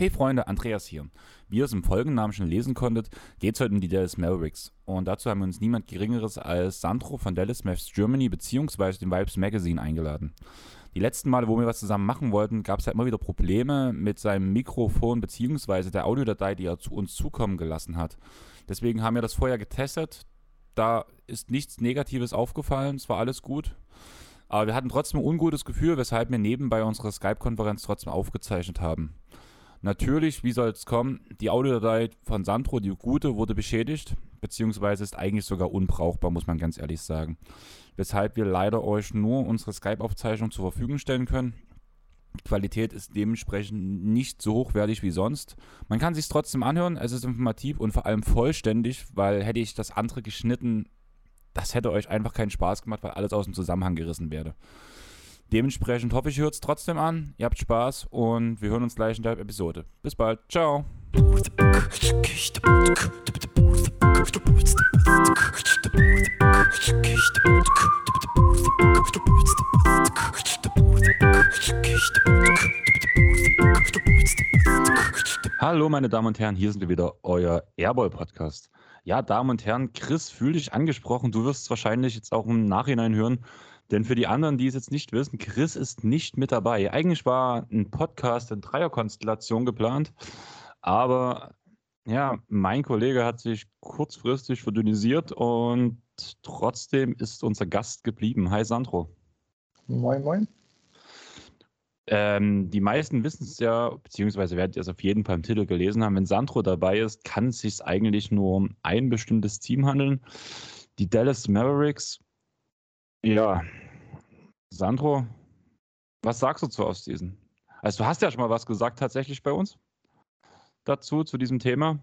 Hey Freunde, Andreas hier. Wie ihr es im Folgennamen schon lesen konntet, geht es heute um die Dallas Mavericks. Und dazu haben wir uns niemand Geringeres als Sandro von Dallas Mavs Germany bzw. dem Vibes Magazine eingeladen. Die letzten Male, wo wir was zusammen machen wollten, gab es halt immer wieder Probleme mit seinem Mikrofon bzw. der Audiodatei, die er zu uns zukommen gelassen hat. Deswegen haben wir das vorher getestet. Da ist nichts Negatives aufgefallen, es war alles gut. Aber wir hatten trotzdem ein ungutes Gefühl, weshalb wir nebenbei unsere Skype-Konferenz trotzdem aufgezeichnet haben. Natürlich, wie soll es kommen? Die Audiodatei von Sandro, die gute, wurde beschädigt, beziehungsweise ist eigentlich sogar unbrauchbar, muss man ganz ehrlich sagen. Weshalb wir leider euch nur unsere Skype-Aufzeichnung zur Verfügung stellen können. Die Qualität ist dementsprechend nicht so hochwertig wie sonst. Man kann sich trotzdem anhören, es ist informativ und vor allem vollständig, weil hätte ich das andere geschnitten, das hätte euch einfach keinen Spaß gemacht, weil alles aus dem Zusammenhang gerissen wäre. Dementsprechend hoffe ich, ihr hört es trotzdem an. Ihr habt Spaß und wir hören uns gleich in der Episode. Bis bald. Ciao. Hallo meine Damen und Herren, hier sind wir wieder, euer Airball Podcast. Ja, Damen und Herren, Chris, fühl dich angesprochen. Du wirst es wahrscheinlich jetzt auch im Nachhinein hören. Denn für die anderen, die es jetzt nicht wissen, Chris ist nicht mit dabei. Eigentlich war ein Podcast in Dreierkonstellation geplant, aber ja, mein Kollege hat sich kurzfristig verdünnisiert und trotzdem ist unser Gast geblieben. Hi Sandro. Moin, moin. Ähm, die meisten wissen es ja, beziehungsweise werdet ihr es auf jeden Fall im Titel gelesen haben, wenn Sandro dabei ist, kann es sich eigentlich nur um ein bestimmtes Team handeln. Die Dallas Mavericks. Ja, Sandro, was sagst du zu Ostseason? Also du hast ja schon mal was gesagt tatsächlich bei uns dazu, zu diesem Thema.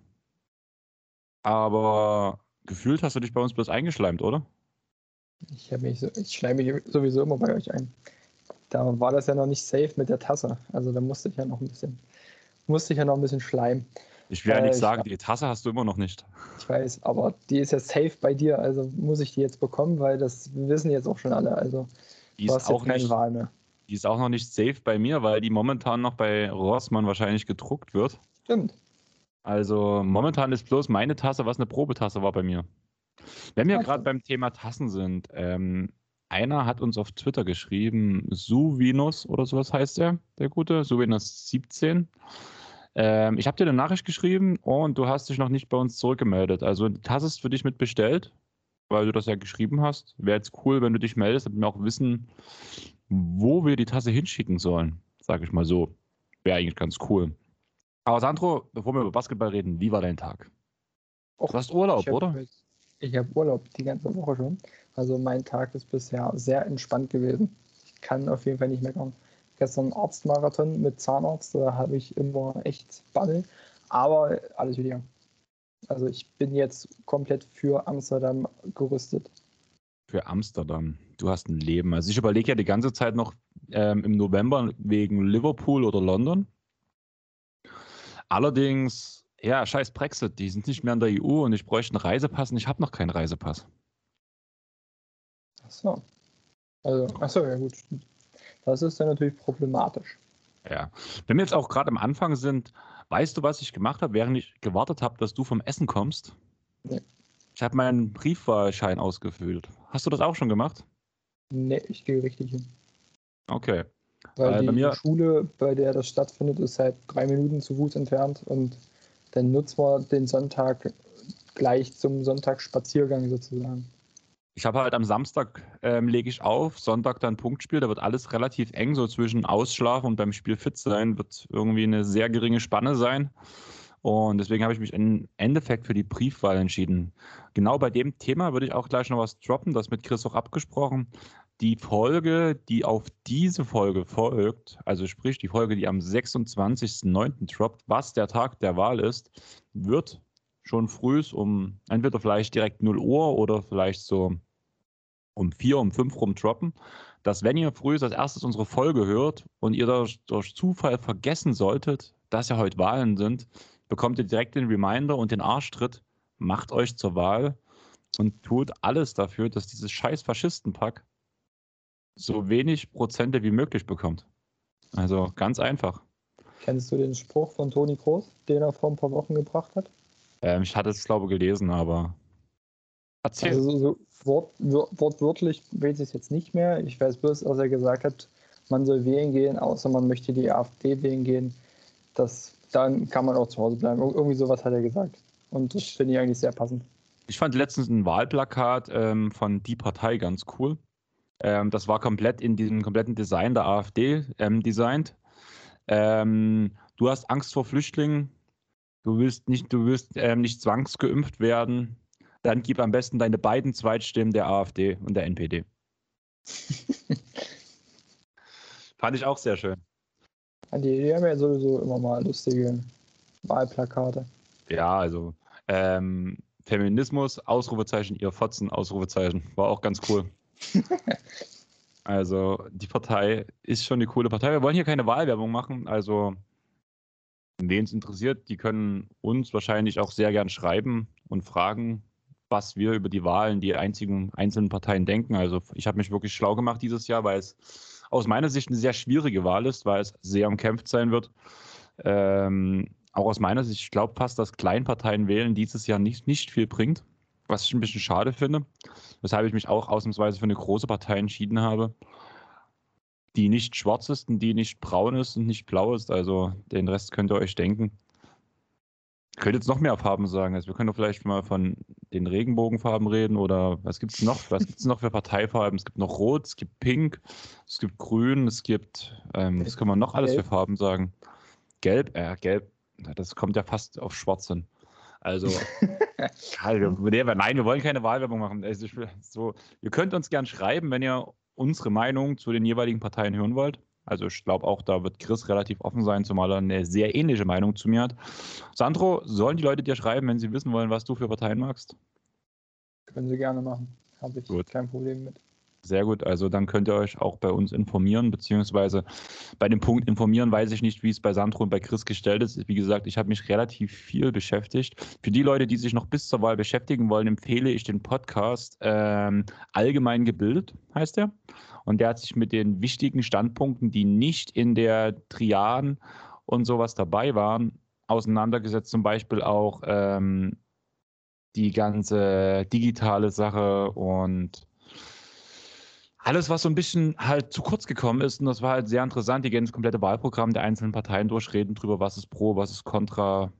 Aber gefühlt hast du dich bei uns bloß eingeschleimt, oder? Ich, mich so, ich schleime mich sowieso immer bei euch ein. Da war das ja noch nicht safe mit der Tasse. Also da musste ich ja noch ein bisschen, musste ich ja noch ein bisschen schleimen. Ich will ja äh, nicht sagen, die Tasse hast du immer noch nicht. Ich weiß, aber die ist ja safe bei dir, also muss ich die jetzt bekommen, weil das wissen jetzt auch schon alle. Also die ist auch nicht, Wahl mehr. Die ist auch noch nicht safe bei mir, weil die momentan noch bei Rossmann wahrscheinlich gedruckt wird. Stimmt. Also momentan ist bloß meine Tasse, was eine Probetasse war bei mir. Wenn wir gerade beim Thema Tassen sind, ähm, einer hat uns auf Twitter geschrieben, Suvinus oder sowas heißt er, der gute, Suvinus 17. Ähm, ich habe dir eine Nachricht geschrieben und du hast dich noch nicht bei uns zurückgemeldet. Also die Tasse ist für dich mit bestellt weil du das ja geschrieben hast. Wäre jetzt cool, wenn du dich meldest, damit wir auch wissen, wo wir die Tasse hinschicken sollen. Sag ich mal so. Wäre eigentlich ganz cool. Aber Sandro, bevor wir über Basketball reden, wie war dein Tag? Och, du hast Urlaub, ich oder? ich habe Urlaub die ganze Woche schon. Also mein Tag ist bisher sehr entspannt gewesen. Ich kann auf jeden Fall nicht mehr kommen. Gestern Arztmarathon mit Zahnarzt, da habe ich immer echt Bammel. Aber alles wieder. Also ich bin jetzt komplett für Amsterdam gerüstet. Für Amsterdam. Du hast ein Leben. Also ich überlege ja die ganze Zeit noch ähm, im November wegen Liverpool oder London. Allerdings, ja, scheiß Brexit, die sind nicht mehr in der EU und ich bräuchte einen Reisepass und ich habe noch keinen Reisepass. Ach so. Also, ach so, ja gut. Das ist dann natürlich problematisch. Ja. Wenn wir jetzt auch gerade am Anfang sind, Weißt du, was ich gemacht habe, während ich gewartet habe, dass du vom Essen kommst? Nee. Ich habe meinen Briefwahlschein ausgefüllt. Hast du das auch schon gemacht? Nee, ich gehe richtig hin. Okay. Weil äh, die mir... Schule, bei der das stattfindet, ist halt drei Minuten zu Fuß entfernt und dann nutzen wir den Sonntag gleich zum Sonntagsspaziergang sozusagen. Ich habe halt am Samstag ähm, lege ich auf, Sonntag dann Punktspiel, da wird alles relativ eng, so zwischen Ausschlafen und beim Spiel fit sein, wird irgendwie eine sehr geringe Spanne sein. Und deswegen habe ich mich im Endeffekt für die Briefwahl entschieden. Genau bei dem Thema würde ich auch gleich noch was droppen, das mit Chris auch abgesprochen. Die Folge, die auf diese Folge folgt, also sprich die Folge, die am 26.09. droppt, was der Tag der Wahl ist, wird schon früh um entweder vielleicht direkt 0 Uhr oder vielleicht so um vier, um fünf rum droppen, dass wenn ihr früh als erstes unsere Folge hört und ihr durch, durch Zufall vergessen solltet, dass ja heute Wahlen sind, bekommt ihr direkt den Reminder und den Arschtritt, macht euch zur Wahl und tut alles dafür, dass dieses scheiß Faschistenpack so wenig Prozente wie möglich bekommt. Also ganz einfach. Kennst du den Spruch von Toni Groß, den er vor ein paar Wochen gebracht hat? Ähm, ich hatte es, glaube ich, gelesen, aber. Erzähl. Also so, wort, wortwörtlich weiß ich es jetzt nicht mehr. Ich weiß bloß, dass er gesagt hat, man soll wählen gehen, außer man möchte die AfD wählen gehen. Das, dann kann man auch zu Hause bleiben. Irgendwie sowas hat er gesagt. Und das finde ich eigentlich sehr passend. Ich fand letztens ein Wahlplakat ähm, von Die Partei ganz cool. Ähm, das war komplett in diesem kompletten Design der AfD ähm, designt. Ähm, du hast Angst vor Flüchtlingen. Du willst nicht, du willst ähm, nicht zwangsgeimpft werden. Dann gib am besten deine beiden Zweitstimmen der AfD und der NPD. Fand ich auch sehr schön. Die, die haben ja sowieso immer mal lustige Wahlplakate. Ja, also ähm, Feminismus, Ausrufezeichen, ihr Fotzen, Ausrufezeichen. War auch ganz cool. also die Partei ist schon eine coole Partei. Wir wollen hier keine Wahlwerbung machen. Also wen es interessiert, die können uns wahrscheinlich auch sehr gern schreiben und fragen, was wir über die Wahlen, die einzigen einzelnen Parteien denken. Also ich habe mich wirklich schlau gemacht dieses Jahr, weil es aus meiner Sicht eine sehr schwierige Wahl ist, weil es sehr umkämpft sein wird. Ähm, auch aus meiner Sicht, ich glaube fast, dass Kleinparteien wählen dieses Jahr nicht, nicht viel bringt, was ich ein bisschen schade finde, weshalb ich mich auch ausnahmsweise für eine große Partei entschieden habe, die nicht schwarz ist und die nicht braun ist und nicht blau ist. Also den Rest könnt ihr euch denken. Ich könnte jetzt noch mehr Farben sagen. Also wir können doch vielleicht mal von den Regenbogenfarben reden oder was gibt es noch? Was gibt es noch für Parteifarben? Es gibt noch Rot, es gibt Pink, es gibt Grün, es gibt, ähm, was kann man noch alles für Farben sagen? Gelb, äh, Gelb, das kommt ja fast auf Schwarz hin. Also, nein, wir wollen keine Wahlwerbung machen. Also, so, ihr könnt uns gern schreiben, wenn ihr unsere Meinung zu den jeweiligen Parteien hören wollt. Also ich glaube auch, da wird Chris relativ offen sein, zumal er eine sehr ähnliche Meinung zu mir hat. Sandro, sollen die Leute dir schreiben, wenn sie wissen wollen, was du für Parteien magst? Können sie gerne machen. Habe ich Gut. kein Problem mit. Sehr gut, also dann könnt ihr euch auch bei uns informieren, beziehungsweise bei dem Punkt informieren weiß ich nicht, wie es bei Sandro und bei Chris gestellt ist. Wie gesagt, ich habe mich relativ viel beschäftigt. Für die Leute, die sich noch bis zur Wahl beschäftigen wollen, empfehle ich den Podcast ähm, Allgemein gebildet, heißt er. Und der hat sich mit den wichtigen Standpunkten, die nicht in der Triaden und sowas dabei waren, auseinandergesetzt. Zum Beispiel auch ähm, die ganze digitale Sache und alles, was so ein bisschen halt zu kurz gekommen ist. Und das war halt sehr interessant. Die gehen das komplette Wahlprogramm der einzelnen Parteien durchreden drüber, was ist pro, was ist contra.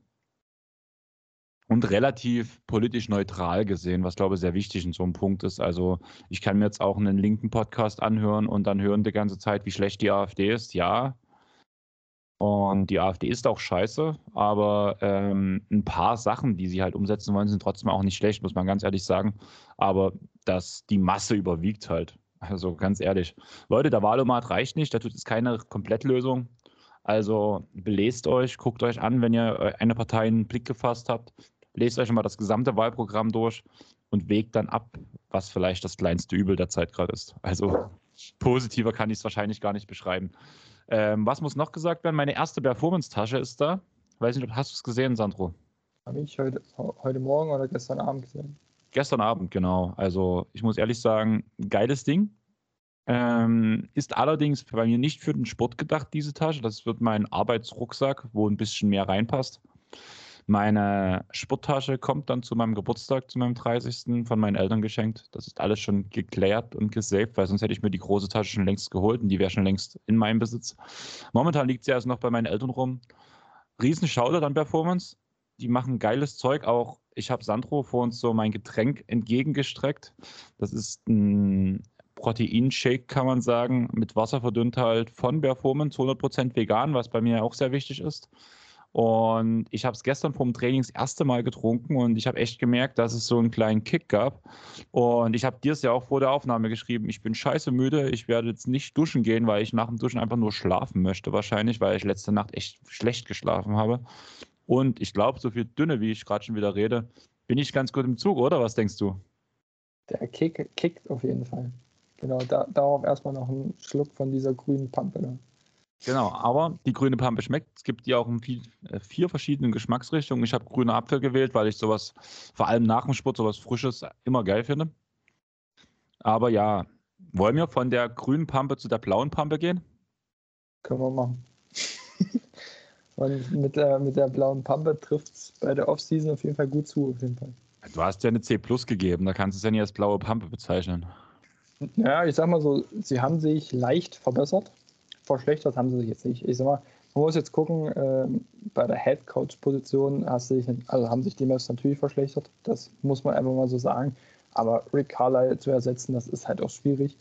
Und relativ politisch neutral gesehen, was glaube ich sehr wichtig in so einem Punkt ist. Also ich kann mir jetzt auch einen linken Podcast anhören und dann hören die ganze Zeit, wie schlecht die AfD ist. Ja, und die AfD ist auch scheiße, aber ähm, ein paar Sachen, die sie halt umsetzen wollen, sind trotzdem auch nicht schlecht, muss man ganz ehrlich sagen. Aber dass die Masse überwiegt halt. Also ganz ehrlich. Leute, der Wahlomat reicht nicht, da tut es keine Komplettlösung. Also belest euch, guckt euch an, wenn ihr eine Partei einen Blick gefasst habt. Lest euch mal das gesamte Wahlprogramm durch und wägt dann ab, was vielleicht das kleinste Übel der Zeit gerade ist. Also positiver kann ich es wahrscheinlich gar nicht beschreiben. Ähm, was muss noch gesagt werden? Meine erste Performance-Tasche ist da. Weiß nicht, hast du es gesehen, Sandro? Habe ich heute, heute Morgen oder gestern Abend gesehen. Gestern Abend, genau. Also ich muss ehrlich sagen, geiles Ding. Ähm, ist allerdings bei mir nicht für den Sport gedacht, diese Tasche. Das wird mein Arbeitsrucksack, wo ein bisschen mehr reinpasst. Meine Sporttasche kommt dann zu meinem Geburtstag, zu meinem 30. von meinen Eltern geschenkt. Das ist alles schon geklärt und gesaved, weil sonst hätte ich mir die große Tasche schon längst geholt und die wäre schon längst in meinem Besitz. Momentan liegt sie also noch bei meinen Eltern rum. Riesen Shoutout an Performance. Die machen geiles Zeug, auch ich habe Sandro vor uns so mein Getränk entgegengestreckt. Das ist ein Proteinshake, kann man sagen, mit Wasser verdünnt halt von Performance, 100% vegan, was bei mir auch sehr wichtig ist. Und ich habe es gestern vom Training das erste Mal getrunken und ich habe echt gemerkt, dass es so einen kleinen Kick gab. Und ich habe dir es ja auch vor der Aufnahme geschrieben, ich bin scheiße müde, ich werde jetzt nicht duschen gehen, weil ich nach dem Duschen einfach nur schlafen möchte wahrscheinlich, weil ich letzte Nacht echt schlecht geschlafen habe. Und ich glaube, so viel dünne, wie ich gerade schon wieder rede, bin ich ganz gut im Zug, oder? Was denkst du? Der Kick kickt auf jeden Fall. Genau, da, darauf erstmal noch einen Schluck von dieser grünen Pampe. Ne? Genau, aber die grüne Pampe schmeckt. Es gibt die auch in vier, äh, vier verschiedenen Geschmacksrichtungen. Ich habe grüne Apfel gewählt, weil ich sowas, vor allem nach dem Sport, sowas Frisches immer geil finde. Aber ja, wollen wir von der grünen Pampe zu der blauen Pampe gehen? Können wir machen. Und mit der, mit der blauen Pampe trifft es bei der Offseason auf jeden Fall gut zu, auf jeden Fall. Du hast ja eine C Plus gegeben, da kannst du es ja nicht als blaue Pampe bezeichnen. Ja, ich sag mal so, sie haben sich leicht verbessert. Verschlechtert haben sie sich jetzt nicht. Ich sag mal, man muss jetzt gucken, äh, bei der Head Coach Position hast sich, also haben sich die Mavs natürlich verschlechtert. Das muss man einfach mal so sagen. Aber Rick Carlisle zu ersetzen, das ist halt auch schwierig.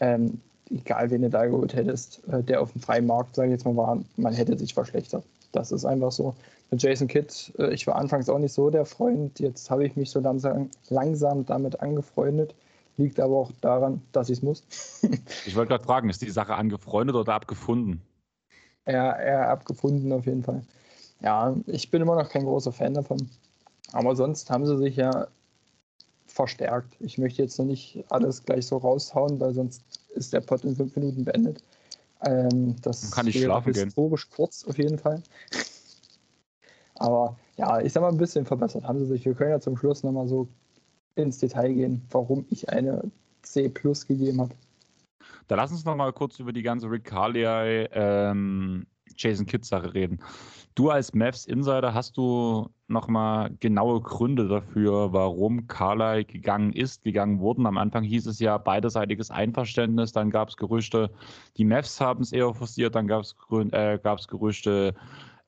Ähm, egal, wen du da geholt hättest, äh, der auf dem freien Markt, sage ich jetzt mal, war, man hätte sich verschlechtert. Das ist einfach so. Mit Jason Kidd, äh, ich war anfangs auch nicht so der Freund. Jetzt habe ich mich so langsam, langsam damit angefreundet. Liegt aber auch daran, dass ich es muss. ich wollte gerade fragen, ist die Sache angefreundet oder abgefunden? Eher, eher abgefunden auf jeden Fall. Ja, ich bin immer noch kein großer Fan davon. Aber sonst haben sie sich ja verstärkt. Ich möchte jetzt noch nicht alles gleich so raushauen, weil sonst ist der Pod in fünf Minuten beendet. Ähm, das kann ich schlafen historisch gehen. kurz auf jeden Fall. Aber ja, ich sag mal, ein bisschen verbessert haben sie sich. Wir können ja zum Schluss nochmal so ins Detail gehen, warum ich eine C Plus gegeben habe. Da lass uns nochmal kurz über die ganze Rick Carly, ähm, Jason Kidd Sache reden. Du als Mavs Insider hast du nochmal genaue Gründe dafür, warum Carly gegangen ist, gegangen wurden. Am Anfang hieß es ja beidseitiges Einverständnis, dann gab es Gerüchte, die Mavs haben es eher forciert, dann gab es äh, Gerüchte,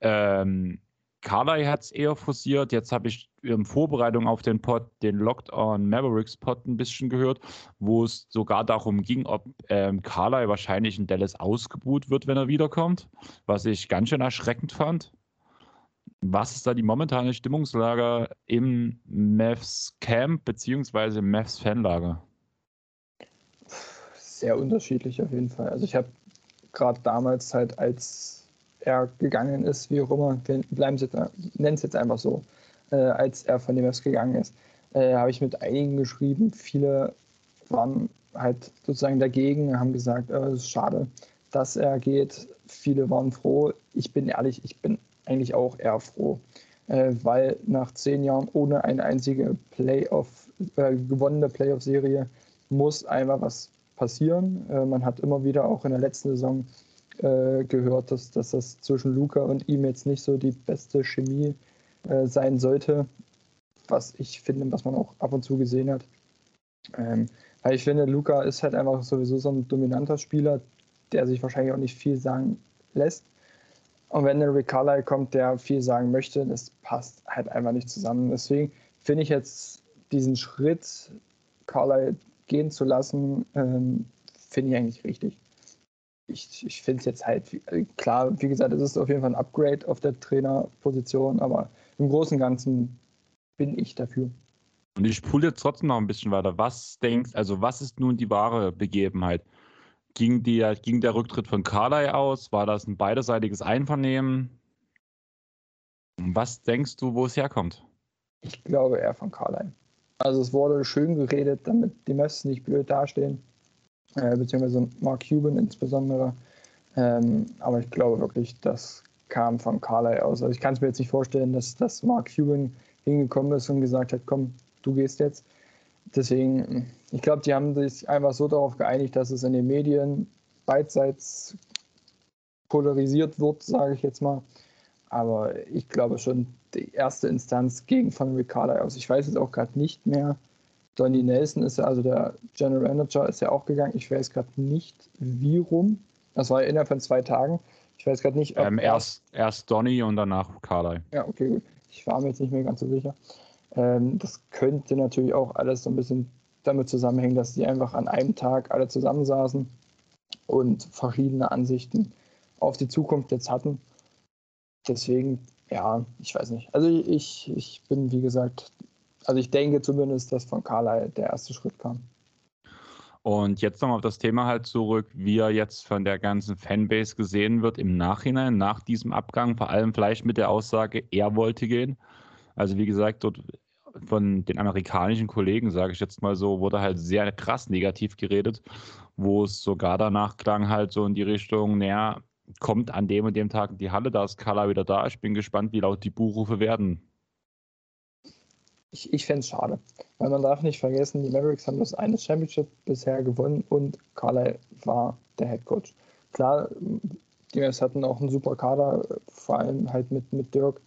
ähm, Carly hat es eher forciert. Jetzt habe ich in Vorbereitung auf den Pod den Locked on Mavericks Pod ein bisschen gehört, wo es sogar darum ging, ob ähm, Carly wahrscheinlich in Dallas ausgebuht wird, wenn er wiederkommt, was ich ganz schön erschreckend fand. Was ist da die momentane Stimmungslage im Mavs Camp beziehungsweise im Mavs Fanlager? Sehr unterschiedlich auf jeden Fall. Also ich habe gerade damals halt als er gegangen ist, wie auch immer, wir bleiben jetzt, nennen es jetzt einfach so, äh, als er von dem Mavs gegangen ist, äh, habe ich mit einigen geschrieben. Viele waren halt sozusagen dagegen, haben gesagt, äh, es ist schade, dass er geht. Viele waren froh. Ich bin ehrlich, ich bin eigentlich auch eher froh, äh, weil nach zehn Jahren ohne eine einzige Playoff, äh, gewonnene Playoff-Serie muss einfach was passieren. Man hat immer wieder auch in der letzten Saison äh, gehört, dass, dass das zwischen Luca und ihm jetzt nicht so die beste Chemie äh, sein sollte, was ich finde, was man auch ab und zu gesehen hat. Ähm, weil ich finde, Luca ist halt einfach sowieso so ein dominanter Spieler, der sich wahrscheinlich auch nicht viel sagen lässt. Und wenn der Rick Carlisle kommt, der viel sagen möchte, das passt halt einfach nicht zusammen. Deswegen finde ich jetzt diesen Schritt, Carlisle gehen zu lassen, ähm, finde ich eigentlich richtig ich, ich finde es jetzt halt, klar, wie gesagt, es ist auf jeden Fall ein Upgrade auf der Trainerposition, aber im Großen und Ganzen bin ich dafür. Und ich spule jetzt trotzdem noch ein bisschen weiter. Was denkst, also was ist nun die wahre Begebenheit? Ging, die, ging der Rücktritt von Carly aus? War das ein beiderseitiges Einvernehmen? Was denkst du, wo es herkommt? Ich glaube eher von Carly. Also es wurde schön geredet, damit die Mess nicht blöd dastehen äh, beziehungsweise Mark Cuban insbesondere. Ähm, aber ich glaube wirklich, das kam von Carly aus. Also ich kann es mir jetzt nicht vorstellen, dass, dass Mark Cuban hingekommen ist und gesagt hat, komm, du gehst jetzt. Deswegen, ich glaube, die haben sich einfach so darauf geeinigt, dass es in den Medien beidseits polarisiert wird, sage ich jetzt mal. Aber ich glaube schon, die erste Instanz ging von Rick Carly aus. Ich weiß jetzt auch gerade nicht mehr, Donny Nelson ist ja, also der General Manager, ist ja auch gegangen. Ich weiß gerade nicht, wie rum. Das war ja innerhalb von zwei Tagen. Ich weiß gerade nicht. Ähm, erst, erst Donny und danach Carly. Ja, okay, gut. Ich war mir jetzt nicht mehr ganz so sicher. Ähm, das könnte natürlich auch alles so ein bisschen damit zusammenhängen, dass die einfach an einem Tag alle zusammensaßen und verschiedene Ansichten auf die Zukunft jetzt hatten. Deswegen, ja, ich weiß nicht. Also ich, ich bin, wie gesagt, also ich denke zumindest, dass von Carlyle der erste Schritt kam. Und jetzt nochmal auf das Thema halt zurück, wie er jetzt von der ganzen Fanbase gesehen wird im Nachhinein, nach diesem Abgang, vor allem vielleicht mit der Aussage, er wollte gehen. Also wie gesagt, dort von den amerikanischen Kollegen, sage ich jetzt mal so, wurde halt sehr krass negativ geredet, wo es sogar danach klang halt so in die Richtung, naja, kommt an dem und dem Tag in die Halle, da ist Carla wieder da. Ich bin gespannt, wie laut die Buchrufe werden ich, ich fände es schade. Weil man darf nicht vergessen, die Mavericks haben das eine Championship bisher gewonnen und Carlyle war der Head Coach. Klar, die Mavs hatten auch einen super Kader, vor allem halt mit, mit Dirk.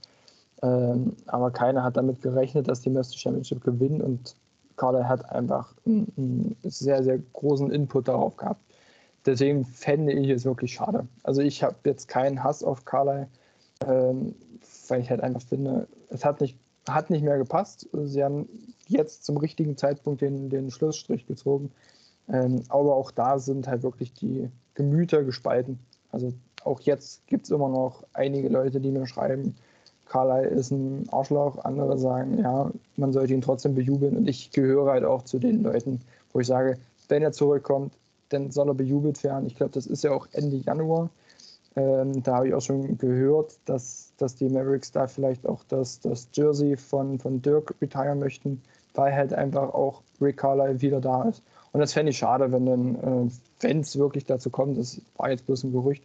Ähm, aber keiner hat damit gerechnet, dass die Mavs die Championship gewinnen und Carlisle hat einfach einen, einen, sehr, sehr großen Input darauf gehabt. Deswegen fände ich es wirklich schade. Also ich habe jetzt keinen Hass auf Carlisle, ähm, weil ich halt einfach finde, es hat nicht, hat nicht mehr gepasst. Sie haben jetzt zum richtigen Zeitpunkt den, den Schlussstrich gezogen. Ähm, aber auch da sind halt wirklich die Gemüter gespalten. Also auch jetzt gibt es immer noch einige Leute, die mir schreiben, Carlyle ist ein Arschloch, andere sagen, ja, man sollte ihn trotzdem bejubeln. Und ich gehöre halt auch zu den Leuten, wo ich sage, wenn er zurückkommt, dann soll er bejubelt werden. Ich glaube, das ist ja auch Ende Januar. Ähm, da habe ich auch schon gehört, dass, dass die Mavericks da vielleicht auch das, das Jersey von, von Dirk retiren möchten, weil halt einfach auch Rick Carlyle wieder da ist. Und das fände ich schade, wenn dann, äh, wenn es wirklich dazu kommt, das war jetzt bloß ein Gerücht,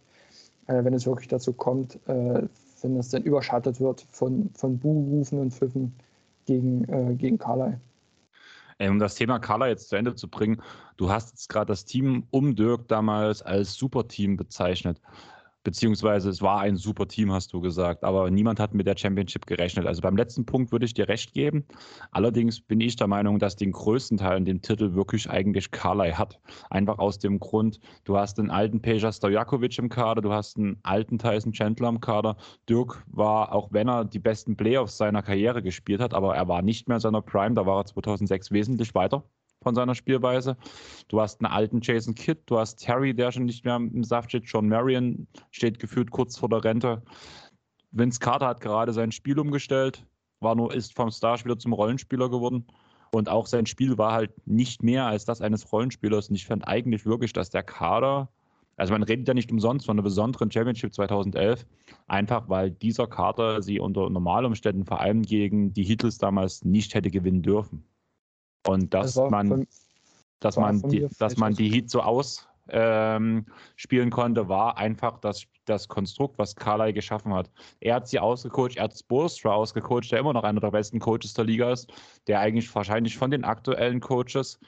äh, wenn es wirklich dazu kommt, äh, wenn das dann überschattet wird von, von Buhrufen und Pfiffen gegen, äh, gegen Carlyle. Um das Thema Carla jetzt zu Ende zu bringen, du hast jetzt gerade das Team um Dirk damals als Superteam bezeichnet beziehungsweise es war ein super Team, hast du gesagt, aber niemand hat mit der Championship gerechnet. Also beim letzten Punkt würde ich dir recht geben. Allerdings bin ich der Meinung, dass den größten Teil in dem Titel wirklich eigentlich Carly hat. Einfach aus dem Grund, du hast einen alten Peja Stojakovic im Kader, du hast einen alten Tyson Chandler im Kader. Dirk war, auch wenn er die besten Playoffs seiner Karriere gespielt hat, aber er war nicht mehr in seiner Prime, da war er 2006 wesentlich weiter von seiner Spielweise. Du hast einen alten Jason Kidd, du hast Terry, der schon nicht mehr im Saft steht, John Marion steht gefühlt kurz vor der Rente. Vince Carter hat gerade sein Spiel umgestellt, war nur, ist vom Starspieler zum Rollenspieler geworden. Und auch sein Spiel war halt nicht mehr als das eines Rollenspielers. Und ich fand eigentlich wirklich, dass der Kader, also man redet ja nicht umsonst von einer besonderen Championship 2011, einfach weil dieser Kader sie unter Normalumständen vor allem gegen die Hitles damals nicht hätte gewinnen dürfen. Und dass das man, von, dass man, die, dass man die Heat so ausspielen ähm, konnte, war einfach das, das Konstrukt, was Carly geschaffen hat. Er hat sie ausgecoacht, er hat Spoelstra ausgecoacht, der immer noch einer der besten Coaches der Liga ist, der eigentlich wahrscheinlich von den aktuellen Coaches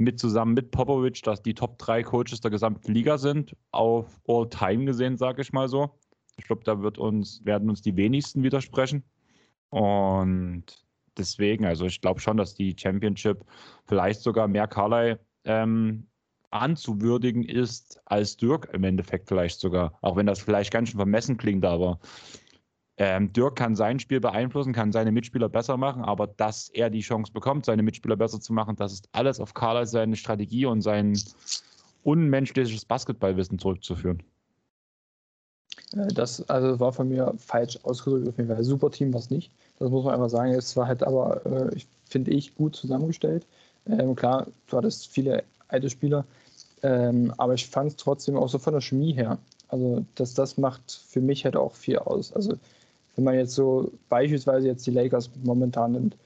mit zusammen mit Popovic, dass die Top 3 Coaches der gesamten Liga sind, auf All-Time gesehen, sage ich mal so. Ich glaube, da wird uns, werden uns die wenigsten widersprechen. Und deswegen, also ich glaube schon, dass die Championship vielleicht sogar mehr Carly ähm, anzuwürdigen ist als Dirk im Endeffekt vielleicht sogar. Auch wenn das vielleicht ganz schön vermessen klingt, aber ähm, Dirk kann sein Spiel beeinflussen, kann seine Mitspieler besser machen, aber dass er die Chance bekommt, seine Mitspieler besser zu machen, das ist alles auf Carly seine Strategie und sein unmenschliches Basketballwissen zurückzuführen. Äh, das also war von mir falsch ausgedrückt, auf jeden Fall. Super Team war es nicht. Das muss man einfach sagen. Es war halt aber, äh, finde ich, gut zusammengestellt. Ähm, klar, du hattest viele alte Spieler, ähm, aber ich fand es trotzdem auch so von der Chemie her. Also das, das macht für mich halt auch viel aus. Also wenn man jetzt so beispielsweise jetzt die Lakers momentan nimmt,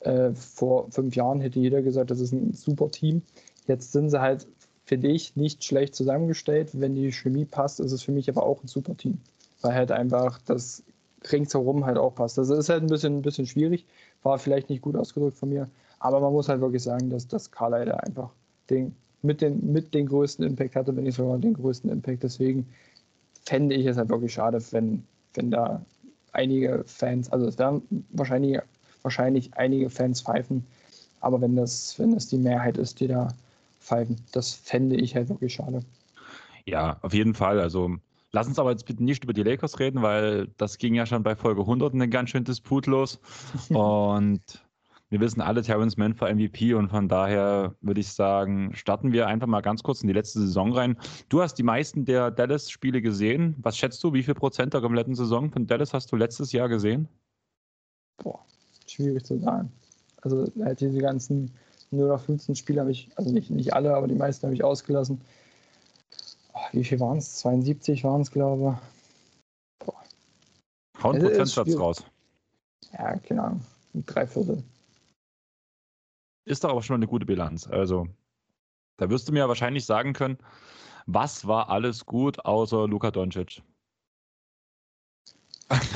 äh, vor fünf Jahren hätte jeder gesagt, das ist ein super Team. Jetzt sind sie halt finde ich, nicht schlecht zusammengestellt. Wenn die Chemie passt, ist es für mich aber auch ein super Team. Weil halt einfach das ringsherum halt auch passt. Das ist halt ein bisschen, ein bisschen schwierig. War vielleicht nicht gut ausgedrückt von mir. Aber man muss halt wirklich sagen, dass das Carlisle einfach den, mit, den, mit den größten Impact hatte, wenn nicht sogar den größten Impact. Deswegen fände ich es halt wirklich schade, wenn, wenn da einige Fans, also es werden wahrscheinlich, wahrscheinlich einige Fans pfeifen, aber wenn das, wenn das die Mehrheit ist, die da pfeifen. Das fände ich halt wirklich schade. Ja, auf jeden Fall. Also lass uns aber jetzt bitte nicht über die Lakers reden, weil das ging ja schon bei Folge 100 ein ganz schön Disput los. und wir wissen alle, Terrence Mann für MVP und von daher würde ich sagen, starten wir einfach mal ganz kurz in die letzte Saison rein. Du hast die meisten der Dallas-Spiele gesehen. Was schätzt du, wie viel Prozent der kompletten Saison von Dallas hast du letztes Jahr gesehen? Boah, schwierig zu sagen. Also halt diese ganzen nur noch 15 Spiele habe ich, also nicht, nicht alle, aber die meisten habe ich ausgelassen. Oh, wie viel waren es? 72 waren es, glaube ich. Boah. Hau einen Prozentsatz raus. Ja, keine Ahnung. Drei Viertel. Ist doch aber schon mal eine gute Bilanz. Also, da wirst du mir wahrscheinlich sagen können, was war alles gut außer Luka Doncic?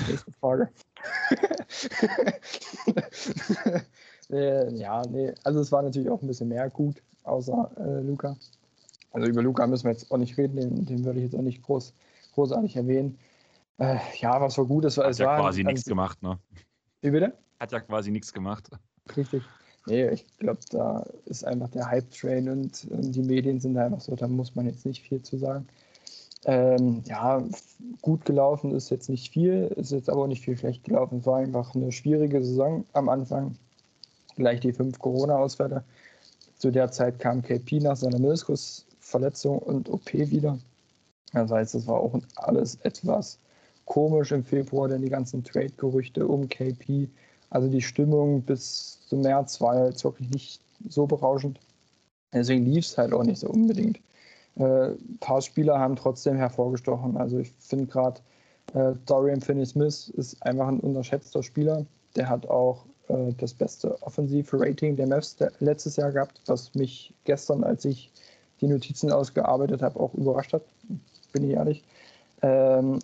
Nächste Frage. Äh, ja, nee, also es war natürlich auch ein bisschen mehr gut, außer äh, Luca. Also über Luca müssen wir jetzt auch nicht reden, den, den würde ich jetzt auch nicht groß, großartig erwähnen. Äh, ja, was war gut, es war. Hat es ja war quasi nichts gemacht, ne? Wie bitte? Hat ja quasi nichts gemacht. Richtig. Nee, ich glaube, da ist einfach der Hype-Train und, und die Medien sind da einfach so, da muss man jetzt nicht viel zu sagen. Ähm, ja, gut gelaufen ist jetzt nicht viel, ist jetzt aber auch nicht viel schlecht gelaufen. Es war einfach eine schwierige Saison am Anfang. Gleich die fünf Corona-Ausfälle. Zu der Zeit kam KP nach seiner Meniskusverletzung und OP wieder. Das heißt, es war auch alles etwas komisch im Februar, denn die ganzen Trade-Gerüchte um KP, also die Stimmung bis zum März war jetzt wirklich nicht so berauschend. Deswegen lief es halt auch nicht so unbedingt. Äh, ein paar Spieler haben trotzdem hervorgestochen. Also ich finde gerade äh, Dorian Finney-Smith ist einfach ein unterschätzter Spieler. Der hat auch äh, das beste Offensive-Rating der Mavs letztes Jahr gehabt, was mich gestern, als ich die Notizen ausgearbeitet habe, auch überrascht hat. Bin ich ehrlich. Ähm,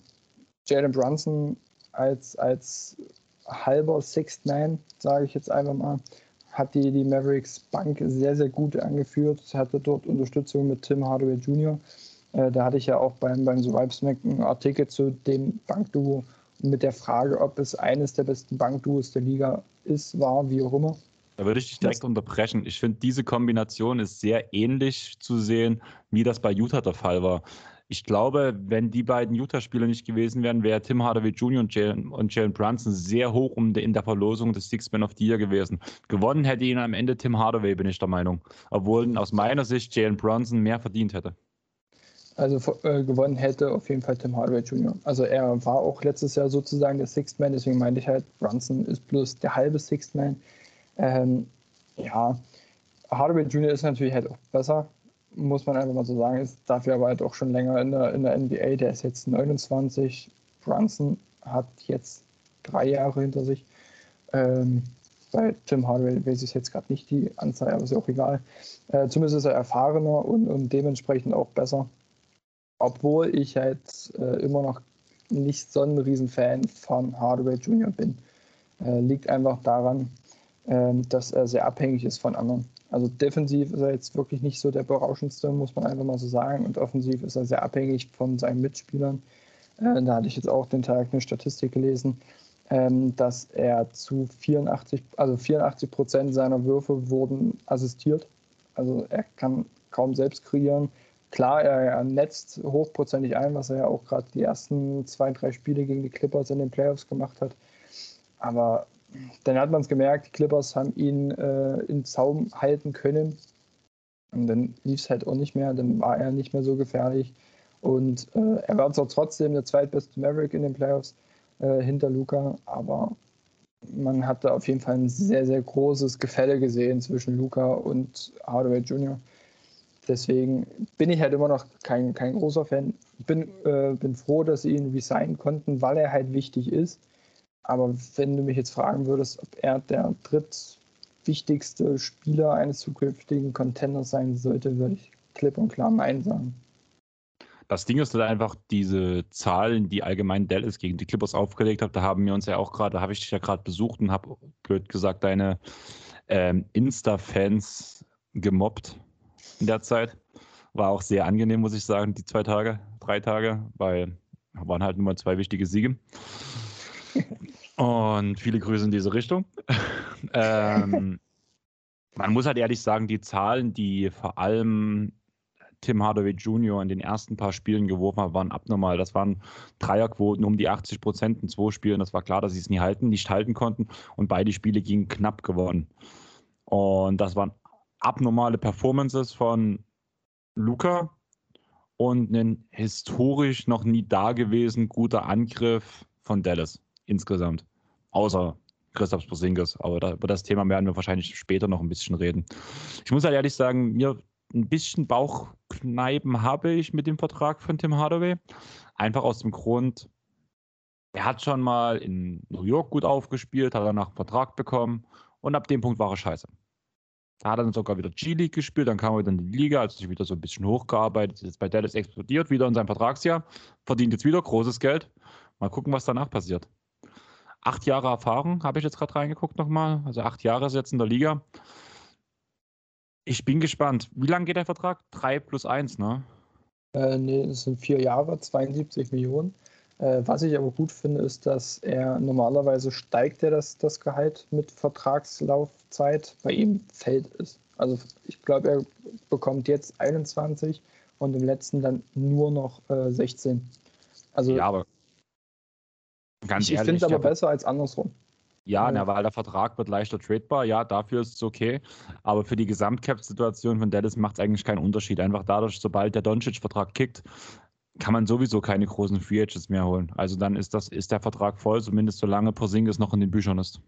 Jalen Brunson als, als halber Sixth Man, sage ich jetzt einfach mal, hat die, die Mavericks Bank sehr, sehr gut angeführt. Hatte dort Unterstützung mit Tim Hardaway Jr. Äh, da hatte ich ja auch beim, beim The Vibes Mac einen Artikel zu dem Bankduo mit der Frage, ob es eines der besten Bankduos der Liga ist, war, wie auch immer. Da würde ich dich direkt unterbrechen. Ich finde, diese Kombination ist sehr ähnlich zu sehen, wie das bei Utah der Fall war. Ich glaube, wenn die beiden Utah-Spieler nicht gewesen wären, wäre Tim Hardaway Jr. und Jalen, und Jalen Brunson sehr hoch um in der Verlosung des Six Man of the Year gewesen. Gewonnen hätte ihn am Ende Tim Hardaway, bin ich der Meinung. Obwohl aus meiner Sicht Jalen Brunson mehr verdient hätte. Also äh, gewonnen hätte auf jeden Fall Tim Hardaway Jr. Also er war auch letztes Jahr sozusagen der Sixth Man, deswegen meinte ich halt, Brunson ist bloß der halbe Sixth Man. Ähm, ja, Hardaway Jr. ist natürlich halt auch besser, muss man einfach mal so sagen. Ist dafür aber halt auch schon länger in der, in der NBA. Der ist jetzt 29. Brunson hat jetzt drei Jahre hinter sich. Ähm, bei Tim Hardaway weiß ich jetzt gerade nicht die Anzahl, aber ist ja auch egal. Äh, zumindest ist er erfahrener und, und dementsprechend auch besser. Obwohl ich halt äh, immer noch nicht so ein Riesenfan von Hardaway Jr. bin. Äh, liegt einfach daran, dass er sehr abhängig ist von anderen. Also defensiv ist er jetzt wirklich nicht so der berauschendste, muss man einfach mal so sagen. Und offensiv ist er sehr abhängig von seinen Mitspielern. Äh, da hatte ich jetzt auch den Tag eine Statistik gelesen, ähm, dass er zu 84, also 84 Prozent seiner Würfe wurden assistiert. Also er kann kaum selbst kreieren. Klar, er netzt hochprozentig ein, was er ja auch gerade die ersten zwei, drei Spiele gegen die Clippers in den Playoffs gemacht hat. Aber dann hat man es gemerkt, die Clippers haben ihn äh, im Zaum halten können. Und dann lief es halt auch nicht mehr, dann war er nicht mehr so gefährlich. Und äh, er war zwar trotzdem der zweitbeste Maverick in den Playoffs äh, hinter Luca, aber man hatte auf jeden Fall ein sehr, sehr großes Gefälle gesehen zwischen Luca und Hardaway Jr. Deswegen bin ich halt immer noch kein, kein großer Fan. Bin, äh, bin froh, dass sie ihn resignen konnten, weil er halt wichtig ist. Aber wenn du mich jetzt fragen würdest, ob er der drittwichtigste Spieler eines zukünftigen Contenders sein sollte, würde ich klipp und klar Nein sagen. Das Ding ist halt einfach diese Zahlen, die allgemein Dallas gegen die Clippers aufgelegt hat. Da haben wir uns ja auch gerade, da habe ich dich ja gerade besucht und habe blöd gesagt deine ähm, Insta-Fans gemobbt in der Zeit. War auch sehr angenehm, muss ich sagen, die zwei Tage, drei Tage, weil waren halt nur mal zwei wichtige Siege. Und viele Grüße in diese Richtung. ähm, man muss halt ehrlich sagen, die Zahlen, die vor allem Tim Hardaway Jr. in den ersten paar Spielen geworfen hat, waren abnormal. Das waren Dreierquoten um die 80 Prozent in zwei Spielen. Das war klar, dass sie es nie halten, nicht halten konnten. Und beide Spiele gingen knapp gewonnen. Und das waren abnormale Performances von Luca und ein historisch noch nie dagewesen guter Angriff von Dallas insgesamt. Außer Christoph Porzingis. Aber da, über das Thema werden wir wahrscheinlich später noch ein bisschen reden. Ich muss halt ehrlich sagen, mir ein bisschen Bauchkneipen habe ich mit dem Vertrag von Tim Hardaway. Einfach aus dem Grund, er hat schon mal in New York gut aufgespielt, hat danach einen Vertrag bekommen und ab dem Punkt war er scheiße. Da hat er dann sogar wieder G-League gespielt, dann kam er wieder in die Liga, hat sich wieder so ein bisschen hochgearbeitet, ist jetzt bei Dallas explodiert, wieder in seinem Vertragsjahr, verdient jetzt wieder großes Geld. Mal gucken, was danach passiert. Acht Jahre Erfahrung, habe ich jetzt gerade reingeguckt nochmal. Also acht Jahre ist jetzt in der Liga. Ich bin gespannt. Wie lange geht der Vertrag? Drei plus eins, ne? Äh, nee, es sind vier Jahre, 72 Millionen. Äh, was ich aber gut finde, ist, dass er normalerweise steigt er das, das Gehalt mit Vertragslaufzeit. Bei ihm fällt es. Also ich glaube, er bekommt jetzt 21 und im letzten dann nur noch äh, 16. Also ja, aber ganz ich, ich finde es aber besser als andersrum. Ja, ja. Na, weil der Vertrag wird leichter tradebar, ja, dafür ist es okay. Aber für die Gesamtcap-Situation von Dallas macht es eigentlich keinen Unterschied. Einfach dadurch, sobald der Doncic-Vertrag kickt, kann man sowieso keine großen Free Agents mehr holen. Also dann ist das, ist der Vertrag voll, zumindest solange Porzingis noch in den Büchern ist.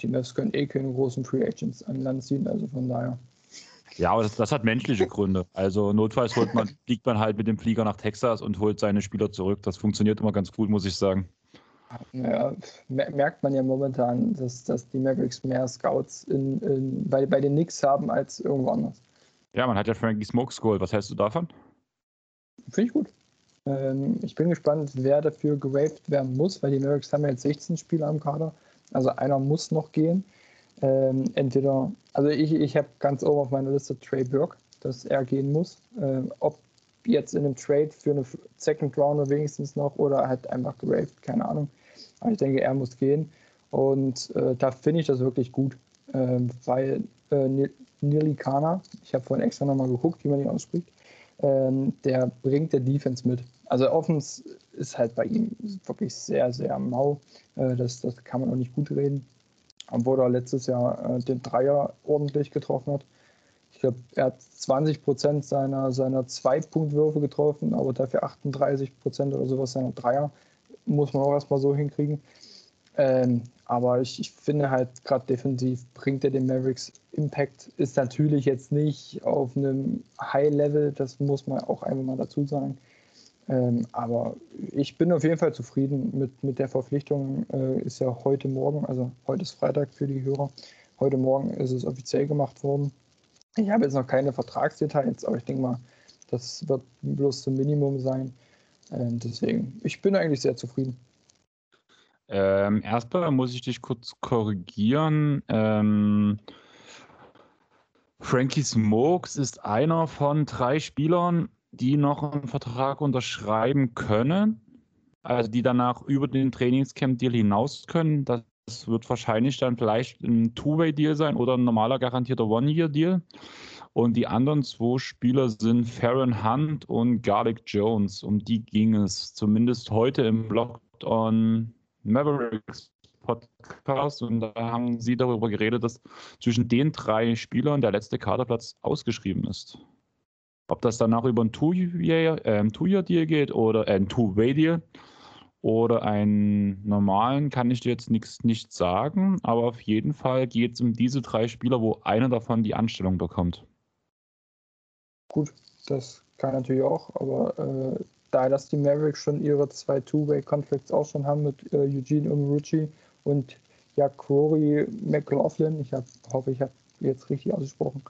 Die Mavs können eh keine großen Free Agents an Land ziehen, also von daher. Ja, aber das, das, hat menschliche Gründe. Also notfalls holt man, fliegt man halt mit dem Flieger nach Texas und holt seine Spieler zurück. Das funktioniert immer ganz gut, muss ich sagen. Naja, merkt man ja momentan, dass, dass die Mavericks mehr Scouts in, in, bei, bei den Knicks haben als irgendwo anders. Ja, man hat ja Frankie Smokes geholt. Was hältst du davon? Finde ich gut. Ähm, ich bin gespannt, wer dafür gewaved werden muss, weil die Mavericks haben ja jetzt 16 Spieler am Kader. Also einer muss noch gehen. Ähm, entweder, also ich, ich habe ganz oben auf meiner Liste Trey Burke, dass er gehen muss. Ähm, ob jetzt in einem Trade für eine Second Rounder wenigstens noch oder halt einfach geraved, keine Ahnung. Aber ich denke, er muss gehen. Und äh, da finde ich das wirklich gut, äh, weil äh, Nilikana, ich habe vorhin extra nochmal geguckt, wie man ihn ausspricht, ähm, der bringt der Defense mit. Also Offens ist halt bei ihm wirklich sehr, sehr mau. Äh, das, das kann man auch nicht gut reden. Obwohl er letztes Jahr äh, den Dreier ordentlich getroffen hat. Glaube, er hat 20 Prozent seiner, seiner Zwei-Punkt-Würfe getroffen, aber dafür 38 Prozent oder sowas seiner Dreier. Muss man auch erstmal so hinkriegen. Ähm, aber ich, ich, finde halt, gerade defensiv bringt er den Mavericks Impact. Ist natürlich jetzt nicht auf einem High-Level, das muss man auch einfach mal dazu sagen. Ähm, aber ich bin auf jeden Fall zufrieden mit, mit der Verpflichtung. Äh, ist ja heute Morgen, also heute ist Freitag für die Hörer. Heute Morgen ist es offiziell gemacht worden. Ich habe jetzt noch keine Vertragsdetails, aber ich denke mal, das wird bloß zum Minimum sein. Ähm, deswegen, ich bin eigentlich sehr zufrieden. Ähm, erstmal muss ich dich kurz korrigieren. Ähm, Frankie Smokes ist einer von drei Spielern, die noch einen Vertrag unterschreiben können, also die danach über den Trainingscamp-Deal hinaus können. Das wird wahrscheinlich dann vielleicht ein Two-Way-Deal sein oder ein normaler garantierter One-Year-Deal. Und die anderen zwei Spieler sind Farron Hunt und Garlic Jones. Um die ging es zumindest heute im Locked on Mavericks Podcast und da haben sie darüber geredet, dass zwischen den drei Spielern der letzte Kaderplatz ausgeschrieben ist. Ob das danach über ein Two-Year-Deal äh, Two geht oder äh, ein Two-Way-Deal oder einen normalen, kann ich dir jetzt nichts nicht sagen, aber auf jeden Fall geht es um diese drei Spieler, wo einer davon die Anstellung bekommt. Gut, das kann natürlich auch, aber äh, da dass die Mavericks schon ihre zwei Two-Way-Contracts auch schon haben mit äh, Eugene Umuruchi und Jakori McLaughlin, ich hab, hoffe, ich habe jetzt richtig ausgesprochen,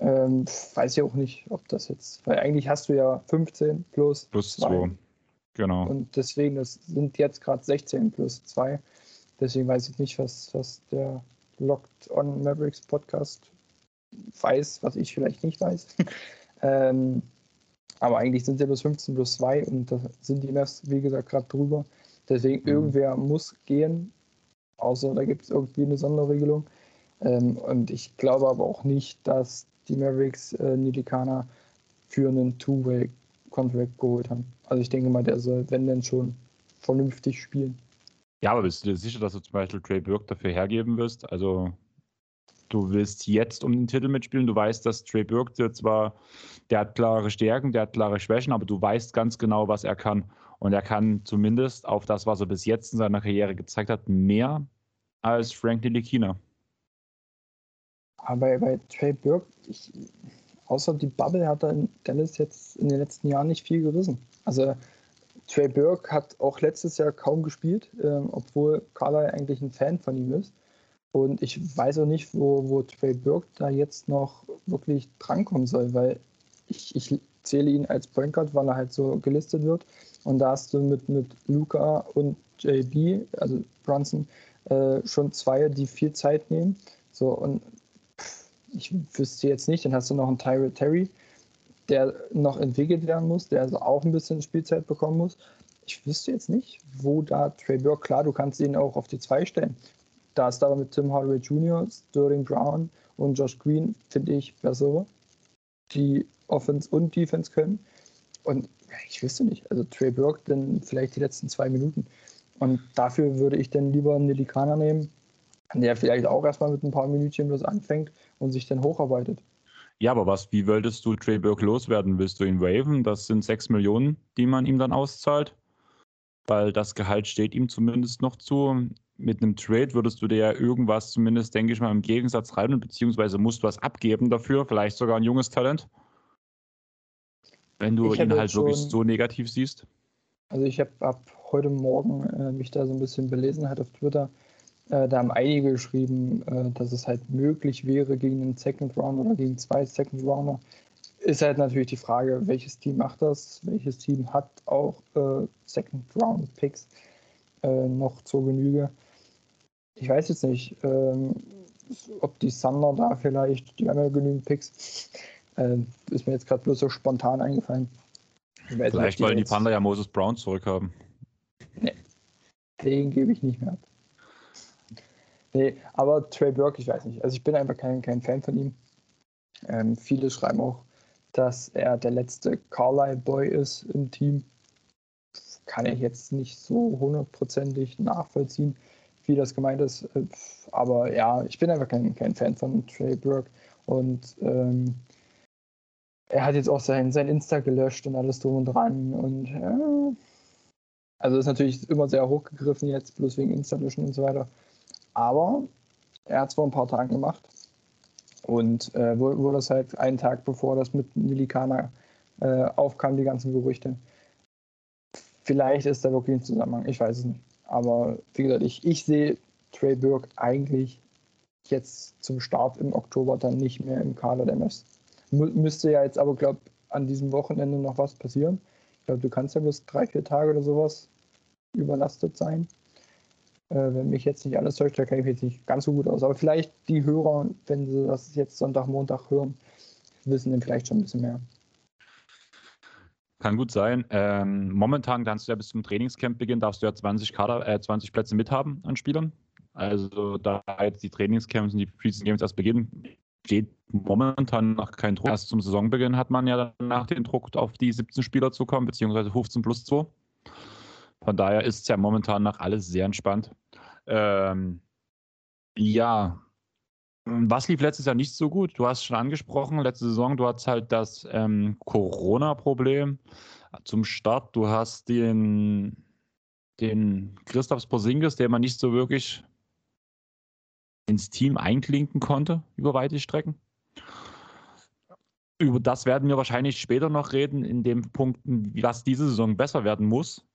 ähm, weiß ich auch nicht, ob das jetzt, weil eigentlich hast du ja 15 plus, plus 2. Genau. Und deswegen, das sind jetzt gerade 16 plus 2. Deswegen weiß ich nicht, was, was der Locked on Mavericks Podcast weiß, was ich vielleicht nicht weiß. ähm, aber eigentlich sind es ja plus 15 plus 2 und da sind die Mavs, wie gesagt, gerade drüber. Deswegen, mhm. irgendwer muss gehen, außer da gibt es irgendwie eine Sonderregelung. Ähm, und ich glaube aber auch nicht, dass die Mavericks äh, Nilikana für einen Two-Way-Contract geholt haben. Also ich denke mal, der soll, wenn denn schon, vernünftig spielen. Ja, aber bist du dir sicher, dass du zum Beispiel Trey Burke dafür hergeben wirst? Also du willst jetzt um den Titel mitspielen. Du weißt, dass Trey Burke der zwar, der hat klare Stärken, der hat klare Schwächen, aber du weißt ganz genau, was er kann. Und er kann zumindest auf das, was er bis jetzt in seiner Karriere gezeigt hat, mehr als Frank Ntilikina. Aber bei Trey Burke, ich, außer die Bubble hat er in Dallas jetzt in den letzten Jahren nicht viel gerissen. Also Trey Burke hat auch letztes Jahr kaum gespielt, äh, obwohl Carly eigentlich ein Fan von ihm ist. Und ich weiß auch nicht, wo, wo Trey Burke da jetzt noch wirklich drankommen soll, weil ich, ich zähle ihn als Point Guard, weil er halt so gelistet wird. Und da hast du mit, mit Luca und JB, also Brunson, äh, schon zwei, die viel Zeit nehmen. So, und ich wüsste jetzt nicht, dann hast du noch einen Tyrell Terry. der noch entwickelt werden muss, der also auch ein bisschen Spielzeit bekommen muss. Ich wüsste jetzt nicht, wo da Trey Burke, klar, du kannst ihn auch auf die 2 stellen. Da ist aber mit Tim Hardaway Jr., Sterling Brown und Josh Green, finde ich, bessere, die Offense und Defense können. Und ich wüsste nicht, also Trey Burke dann vielleicht die letzten zwei Minuten. Und dafür würde ich dann lieber einen Nilikana nehmen, der vielleicht auch erstmal mit ein paar Minütchen bloß anfängt und sich dann hocharbeitet. Ja, aber was, wie wolltest du Trey Burke loswerden? Willst du ihn waven? Das sind 6 Millionen, die man ihm dann auszahlt. Weil das Gehalt steht ihm zumindest noch zu. Mit einem Trade würdest du dir ja irgendwas zumindest, denke ich mal, im Gegensatz rein, beziehungsweise musst du was abgeben dafür, vielleicht sogar ein junges Talent. Wenn du ich ihn halt wirklich so negativ siehst. Also ich habe ab heute Morgen äh, mich da so ein bisschen belesen, halt auf Twitter. Äh, da haben einige geschrieben, äh, dass es halt möglich wäre gegen einen Second Round oder gegen zwei Second Rounder. Ist halt natürlich die Frage, welches Team macht das? Welches Team hat auch äh, Second Round Picks äh, noch zur Genüge? Ich weiß jetzt nicht, ähm, ob die Thunder da vielleicht, die haben ja genügend Picks, äh, ist mir jetzt gerade bloß so spontan eingefallen. Vielleicht wollen die Panda ja Moses Brown zurückhaben. Nee, den gebe ich nicht mehr ab. Nee, aber Trey Burke, ich weiß nicht. Also ich bin einfach kein, kein Fan von ihm. Ähm, viele schreiben auch, dass er der letzte Carlisle-Boy ist im Team. Kann ich jetzt nicht so hundertprozentig nachvollziehen, wie das gemeint ist. Äh, aber ja, ich bin einfach kein, kein Fan von Trey Burke. Und ähm, er hat jetzt auch sein, sein Insta gelöscht und alles drum und dran. Und ja, also ist natürlich immer sehr hochgegriffen jetzt, bloß wegen Insta löschen und so weiter. Aber er hat es vor ein paar Tagen gemacht. Und äh, wo, das halt einen Tag bevor das mit Nilikana äh, aufkam, die ganzen Gerüchte. Vielleicht ist da wirklich ein Zusammenhang, ich weiß es nicht. Aber wie gesagt, ich, ich sehe Trey Burke eigentlich jetzt zum Start im Oktober dann nicht mehr im Kader der Mess. Mü müsste ja jetzt aber, glaube an diesem Wochenende noch was passieren. Ich glaube, du kannst ja bis drei, vier Tage oder sowas überlastet sein. Äh, wenn mich jetzt nicht alles täuscht, da kenne ich mich jetzt nicht ganz so gut aus. Aber vielleicht die Hörer, wenn sie das jetzt Sonntag, Montag hören, wissen dann vielleicht schon ein bisschen mehr. Kann gut sein. Ähm, momentan kannst du ja bis zum Trainingscampbeginn darfst du ja 20 Kader, äh, 20 Plätze mithaben an Spielern. Also da jetzt die Trainingscamps und die Preseason Games erst beginnen, steht momentan noch kein Druck. Erst zum Saisonbeginn hat man ja danach den Druck, auf die 17 Spieler zu kommen, beziehungsweise 15 plus 2. Von daher ist es ja momentan noch alles sehr entspannt. Ähm, ja, was lief letztes Jahr nicht so gut? Du hast schon angesprochen, letzte Saison, du hast halt das ähm, Corona-Problem zum Start. Du hast den, den Christoph Porzingis, der man nicht so wirklich ins Team einklinken konnte über weite Strecken. Über das werden wir wahrscheinlich später noch reden, in den Punkten, was diese Saison besser werden muss.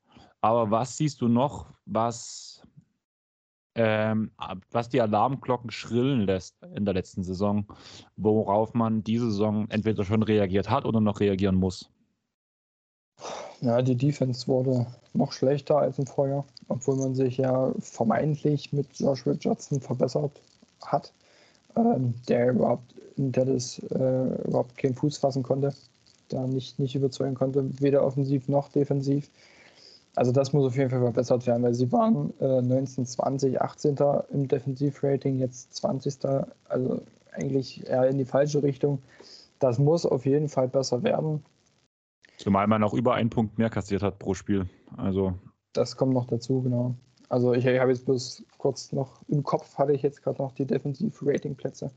Aber was siehst du noch, was, ähm, was die Alarmglocken schrillen lässt in der letzten Saison, worauf man diese Saison entweder schon reagiert hat oder noch reagieren muss? Ja, die Defense wurde noch schlechter als im Vorjahr, obwohl man sich ja vermeintlich mit Josh Richardson verbessert hat, ähm, der überhaupt in Dallas äh, überhaupt keinen Fuß fassen konnte, da nicht, nicht überzeugen konnte, weder offensiv noch defensiv. Also das muss auf jeden Fall verbessert werden, weil sie waren äh, 19, 20, 18. im Defensivrating, jetzt 20. Also eigentlich eher in die falsche Richtung. Das muss auf jeden Fall besser werden. Zumal man auch über einen Punkt mehr kassiert hat pro Spiel. Also das kommt noch dazu, genau. Also ich, ich habe jetzt bloß kurz noch im Kopf hatte ich jetzt gerade noch die Defensiv-Rating-Plätze.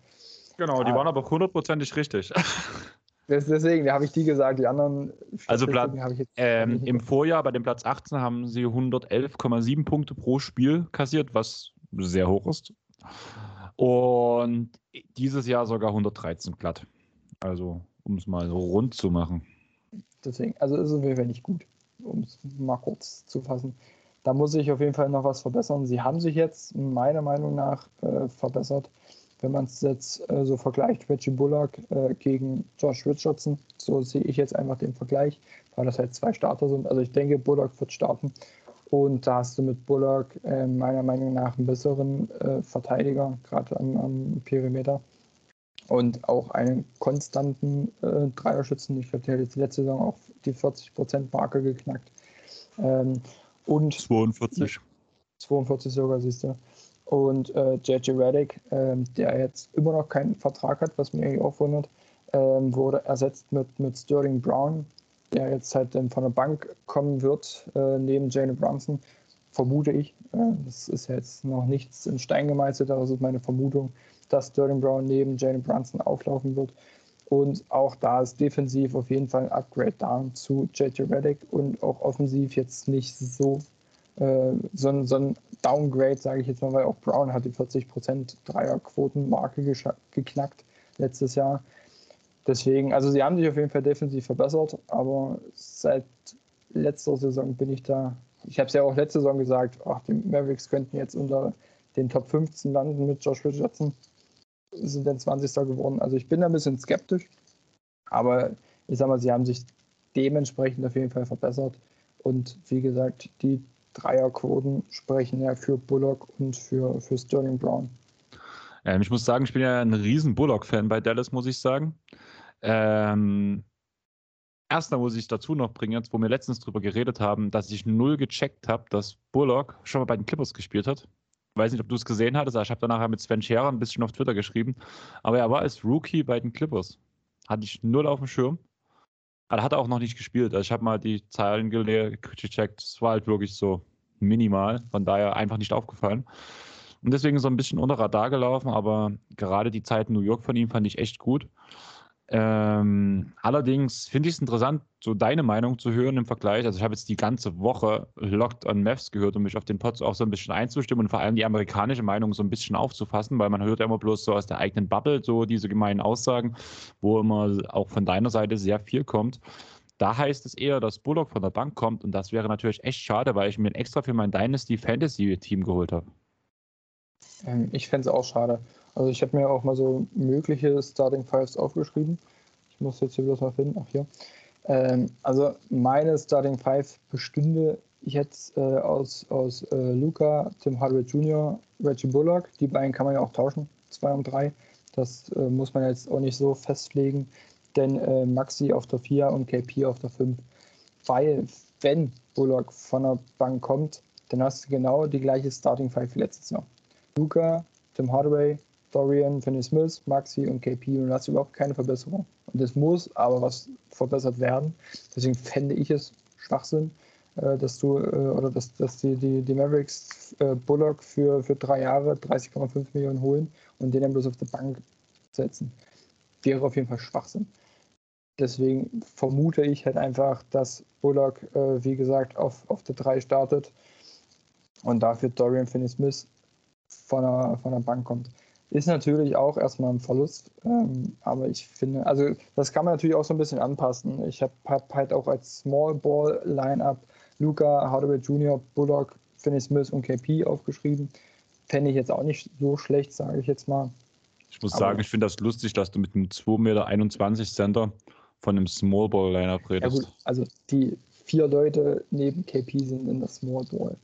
Genau, die ah. waren aber hundertprozentig richtig. Deswegen habe ich die gesagt, die anderen. Also habe ich jetzt ähm, im Vorjahr bei dem Platz 18 haben sie 111,7 Punkte pro Spiel kassiert, was sehr hoch ist. Und dieses Jahr sogar 113 glatt. Also, um es mal so rund zu machen. Deswegen, also ist es auf jeden Fall nicht gut, um es mal kurz zu fassen. Da muss sich auf jeden Fall noch was verbessern. Sie haben sich jetzt meiner Meinung nach äh, verbessert wenn man es jetzt äh, so vergleicht, Reggie Bullock äh, gegen Josh Richardson, so sehe ich jetzt einfach den Vergleich, weil das halt zwei Starter sind. Also ich denke, Bullock wird starten. Und da hast du mit Bullock äh, meiner Meinung nach einen besseren äh, Verteidiger, gerade am, am, Perimeter. und auch einen konstanten äh, Dreierschützen. Ich glaube, der hat jetzt letzte Saison auch die 40%-Marke geknackt. Ähm, und 42. 42 sogar, siehst du. Und äh, JJ Reddick, ähm, der jetzt immer noch keinen Vertrag hat, was mich auch wundert, ähm, wurde ersetzt mit, mit Sterling Brown, der jetzt halt dann von der Bank kommen wird, äh, neben Jane Brunson, vermute ich. Äh, das ist jetzt noch nichts in Stein gemeißelt, aber das ist meine Vermutung, dass Sterling Brown neben Jane Brunson auflaufen wird. Und auch da ist defensiv auf jeden Fall ein Upgrade da zu JJ Reddick und auch offensiv jetzt nicht so, äh, so, so ein Downgrade, sage ich jetzt mal, weil auch Brown hat die 40% Dreierquotenmarke geknackt letztes Jahr. Deswegen, also sie haben sich auf jeden Fall defensiv verbessert, aber seit letzter Saison bin ich da. Ich habe es ja auch letzte Saison gesagt, ach, die Mavericks könnten jetzt unter den Top 15 landen mit Josh Richardson. Sind dann 20. geworden. Also ich bin da ein bisschen skeptisch. Aber ich sag mal, sie haben sich dementsprechend auf jeden Fall verbessert. Und wie gesagt, die Dreierquoten sprechen ja für Bullock und für, für Sterling Brown. Ähm, ich muss sagen, ich bin ja ein riesen Bullock-Fan bei Dallas, muss ich sagen. Ähm, Erstmal muss ich dazu noch bringen, jetzt, wo wir letztens drüber geredet haben, dass ich null gecheckt habe, dass Bullock schon mal bei den Clippers gespielt hat. Ich weiß nicht, ob du es gesehen hattest, aber ich habe danach mit Sven Scherer ein bisschen auf Twitter geschrieben. Aber er war als Rookie bei den Clippers. Hatte ich null auf dem Schirm. Aber hat er auch noch nicht gespielt. Also ich habe mal die Zahlen gecheckt. Es war halt wirklich so minimal. Von daher einfach nicht aufgefallen. Und deswegen so ein bisschen unter Radar gelaufen. Aber gerade die Zeit in New York von ihm fand ich echt gut. Ähm, allerdings finde ich es interessant, so deine Meinung zu hören im Vergleich. Also ich habe jetzt die ganze Woche Locked on Mavs gehört, um mich auf den Pod auch so ein bisschen einzustimmen und vor allem die amerikanische Meinung so ein bisschen aufzufassen, weil man hört ja immer bloß so aus der eigenen Bubble so diese gemeinen Aussagen, wo immer auch von deiner Seite sehr viel kommt. Da heißt es eher, dass Bullock von der Bank kommt und das wäre natürlich echt schade, weil ich mir extra für mein Dynasty Fantasy Team geholt habe. Ähm, ich fände es auch schade. Also ich habe mir auch mal so mögliche Starting Fives aufgeschrieben. Ich muss jetzt hier bloß mal finden. Ach hier. Ähm, also meine Starting Five bestünde jetzt äh, aus, aus äh, Luca, Tim Hardaway Jr., Reggie Bullock. Die beiden kann man ja auch tauschen, zwei und drei. Das äh, muss man jetzt auch nicht so festlegen. Denn äh, Maxi auf der 4 und KP auf der 5. Weil, wenn Bullock von der Bank kommt, dann hast du genau die gleiche Starting Five wie letztes Jahr. Luca, Tim Hardaway, Dorian, Finney Smith, Maxi und KP und da hast du überhaupt keine Verbesserung. Und es muss aber was verbessert werden. Deswegen fände ich es Schwachsinn, äh, dass du äh, oder dass, dass die, die, die Mavericks äh, Bullock für, für drei Jahre 30,5 Millionen holen und den dann bloß auf der Bank setzen. Wäre auf jeden Fall Schwachsinn. Deswegen vermute ich halt einfach, dass Bullock, wie gesagt, auf, auf der 3 startet und dafür Dorian Finney-Smith von der, von der Bank kommt. Ist natürlich auch erstmal ein Verlust, ähm, aber ich finde, also das kann man natürlich auch so ein bisschen anpassen. Ich habe hab halt auch als Small Ball Lineup Luca, Hardaway Jr., Bullock, Finney Smith und KP aufgeschrieben. Fände ich jetzt auch nicht so schlecht, sage ich jetzt mal. Ich muss aber sagen, ich finde das lustig, dass du mit einem 2,21 Meter Center von einem Small Ball Lineup redest. Ja gut, also die vier Leute neben KP sind in der Small Ball.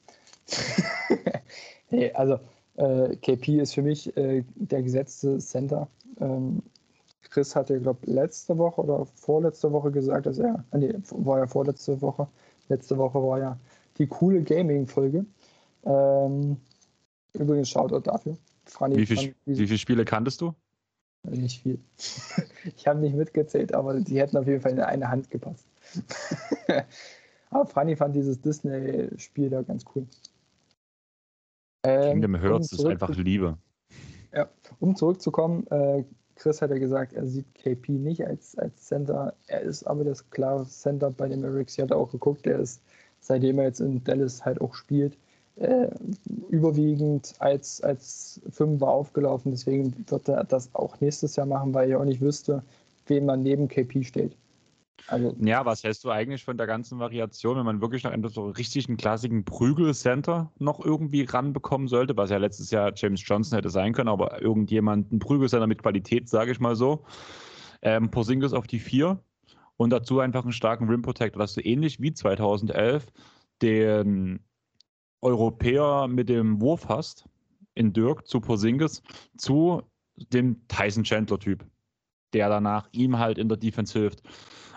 nee, also äh, KP ist für mich äh, der gesetzte Center. Ähm, Chris hatte, glaube ich, letzte Woche oder vorletzte Woche gesagt, dass er, nee, war ja vorletzte Woche, letzte Woche war ja die coole Gaming-Folge. Ähm, übrigens, Shoutout dafür. Franny wie, viel, wie viele Spiele kanntest du? Nicht viel. ich habe nicht mitgezählt, aber die hätten auf jeden Fall in eine Hand gepasst. aber Franny fand dieses Disney-Spiel da ganz cool. Ähm, Kingdom Hearts um ist einfach Liebe. Ja, um zurückzukommen, äh, Chris hat ja gesagt, er sieht KP nicht als, als Center. Er ist aber das klare Center bei den Mavericks. Ich hatte auch geguckt, er ist, seitdem er jetzt in Dallas halt auch spielt, äh, überwiegend als, als Fünfer aufgelaufen. Deswegen wird er das auch nächstes Jahr machen, weil er auch nicht wüsste, wen man neben KP steht. Also, ja, was hältst du eigentlich von der ganzen Variation, wenn man wirklich noch einen so richtigen klassischen Prügelcenter noch irgendwie ranbekommen sollte, was ja letztes Jahr James Johnson hätte sein können, aber irgendjemand, ein Prügelcenter mit Qualität, sage ich mal so. Ähm, Porzingis auf die 4 und dazu einfach einen starken Rim Protector, dass du ähnlich wie 2011 den Europäer mit dem Wurf hast, in Dirk zu Porzingis, zu dem Tyson Chandler-Typ der danach ihm halt in der Defense hilft.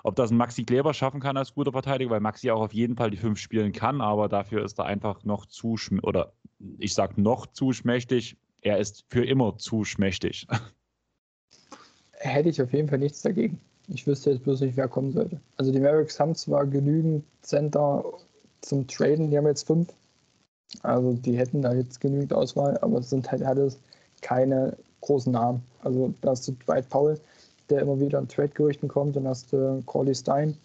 Ob das ein Maxi Kleber schaffen kann als guter Verteidiger, weil Maxi auch auf jeden Fall die fünf spielen kann, aber dafür ist er einfach noch zu, oder ich sag noch zu schmächtig. Er ist für immer zu schmächtig. Hätte ich auf jeden Fall nichts dagegen. Ich wüsste jetzt bloß nicht, wer kommen sollte. Also die Mavericks haben zwar genügend Center zum Traden, die haben jetzt fünf. Also die hätten da jetzt genügend Auswahl, aber es sind halt alles keine großen Namen. Also da du Dwight Powell, der immer wieder in Trade-Gerüchten kommt, dann hast du Corley Stein,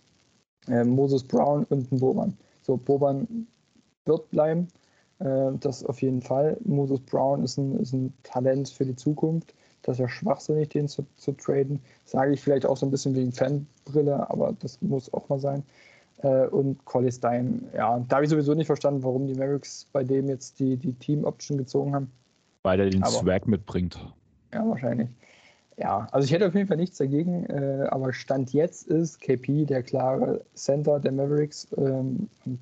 äh, Moses Brown und ein Boban. So, Boban wird bleiben, äh, das auf jeden Fall. Moses Brown ist ein, ist ein Talent für die Zukunft. Das ist ja schwachsinnig, den zu, zu traden. Sage ich vielleicht auch so ein bisschen wegen Fanbrille, aber das muss auch mal sein. Äh, und Collie Stein, ja, da habe ich sowieso nicht verstanden, warum die Mavericks bei dem jetzt die, die Team-Option gezogen haben. Weil er den aber, Swag mitbringt. Ja, wahrscheinlich. Ja, also ich hätte auf jeden Fall nichts dagegen, äh, aber Stand jetzt ist KP der klare Center der Mavericks ähm, und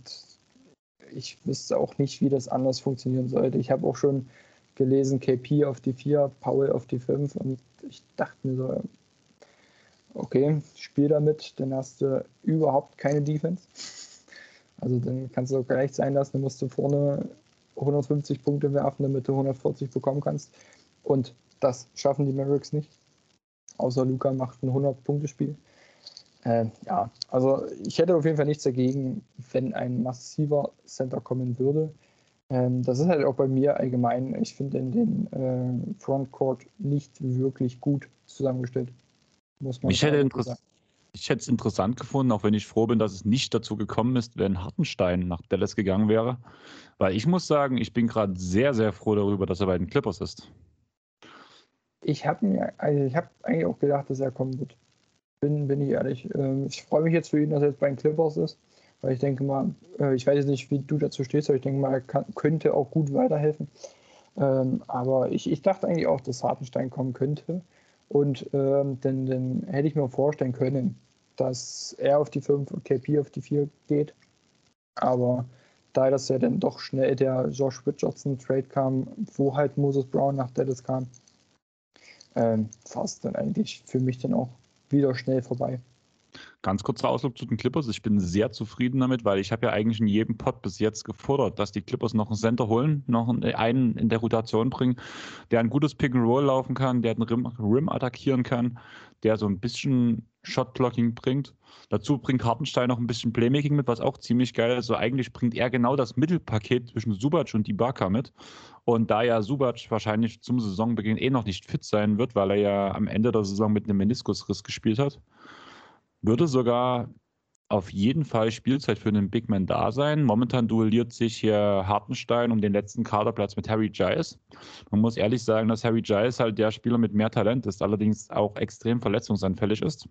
ich wüsste auch nicht, wie das anders funktionieren sollte. Ich habe auch schon gelesen, KP auf die 4, Paul auf die 5 und ich dachte mir so, okay, spiel damit, dann hast du überhaupt keine Defense. Also dann kannst du auch gleich sein lassen, dann musst du vorne 150 Punkte werfen, damit du 140 bekommen kannst. Und das schaffen die Mavericks nicht. Außer Luca macht ein 100-Punkte-Spiel. Äh, ja, also ich hätte auf jeden Fall nichts dagegen, wenn ein massiver Center kommen würde. Ähm, das ist halt auch bei mir allgemein. Ich finde den äh, Frontcourt nicht wirklich gut zusammengestellt. Muss man ich, hätte ich hätte es interessant gefunden, auch wenn ich froh bin, dass es nicht dazu gekommen ist, wenn Hartenstein nach Dallas gegangen wäre. Weil ich muss sagen, ich bin gerade sehr, sehr froh darüber, dass er bei den Clippers ist. Ich habe also ich eigentlich auch gedacht, dass er kommen wird. Bin, bin ich ehrlich. Ähm, ich freue mich jetzt für ihn, dass er jetzt bei den Clippers ist. Weil ich denke mal, äh, ich weiß jetzt nicht, wie du dazu stehst, aber ich denke mal, er kann, könnte auch gut weiterhelfen. Ähm, aber ich, ich dachte eigentlich auch, dass Hartenstein kommen könnte. Und ähm, dann, dann hätte ich mir vorstellen können, dass er auf die 5 und KP auf die 4 geht. Aber da das ja dann doch schnell der Josh Richardson Trade kam, wo halt Moses Brown nach Dallas kam, ähm, fast dann eigentlich für mich dann auch wieder schnell vorbei. Ganz kurzer Ausdruck zu den Clippers. Ich bin sehr zufrieden damit, weil ich habe ja eigentlich in jedem Pod bis jetzt gefordert, dass die Clippers noch einen Center holen, noch einen in der Rotation bringen, der ein gutes Pick and Roll laufen kann, der den Rim, Rim attackieren kann, der so ein bisschen Shotblocking bringt. Dazu bringt Hartenstein noch ein bisschen Playmaking mit, was auch ziemlich geil ist. Also eigentlich bringt er genau das Mittelpaket zwischen Subac und Ibaka mit. Und da ja Subac wahrscheinlich zum Saisonbeginn eh noch nicht fit sein wird, weil er ja am Ende der Saison mit einem Meniskusriss gespielt hat, würde sogar auf jeden Fall Spielzeit für einen Big Man da sein. Momentan duelliert sich hier Hartenstein um den letzten Kaderplatz mit Harry Giles. Man muss ehrlich sagen, dass Harry Giles halt der Spieler mit mehr Talent ist, allerdings auch extrem verletzungsanfällig ist.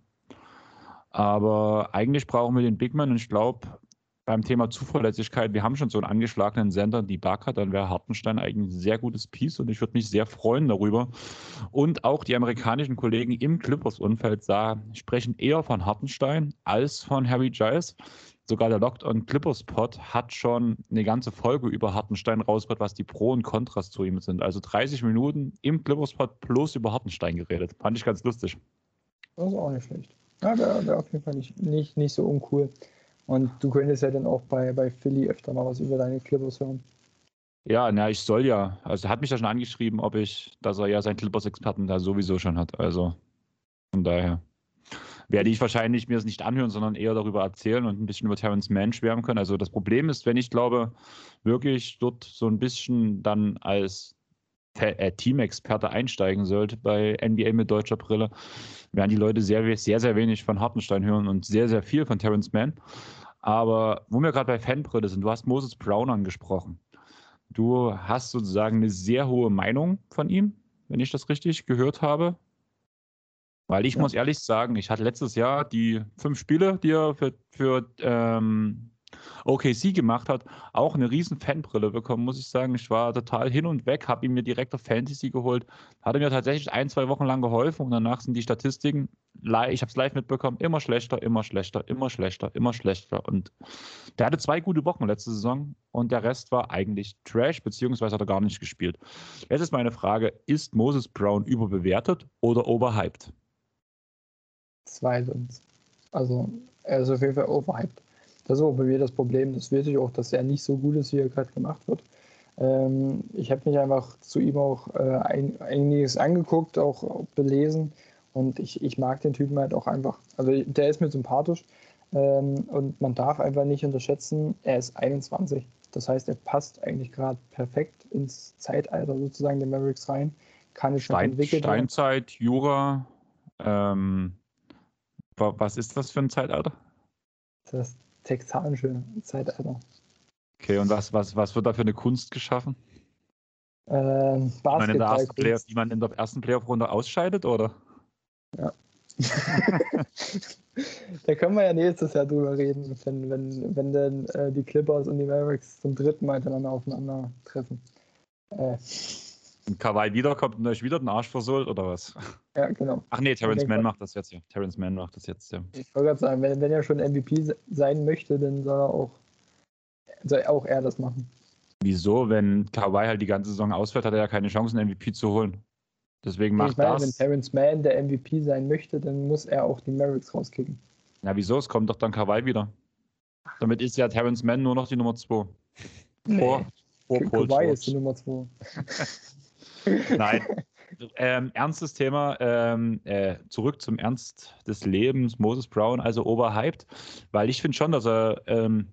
Aber eigentlich brauchen wir den Big Man und ich glaube, beim Thema Zuverlässigkeit, wir haben schon so einen angeschlagenen Sender, die Barker, dann wäre Hartenstein eigentlich ein sehr gutes Piece und ich würde mich sehr freuen darüber. Und auch die amerikanischen Kollegen im Clippers-Umfeld sprechen eher von Hartenstein als von Harry Giles. Sogar der Locked on Clippers Pod hat schon eine ganze Folge über Hartenstein rausgebracht, was die Pro und Kontras zu ihm sind. Also 30 Minuten im Clippers Pod bloß über Hartenstein geredet. Fand ich ganz lustig. Das ist auch nicht schlecht. Ja, wäre wär auf jeden Fall nicht, nicht, nicht so uncool. Und du könntest ja dann auch bei, bei Philly öfter mal was über deine Clippers hören. Ja, na, ich soll ja. Also er hat mich ja schon angeschrieben, ob ich, dass er ja seinen Clippers-Experten da sowieso schon hat. Also von daher werde ich wahrscheinlich mir es nicht anhören, sondern eher darüber erzählen und ein bisschen über Terrence Mann schwärmen können. Also das Problem ist, wenn ich glaube, wirklich dort so ein bisschen dann als äh, Teamexperte einsteigen sollte bei NBA mit deutscher Brille, werden die Leute sehr, sehr, sehr wenig von Hartenstein hören und sehr, sehr viel von Terrence Mann. Aber wo wir gerade bei Fanbrille sind, du hast Moses Brown angesprochen. Du hast sozusagen eine sehr hohe Meinung von ihm, wenn ich das richtig gehört habe. Weil ich ja. muss ehrlich sagen, ich hatte letztes Jahr die fünf Spiele, die er für, für ähm, OKC gemacht hat, auch eine riesen Fanbrille bekommen, muss ich sagen. Ich war total hin und weg, habe ihn mir direkt auf Fantasy geholt, hatte mir tatsächlich ein, zwei Wochen lang geholfen und danach sind die Statistiken, ich habe es live mitbekommen, immer schlechter, immer schlechter, immer schlechter, immer schlechter. Und der hatte zwei gute Wochen letzte Saison und der Rest war eigentlich Trash, beziehungsweise hat er gar nicht gespielt. Jetzt ist meine Frage, ist Moses Brown überbewertet oder overhyped? Zweitens. Also, er ist auf jeden Fall overhyped. Das ist auch bei mir das Problem. Das weiß ich auch, dass er nicht so gut ist, wie er gerade gemacht wird. Ähm, ich habe mich einfach zu ihm auch äh, ein, einiges angeguckt, auch belesen. Und ich, ich mag den Typen halt auch einfach. Also der ist mir sympathisch. Ähm, und man darf einfach nicht unterschätzen, er ist 21. Das heißt, er passt eigentlich gerade perfekt ins Zeitalter sozusagen der Mavericks rein. Kann ich schon Stein, entwickeln. Steinzeit, Jura. Ähm, was ist das für ein Zeitalter? Das texanische Zeitalter. Okay, und was, was, was wird da für eine Kunst geschaffen? Ähm, die, man in der ersten Playoff, die man in der ersten Playoff-Runde ausscheidet, oder? Ja. da können wir ja nächstes Jahr drüber reden, wenn, wenn, wenn dann äh, die Clippers und die Mavericks zum dritten Mal miteinander aufeinandertreffen. Äh. Und Kawhi wiederkommt und euch wieder den Arsch versohlt, oder was? Ja, genau. Ach nee, Terrence Mann macht das jetzt, ja. Terrence Mann macht das jetzt, ja. Ich wollte gerade sagen, wenn, wenn er schon MVP sein möchte, dann soll er auch, soll auch er das machen. Wieso? Wenn Kawhi halt die ganze Saison ausfällt, hat er ja keine Chance, einen MVP zu holen. Deswegen macht ich meine, das. Wenn Terrence Mann der MVP sein möchte, dann muss er auch die Mavericks rauskicken. Na, wieso? Es kommt doch dann Kawhi wieder. Damit ist ja Terrence Mann nur noch die Nummer 2. Nee. Vor, vor Kawhi ist die Nummer 2. Nein. Ähm, ernstes Thema, ähm, äh, zurück zum Ernst des Lebens, Moses Brown, also overhyped, weil ich finde schon, dass er, ähm,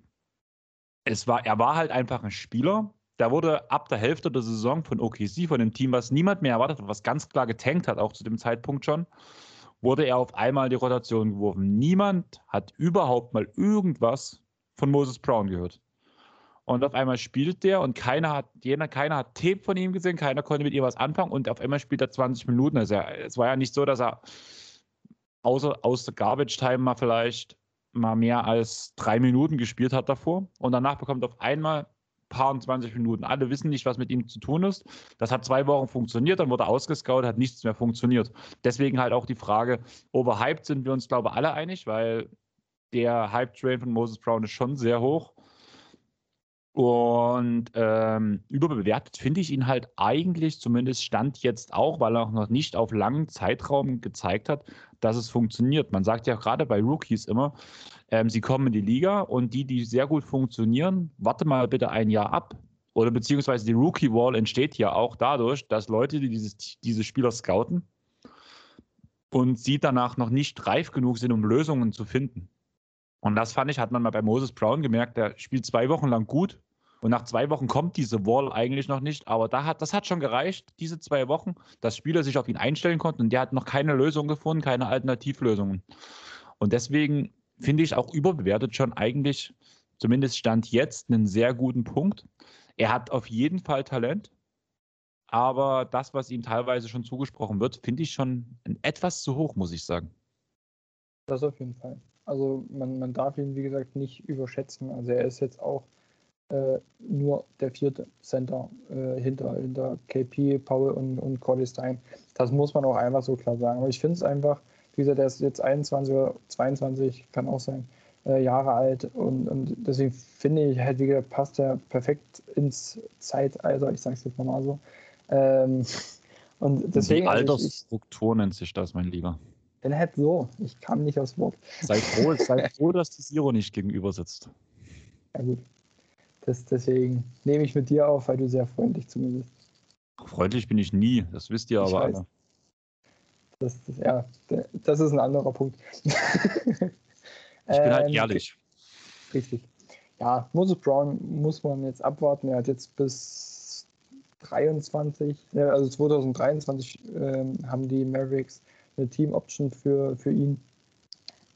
es war, er war halt einfach ein Spieler, da wurde ab der Hälfte der Saison von OKC, von dem Team, was niemand mehr erwartet hat, was ganz klar getankt hat, auch zu dem Zeitpunkt schon, wurde er auf einmal in die Rotation geworfen. Niemand hat überhaupt mal irgendwas von Moses Brown gehört. Und auf einmal spielt der und keiner hat, jener, keiner hat Tape von ihm gesehen, keiner konnte mit ihm was anfangen und auf einmal spielt er 20 Minuten. Also er, es war ja nicht so, dass er außer aus der Garbage Time mal vielleicht mal mehr als drei Minuten gespielt hat davor und danach bekommt auf einmal paar 20 Minuten. Alle wissen nicht, was mit ihm zu tun ist. Das hat zwei Wochen funktioniert, dann wurde ausgescout, hat nichts mehr funktioniert. Deswegen halt auch die Frage, overhyped sind wir uns, glaube ich, alle einig, weil der Hype-Train von Moses Brown ist schon sehr hoch. Und ähm, überbewertet finde ich ihn halt eigentlich, zumindest stand jetzt auch, weil er auch noch nicht auf langen Zeitraum gezeigt hat, dass es funktioniert. Man sagt ja gerade bei Rookies immer, ähm, sie kommen in die Liga und die, die sehr gut funktionieren, warte mal bitte ein Jahr ab. Oder beziehungsweise die Rookie Wall entsteht ja auch dadurch, dass Leute, die dieses, diese Spieler scouten und sie danach noch nicht reif genug sind, um Lösungen zu finden. Und das fand ich, hat man mal bei Moses Brown gemerkt, der spielt zwei Wochen lang gut und nach zwei Wochen kommt diese Wall eigentlich noch nicht. Aber da hat, das hat schon gereicht, diese zwei Wochen, dass Spieler sich auf ihn einstellen konnten und der hat noch keine Lösung gefunden, keine Alternativlösungen. Und deswegen finde ich auch überbewertet schon eigentlich, zumindest Stand jetzt, einen sehr guten Punkt. Er hat auf jeden Fall Talent, aber das, was ihm teilweise schon zugesprochen wird, finde ich schon etwas zu hoch, muss ich sagen. Das auf jeden Fall. Also man, man darf ihn, wie gesagt, nicht überschätzen. Also er ist jetzt auch äh, nur der vierte Center äh, hinter, hinter KP, Paul und, und Cordy Stein. Das muss man auch einfach so klar sagen. Aber ich finde es einfach, wie gesagt, der ist jetzt 21 oder 22, kann auch sein, äh, Jahre alt. Und, und deswegen finde ich halt, wie gesagt, passt er perfekt ins Zeitalter, ich sage es jetzt mal so. Ähm, und deswegen. Die also Altersstruktur nennt sich das, mein Lieber. Dann halt so. Ich kam nicht aufs Wort. Sei froh, sei froh dass die Siro nicht gegenüber sitzt. Ja, gut. Das, deswegen nehme ich mit dir auf, weil du sehr freundlich zu mir bist. Freundlich bin ich nie, das wisst ihr aber alle. Das, das, ja, das ist ein anderer Punkt. ich bin halt ähm, ehrlich. Richtig. Ja, Moses Brown muss man jetzt abwarten. Er hat jetzt bis 23, also 2023 ähm, haben die Mavericks eine Team-Option für, für ihn.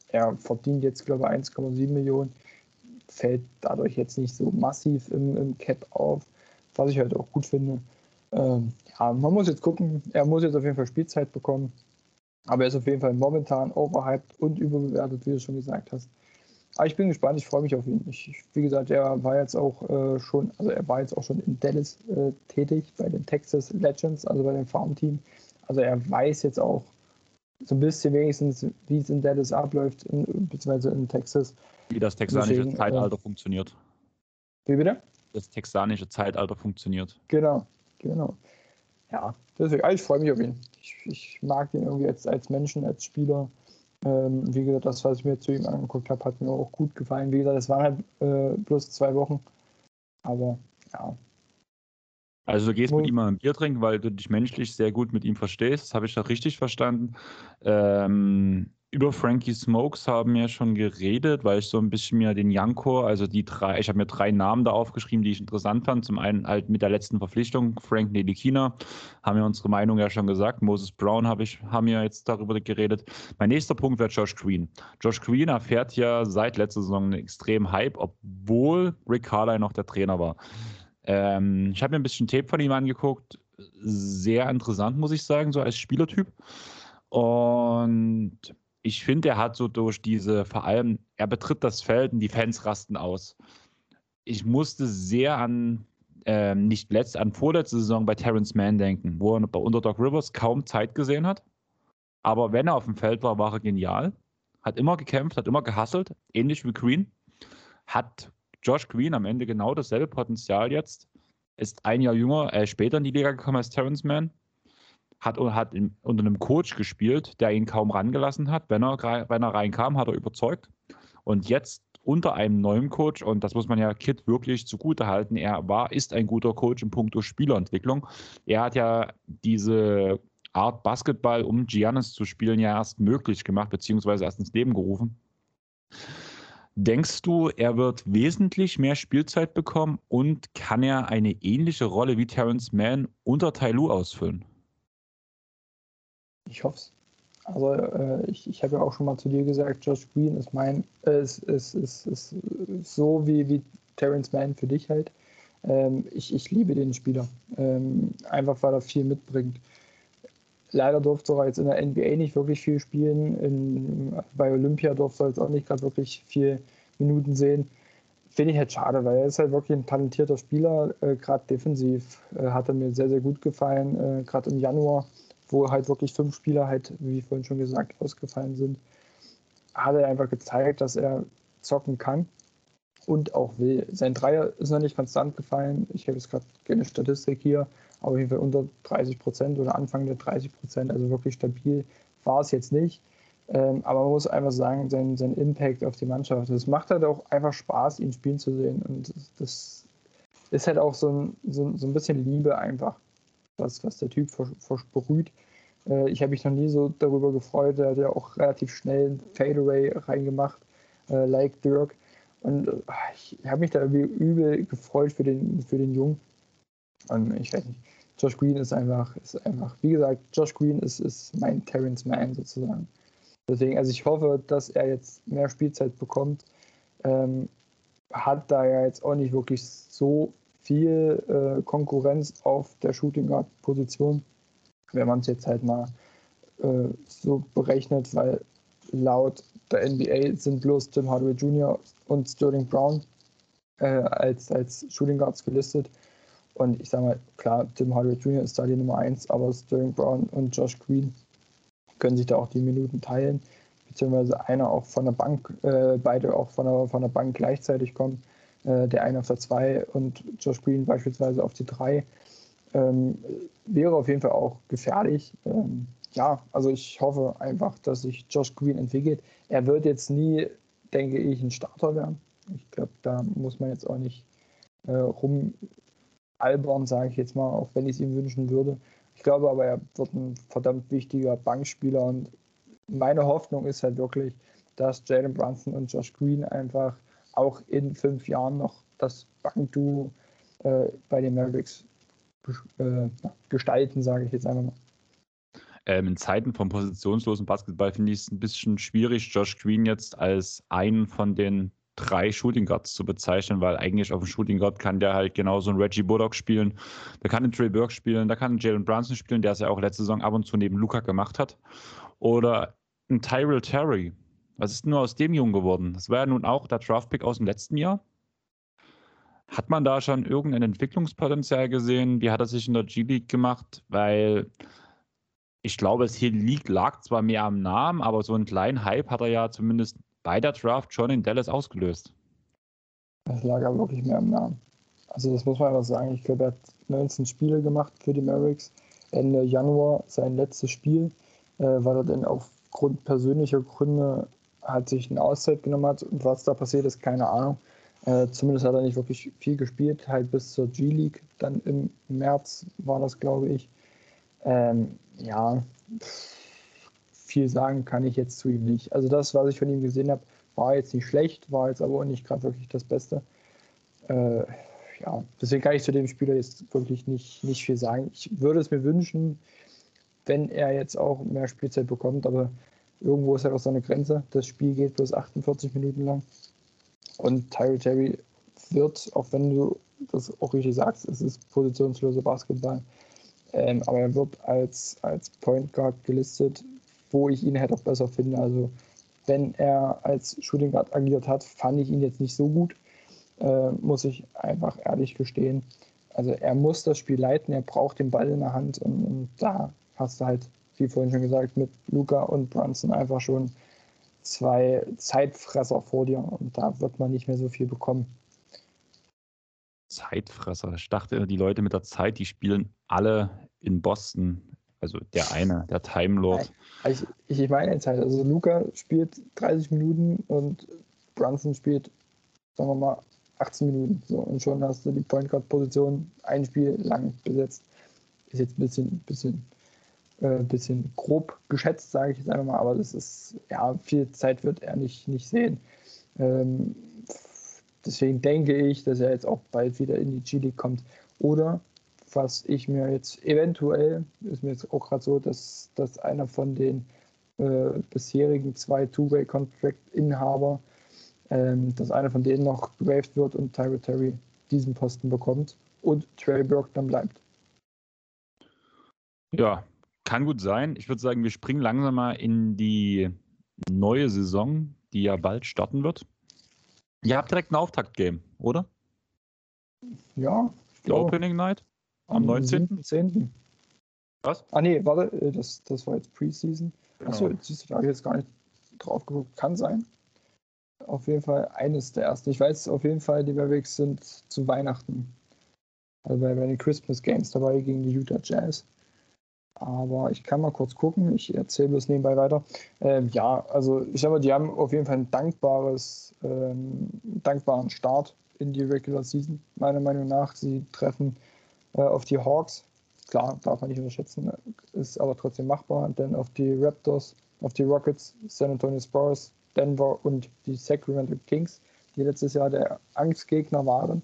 Er verdient jetzt, glaube ich, 1,7 Millionen. Fällt dadurch jetzt nicht so massiv im, im Cap auf, was ich halt auch gut finde. Ähm, ja, man muss jetzt gucken. Er muss jetzt auf jeden Fall Spielzeit bekommen. Aber er ist auf jeden Fall momentan overhyped und überbewertet, wie du schon gesagt hast. Aber ich bin gespannt, ich freue mich auf ihn. Ich, wie gesagt, er war jetzt auch äh, schon, also er war jetzt auch schon in Dallas äh, tätig bei den Texas Legends, also bei dem Farmteam. Also er weiß jetzt auch, so ein bisschen wenigstens, wie es in Dallas abläuft, in, beziehungsweise in Texas. Wie das texanische Deswegen, Zeitalter äh, funktioniert. Wie bitte? Das texanische Zeitalter funktioniert. Genau, genau. Ja, deswegen, also ich freue mich auf ihn. Ich, ich, mag ihn irgendwie als, als Menschen, als Spieler. Ähm, wie gesagt, das, was ich mir zu ihm angeguckt habe, hat mir auch gut gefallen. Wie gesagt, es waren halt äh, bloß zwei Wochen. Aber ja. Also du gehst mit ihm mal ein Bier trinken, weil du dich menschlich sehr gut mit ihm verstehst. Das habe ich doch richtig verstanden. Ähm, über Frankie Smokes haben wir schon geredet, weil ich so ein bisschen mir den Janko, also die drei, ich habe mir drei Namen da aufgeschrieben, die ich interessant fand. Zum einen halt mit der letzten Verpflichtung, Frank Nedikina, haben wir unsere Meinung ja schon gesagt. Moses Brown habe ich, haben wir jetzt darüber geredet. Mein nächster Punkt wäre Josh Green. Josh Green erfährt ja seit letzter Saison einen extremen Hype, obwohl Rick Carlyle noch der Trainer war. Ähm, ich habe mir ein bisschen Tape von ihm angeguckt. Sehr interessant, muss ich sagen, so als Spielertyp. Und ich finde, er hat so durch diese, vor allem, er betritt das Feld und die Fans rasten aus. Ich musste sehr an, äh, nicht letzt, an vorletzte Saison bei Terrence Mann denken, wo er bei Underdog Rivers kaum Zeit gesehen hat. Aber wenn er auf dem Feld war, war er genial. Hat immer gekämpft, hat immer gehasselt, ähnlich wie Green. Hat Josh Green am Ende genau dasselbe Potenzial jetzt. Ist ein Jahr jünger, äh, später in die Liga gekommen als Terrence Mann hat, hat in, unter einem Coach gespielt, der ihn kaum rangelassen hat. Wenn er, wenn er reinkam, hat er überzeugt. Und jetzt unter einem neuen Coach, und das muss man ja Kit wirklich zugute halten, er war, ist ein guter Coach in puncto Spielerentwicklung. Er hat ja diese Art Basketball, um Giannis zu spielen, ja erst möglich gemacht, beziehungsweise erst ins Leben gerufen. Denkst du, er wird wesentlich mehr Spielzeit bekommen und kann er eine ähnliche Rolle wie Terrence Mann unter Tyloo ausfüllen? Ich hoffe es. Also äh, ich, ich habe ja auch schon mal zu dir gesagt, Josh Green ist mein, äh, ist, ist, ist, ist so wie, wie Terrence Mann für dich halt. Ähm, ich, ich liebe den Spieler. Ähm, einfach weil er viel mitbringt. Leider durfte er jetzt in der NBA nicht wirklich viel spielen. In, bei Olympia durfte er jetzt auch nicht gerade wirklich viel Minuten sehen. Finde ich halt schade, weil er ist halt wirklich ein talentierter Spieler. Äh, gerade defensiv äh, hat er mir sehr, sehr gut gefallen. Äh, gerade im Januar wo halt wirklich fünf Spieler halt, wie vorhin schon gesagt, ausgefallen sind, hat er einfach gezeigt, dass er zocken kann und auch will. Sein Dreier ist noch nicht konstant gefallen. Ich habe jetzt gerade keine Statistik hier, auf jeden Fall unter 30 Prozent oder Anfang der 30 Prozent, also wirklich stabil war es jetzt nicht. Ähm, aber man muss einfach sagen, sein, sein Impact auf die Mannschaft, es macht halt auch einfach Spaß, ihn spielen zu sehen. Und das ist halt auch so ein, so, so ein bisschen Liebe einfach was, was der Typ versprüht. Äh, ich habe mich noch nie so darüber gefreut. Er hat ja auch relativ schnell ein Fadeaway reingemacht, äh, like Dirk. Und äh, ich habe mich da irgendwie übel gefreut für den, für den Jungen. Und ich weiß nicht, Josh Green ist einfach, ist einfach, wie gesagt, Josh Green ist, ist mein Terrence Mann sozusagen. Deswegen, also ich hoffe, dass er jetzt mehr Spielzeit bekommt. Ähm, hat da ja jetzt auch nicht wirklich so viel äh, Konkurrenz auf der Shooting Guard Position, wenn man es jetzt halt mal äh, so berechnet, weil laut der NBA sind bloß Tim Hardaway Jr. und Sterling Brown äh, als, als Shooting Guards gelistet. Und ich sage mal, klar, Tim Hardaway Jr. ist da die Nummer 1, aber Sterling Brown und Josh Green können sich da auch die Minuten teilen, beziehungsweise einer auch von der Bank, äh, beide auch von der, von der Bank gleichzeitig kommen. Äh, der eine auf der 2 und Josh Green beispielsweise auf die 3. Ähm, wäre auf jeden Fall auch gefährlich. Ähm, ja, also ich hoffe einfach, dass sich Josh Green entwickelt. Er wird jetzt nie, denke ich, ein Starter werden. Ich glaube, da muss man jetzt auch nicht äh, rumalbern, sage ich jetzt mal, auch wenn ich es ihm wünschen würde. Ich glaube aber, er wird ein verdammt wichtiger Bankspieler und meine Hoffnung ist halt wirklich, dass Jalen Brunson und Josh Green einfach auch in fünf Jahren noch das Bankduo äh, bei den Mavericks äh, gestalten, sage ich jetzt einfach mal. Ähm, in Zeiten von positionslosen Basketball finde ich es ein bisschen schwierig, Josh Green jetzt als einen von den drei Shooting Guards zu bezeichnen, weil eigentlich auf dem Shooting Guard kann der halt genauso ein Reggie Bullock spielen, der kann einen Trey Burke spielen, der kann einen Jalen Brunson spielen, der es ja auch letzte Saison ab und zu neben Luca gemacht hat. Oder ein Tyrell Terry, was ist nur aus dem Jungen geworden? Das war ja nun auch der Draftpick aus dem letzten Jahr. Hat man da schon irgendein Entwicklungspotenzial gesehen? Wie hat er sich in der G-League gemacht? Weil ich glaube, es hier liegt, lag zwar mehr am Namen, aber so einen kleinen Hype hat er ja zumindest bei der Draft schon in Dallas ausgelöst. Es lag ja wirklich mehr am Namen. Also das muss man einfach sagen. Ich glaube, er hat 19 Spiele gemacht für die Mavericks. Ende Januar sein letztes Spiel, äh, weil er dann auf aufgrund persönlicher Gründe hat sich eine Auszeit genommen hat. Und was da passiert ist, keine Ahnung. Äh, zumindest hat er nicht wirklich viel gespielt, halt bis zur G-League. Dann im März war das, glaube ich. Ähm, ja, viel sagen kann ich jetzt zu ihm nicht. Also das, was ich von ihm gesehen habe, war jetzt nicht schlecht, war jetzt aber auch nicht gerade wirklich das Beste. Äh, ja, deswegen kann ich zu dem Spieler jetzt wirklich nicht, nicht viel sagen. Ich würde es mir wünschen, wenn er jetzt auch mehr Spielzeit bekommt, aber irgendwo ist halt auch seine Grenze. Das Spiel geht bloß 48 Minuten lang. Und Tyrell Terry wird, auch wenn du das auch richtig sagst, es ist positionsloser Basketball, ähm, aber er wird als, als Point Guard gelistet, wo ich ihn halt auch besser finde. Also wenn er als Shooting Guard agiert hat, fand ich ihn jetzt nicht so gut, äh, muss ich einfach ehrlich gestehen. Also er muss das Spiel leiten, er braucht den Ball in der Hand und, und da hast du halt, wie vorhin schon gesagt, mit Luca und Brunson einfach schon zwei Zeitfresser vor dir und da wird man nicht mehr so viel bekommen. Zeitfresser. Ich dachte, die Leute mit der Zeit, die spielen alle in Boston. Also der eine, der Time Lord. Ich, ich meine jetzt halt, also Luca spielt 30 Minuten und Brunson spielt, sagen wir mal, 18 Minuten. So, und schon hast du die Point Guard Position ein Spiel lang besetzt. Ist jetzt ein bisschen, bisschen äh, bisschen grob geschätzt, sage ich jetzt einfach mal, aber das ist, ja, viel Zeit wird er nicht, nicht sehen. Ähm, deswegen denke ich, dass er jetzt auch bald wieder in die G-League kommt. Oder was ich mir jetzt eventuell, ist mir jetzt auch gerade so, dass, dass einer von den äh, bisherigen zwei Two-Way-Contract-Inhaber, ähm, dass einer von denen noch gewaved wird und Tyra Terry diesen Posten bekommt und Trey Burke dann bleibt. Ja, kann gut sein. Ich würde sagen, wir springen langsam mal in die neue Saison, die ja bald starten wird. Ihr habt direkt ein Auftaktgame, oder? Ja. Die Opening Night am, am 19. 10. Was? Ah, nee, warte, äh, das, das war jetzt Preseason. Genau. Achso, siehst du, da habe ich jetzt gar nicht drauf geguckt. Kann sein. Auf jeden Fall eines der ersten. Ich weiß auf jeden Fall, die Mavericks sind zu Weihnachten. Also bei, bei den Christmas Games dabei gegen die Utah Jazz. Aber ich kann mal kurz gucken. Ich erzähle bloß nebenbei weiter. Ähm, ja, also ich mal, die haben auf jeden Fall ein dankbares, ähm, dankbaren Start in die Regular Season, meiner Meinung nach. Sie treffen auf die Hawks. Klar, darf man nicht unterschätzen, ist aber trotzdem machbar. Denn auf die Raptors, auf die Rockets, San Antonio Spurs, Denver und die Sacramento Kings, die letztes Jahr der Angstgegner waren.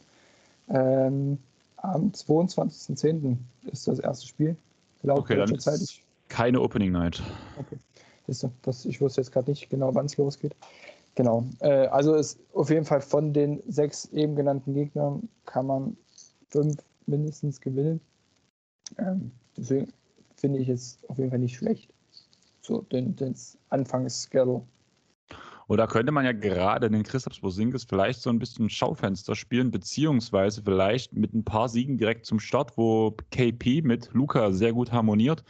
Ähm, am 22.10. ist das erste Spiel laut okay, deutscher Zeit. Ich, keine Opening Night. Okay. Das, das, ich wusste jetzt gerade nicht genau, wann es losgeht. Genau. Äh, also ist auf jeden Fall von den sechs eben genannten Gegnern kann man fünf mindestens gewinnen. Ähm, deswegen finde ich es auf jeden Fall nicht schlecht. So, den, den Anfangsschedule. Oder könnte man ja gerade den Christoph Bosinkis vielleicht so ein bisschen Schaufenster spielen, beziehungsweise vielleicht mit ein paar Siegen direkt zum Start, wo KP mit Luca sehr gut harmoniert,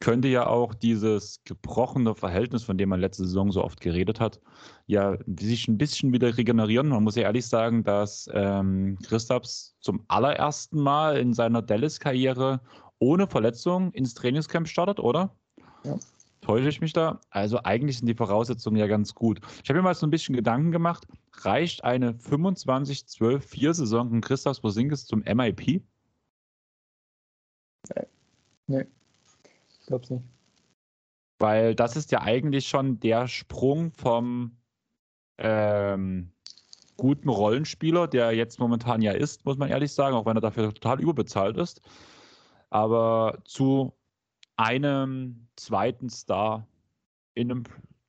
könnte ja auch dieses gebrochene Verhältnis, von dem man letzte Saison so oft geredet hat, ja sich ein bisschen wieder regenerieren. Man muss ja ehrlich sagen, dass ähm, Christaps zum allerersten Mal in seiner Dallas-Karriere ohne Verletzung ins Trainingscamp startet, oder? Ja. Täusche ich mich da? Also eigentlich sind die Voraussetzungen ja ganz gut. Ich habe mir mal so ein bisschen Gedanken gemacht. Reicht eine 25-12-4-Saison von Christoph Bosinkis zum MIP? Nee. nee. Glaube es nicht. Weil das ist ja eigentlich schon der Sprung vom ähm, guten Rollenspieler, der jetzt momentan ja ist, muss man ehrlich sagen, auch wenn er dafür total überbezahlt ist. Aber zu einem zweiten Star in einem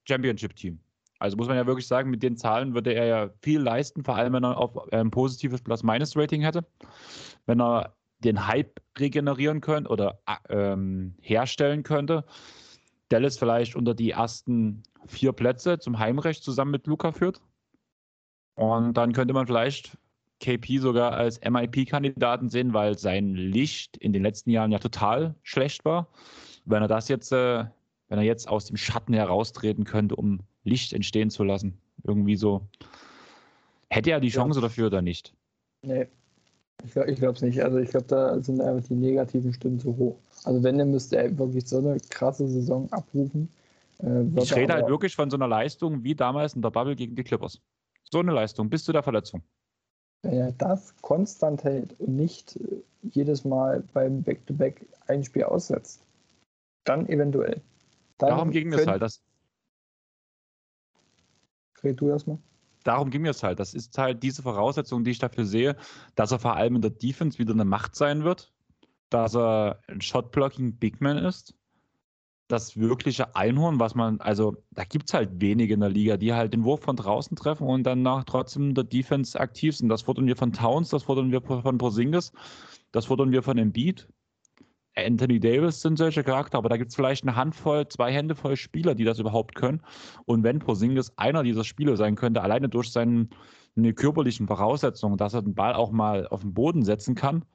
Championship-Team. Also muss man ja wirklich sagen, mit den Zahlen würde er ja viel leisten, vor allem wenn er auf ein positives Plus-Minus-Rating hätte. Wenn er den Hype regenerieren könnte oder ähm, herstellen könnte. Dallas vielleicht unter die ersten vier Plätze zum Heimrecht zusammen mit Luca führt. Und dann könnte man vielleicht KP sogar als MIP-Kandidaten sehen, weil sein Licht in den letzten Jahren ja total schlecht war. Wenn er das jetzt, äh, wenn er jetzt aus dem Schatten heraustreten könnte, um Licht entstehen zu lassen, irgendwie so, hätte er die Chance ja. dafür oder nicht? Nee, ich glaube es nicht. Also ich glaube, da sind einfach die negativen Stimmen zu hoch. Also wenn, dann müsste er wirklich so eine krasse Saison abrufen, Äh, ich rede halt wirklich von so einer Leistung wie damals in der Bubble gegen die Clippers. So eine Leistung bis zu der Verletzung. Wenn er das konstant hält und nicht äh, jedes Mal beim Back-to-Back -Back ein Spiel aussetzt, dann eventuell. Dann Darum ging es halt. Das Red du erstmal. Darum ging es halt. Das ist halt diese Voraussetzung, die ich dafür sehe, dass er vor allem in der Defense wieder eine Macht sein wird, dass er ein Shot-Blocking-Bigman ist, das wirkliche Einhorn, was man, also da gibt es halt wenige in der Liga, die halt den Wurf von draußen treffen und dann nach trotzdem der Defense aktiv sind. Das fordern wir von Towns, das fordern wir von Porzingis, das fordern wir von Embiid. Anthony Davis sind solche Charakter, aber da gibt es vielleicht eine Handvoll, zwei Hände voll Spieler, die das überhaupt können. Und wenn Porzingis einer dieser Spieler sein könnte, alleine durch seine körperlichen Voraussetzungen, dass er den Ball auch mal auf den Boden setzen kann,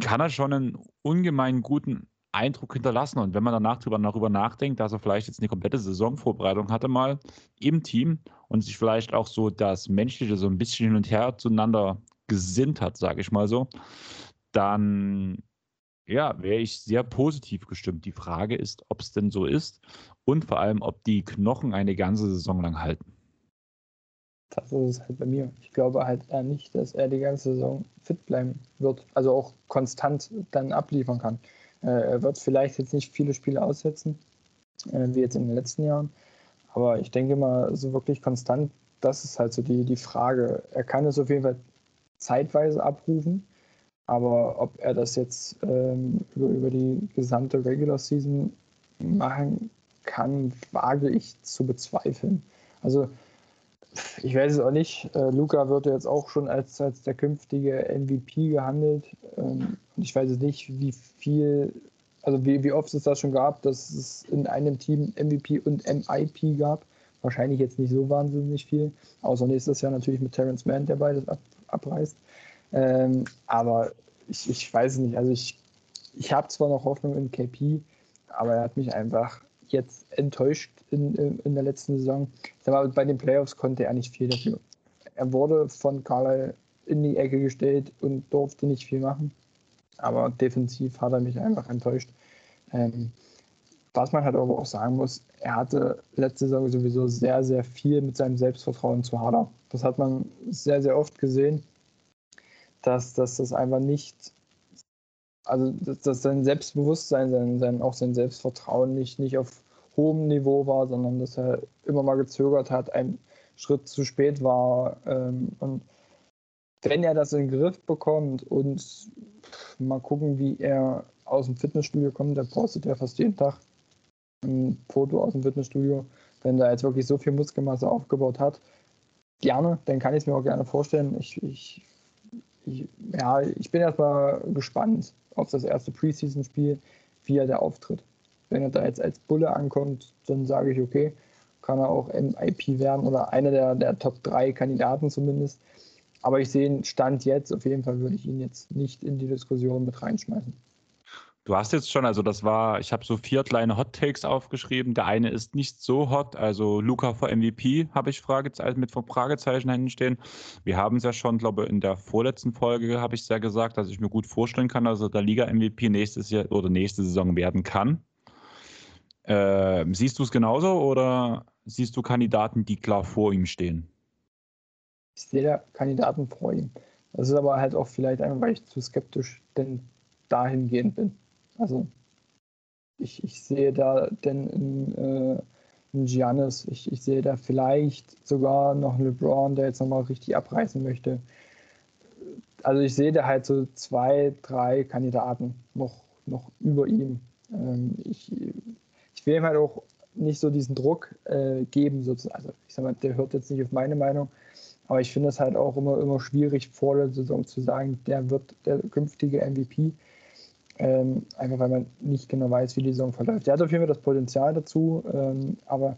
kann er schon einen ungemein guten Eindruck hinterlassen. Und wenn man danach darüber, darüber nachdenkt, dass er vielleicht jetzt eine komplette Saisonvorbereitung hatte mal im Team und sich vielleicht auch so das Menschliche so ein bisschen hin und her zueinander gesinnt hat, sage ich mal so, dann ja, wäre ich sehr positiv gestimmt. Die Frage ist, ob es denn so ist und vor allem, ob die Knochen eine ganze Saison lang halten. Das ist es halt bei mir. Ich glaube halt eher nicht, dass er die ganze Saison fit bleiben wird. Also auch konstant dann abliefern kann. Äh, er wird vielleicht jetzt nicht viele Spiele aussetzen, äh, wie jetzt in den letzten Jahren. Aber ich denke mal, so wirklich konstant, das ist halt so die, die Frage. Er kann es auf jeden Fall zeitweise abrufen. Aber ob er das jetzt ähm, über, über die gesamte Regular Season machen kann, wage ich zu bezweifeln. Also ich weiß es auch nicht. Äh, Luca wird jetzt auch schon als, als der künftige MVP gehandelt. Ähm, ich weiß es nicht, wie viel, also wie, wie oft es das schon gab, dass es in einem Team MVP und MIP gab. Wahrscheinlich jetzt nicht so wahnsinnig viel. Außer nächstes Jahr natürlich mit Terrence Mann, der beides ab, abreißt. Ähm, aber ich, ich weiß nicht. Also ich, ich habe zwar noch Hoffnung in KP, aber er hat mich einfach jetzt enttäuscht in, in, in der letzten Saison. Mal, bei den Playoffs konnte er nicht viel dafür. Er wurde von Carlisle in die Ecke gestellt und durfte nicht viel machen. Aber defensiv hat er mich einfach enttäuscht. Ähm, was man halt aber auch sagen muss, er hatte letzte Saison sowieso sehr, sehr viel mit seinem Selbstvertrauen zu hadern. Das hat man sehr, sehr oft gesehen dass, dass das einfach nicht, also dass, dass sein Selbstbewusstsein, sein, sein, auch sein Selbstvertrauen nicht, nicht auf hohem Niveau war, sondern dass er immer mal gezögert hat, ein Schritt zu spät war. Ähm, und wenn er das in den Griff bekommt und mal gucken, wie er aus dem Fitnessstudio kommt, der postet ja fast jeden Tag ein Foto aus dem Fitnessstudio, wenn er jetzt wirklich so viel Muskelmasse aufgebaut hat, gerne, dann kann ich es mir auch gerne vorstellen. Ich, ich ich, ja, ich bin erstmal gespannt auf das erste Preseason-Spiel, wie er da auftritt. Wenn er da jetzt als Bulle ankommt, dann sage ich, okay, kann er auch MIP werden oder einer der, der Top 3 Kandidaten zumindest. Aber ich sehe Stand jetzt, auf jeden Fall würde ich ihn jetzt nicht in die Diskussion mit reinschmeißen. Du hast jetzt schon, also das war, ich habe so vier kleine Hot Takes aufgeschrieben. Der eine ist nicht so hot, also Luca vor MVP habe ich Fragezeichen, mit Fragezeichen hinstehen. Wir haben es ja schon, glaube ich, in der vorletzten Folge habe ich es ja gesagt, dass ich mir gut vorstellen kann, dass er der Liga MVP nächstes Jahr oder nächste Saison werden kann. Äh, siehst du es genauso oder siehst du Kandidaten, die klar vor ihm stehen? Ich sehe da Kandidaten vor ihm. Das ist aber halt auch vielleicht einfach, weil ich zu skeptisch denn dahingehend bin. Also ich, ich sehe da denn in, äh, in Giannis, ich, ich sehe da vielleicht sogar noch einen LeBron, der jetzt nochmal richtig abreißen möchte. Also ich sehe da halt so zwei, drei Kandidaten noch, noch über ihm. Ähm, ich, ich will ihm halt auch nicht so diesen Druck äh, geben, sozusagen. Also ich sag mal, der hört jetzt nicht auf meine Meinung, aber ich finde es halt auch immer, immer schwierig vor der Saison zu sagen, der wird der künftige MVP. Ähm, einfach weil man nicht genau weiß, wie die Saison verläuft. Er hat auf jeden Fall das Potenzial dazu, ähm, aber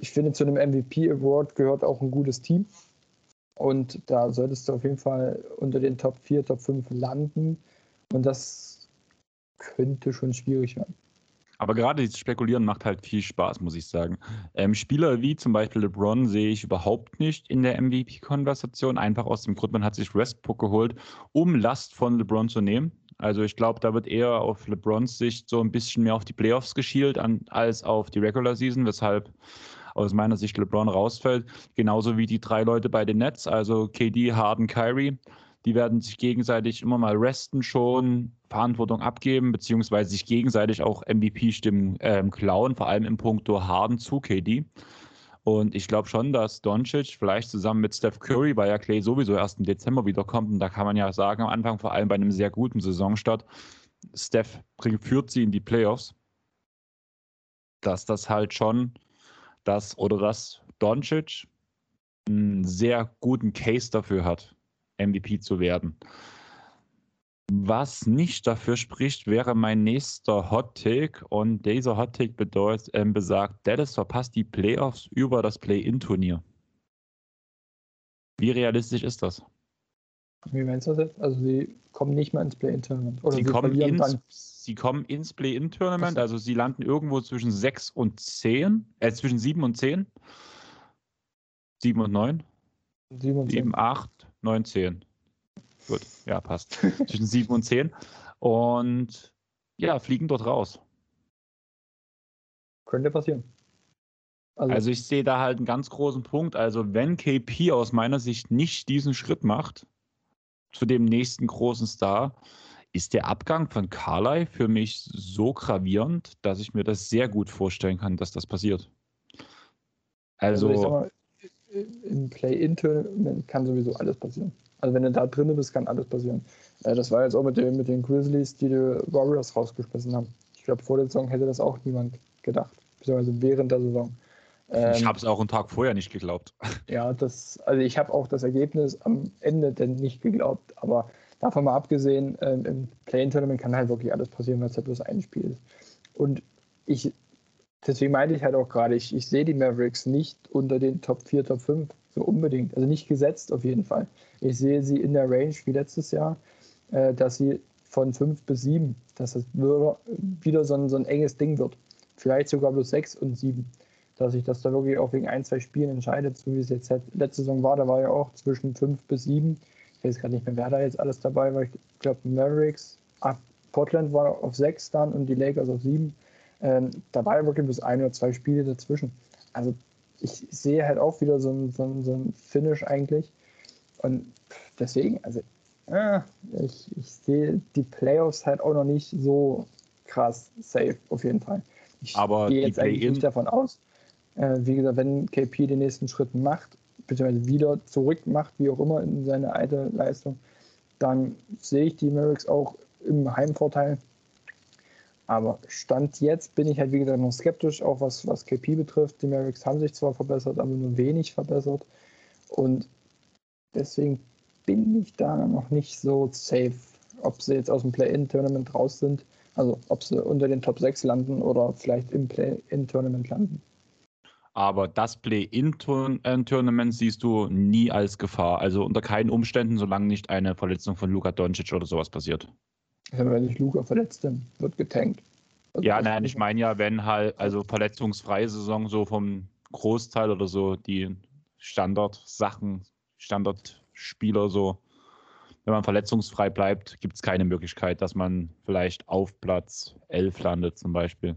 ich finde, zu einem MVP Award gehört auch ein gutes Team. Und da solltest du auf jeden Fall unter den Top 4, Top 5 landen. Und das könnte schon schwierig werden. Aber gerade dieses Spekulieren macht halt viel Spaß, muss ich sagen. Ähm, Spieler wie zum Beispiel LeBron sehe ich überhaupt nicht in der MVP-Konversation. Einfach aus dem Grund, man hat sich Westbrook geholt, um Last von LeBron zu nehmen. Also ich glaube, da wird eher auf LeBrons Sicht so ein bisschen mehr auf die Playoffs geschielt an, als auf die Regular Season, weshalb aus meiner Sicht LeBron rausfällt. Genauso wie die drei Leute bei den Nets, also KD, Harden, Kyrie. Die werden sich gegenseitig immer mal resten schon, Verantwortung abgeben, beziehungsweise sich gegenseitig auch MVP-Stimmen ähm, klauen, vor allem im Punkto Harden zu KD. Und ich glaube schon, dass Doncic vielleicht zusammen mit Steph Curry, weil ja Clay sowieso erst im Dezember wiederkommt, und da kann man ja sagen, am Anfang, vor allem bei einem sehr guten Saisonstart, Steph führt sie in die Playoffs, dass das halt schon das oder dass Doncic einen sehr guten Case dafür hat, MVP zu werden. Was nicht dafür spricht, wäre mein nächster Hot Take. Und dieser Hot Take bedeutet, äh, besagt, Dallas verpasst die Playoffs über das Play-In-Turnier. Wie realistisch ist das? Wie meinst du das jetzt? Also sie kommen nicht mal ins Play-In-Tournament. Sie, sie, kommen ins, sie kommen ins Play-In-Tournament, also sie landen irgendwo zwischen 6 und 10, äh, zwischen 7 und 10. 7 und 9. 7 und 10. 7, 8, 9, 10. Gut, ja, passt. Zwischen 7 und 10. Und ja, fliegen dort raus. Könnte passieren. Also, also, ich sehe da halt einen ganz großen Punkt. Also wenn KP aus meiner Sicht nicht diesen Schritt macht zu dem nächsten großen Star, ist der Abgang von Carly für mich so gravierend, dass ich mir das sehr gut vorstellen kann, dass das passiert. Also, also mal, im Play-In-Tournament kann sowieso alles passieren. Also wenn du da drin bist, kann alles passieren. Äh, das war jetzt auch mit den, mit den Grizzlies, die die Warriors rausgeschmissen haben. Ich glaube, vor der Saison hätte das auch niemand gedacht. Beziehungsweise während der Saison. ich ähm, habe es auch einen Tag vorher nicht geglaubt. Ja, das, also ich habe auch das Ergebnis am Ende denn nicht geglaubt. Aber davon mal abgesehen, ähm, im Play-In-Tournament kann halt wirklich alles passieren, weil es halt bloß ein Spiel ist. Und ich, deswegen meinte ich halt auch gerade, ich, ich sehe die Mavericks nicht unter den Top 4, Top 5 so unbedingt. Also nicht gesetzt auf jeden Fall. Ich sehe sie in der Range wie letztes Jahr, äh, dass sie von 5 bis 7, dass es wieder so ein, so ein enges Ding wird. Vielleicht sogar bis 6 und 7. Dass sich das da wirklich auch wegen ein, zwei Spielen entscheidet, so wie es jetzt letzte Saison war. Da war ja auch zwischen 5 bis 7. Ich weiß gerade nicht mehr, wer da jetzt alles dabei war. Ich glaube, Mavericks, ah, Portland war auf 6 dann und die Lakers auf 7. Ähm, da war ja wirklich bis ein oder zwei Spiele dazwischen. Also ich sehe halt auch wieder so ein, so ein, so ein Finish eigentlich. Und deswegen, also äh, ich, ich sehe die Playoffs halt auch noch nicht so krass safe, auf jeden Fall. Ich Aber gehe jetzt eigentlich nicht davon aus. Äh, wie gesagt, wenn KP den nächsten Schritt macht, beziehungsweise wieder zurück macht, wie auch immer in seine alte Leistung, dann sehe ich die Mavericks auch im Heimvorteil. Aber Stand jetzt bin ich halt, wie gesagt, noch skeptisch, auch was, was KP betrifft. Die Mavericks haben sich zwar verbessert, aber nur wenig verbessert. Und deswegen bin ich da noch nicht so safe, ob sie jetzt aus dem Play-In-Tournament raus sind. Also ob sie unter den Top 6 landen oder vielleicht im Play-In-Tournament landen. Aber das Play-In-Tournament siehst du nie als Gefahr. Also unter keinen Umständen, solange nicht eine Verletzung von Luka Doncic oder sowas passiert wenn sich Luca verletzt, dann wird getankt. Also ja, nein, ich meine ja, wenn halt, also verletzungsfreie Saison so vom Großteil oder so, die Standardsachen, Standardspieler so, wenn man verletzungsfrei bleibt, gibt es keine Möglichkeit, dass man vielleicht auf Platz 11 landet zum Beispiel.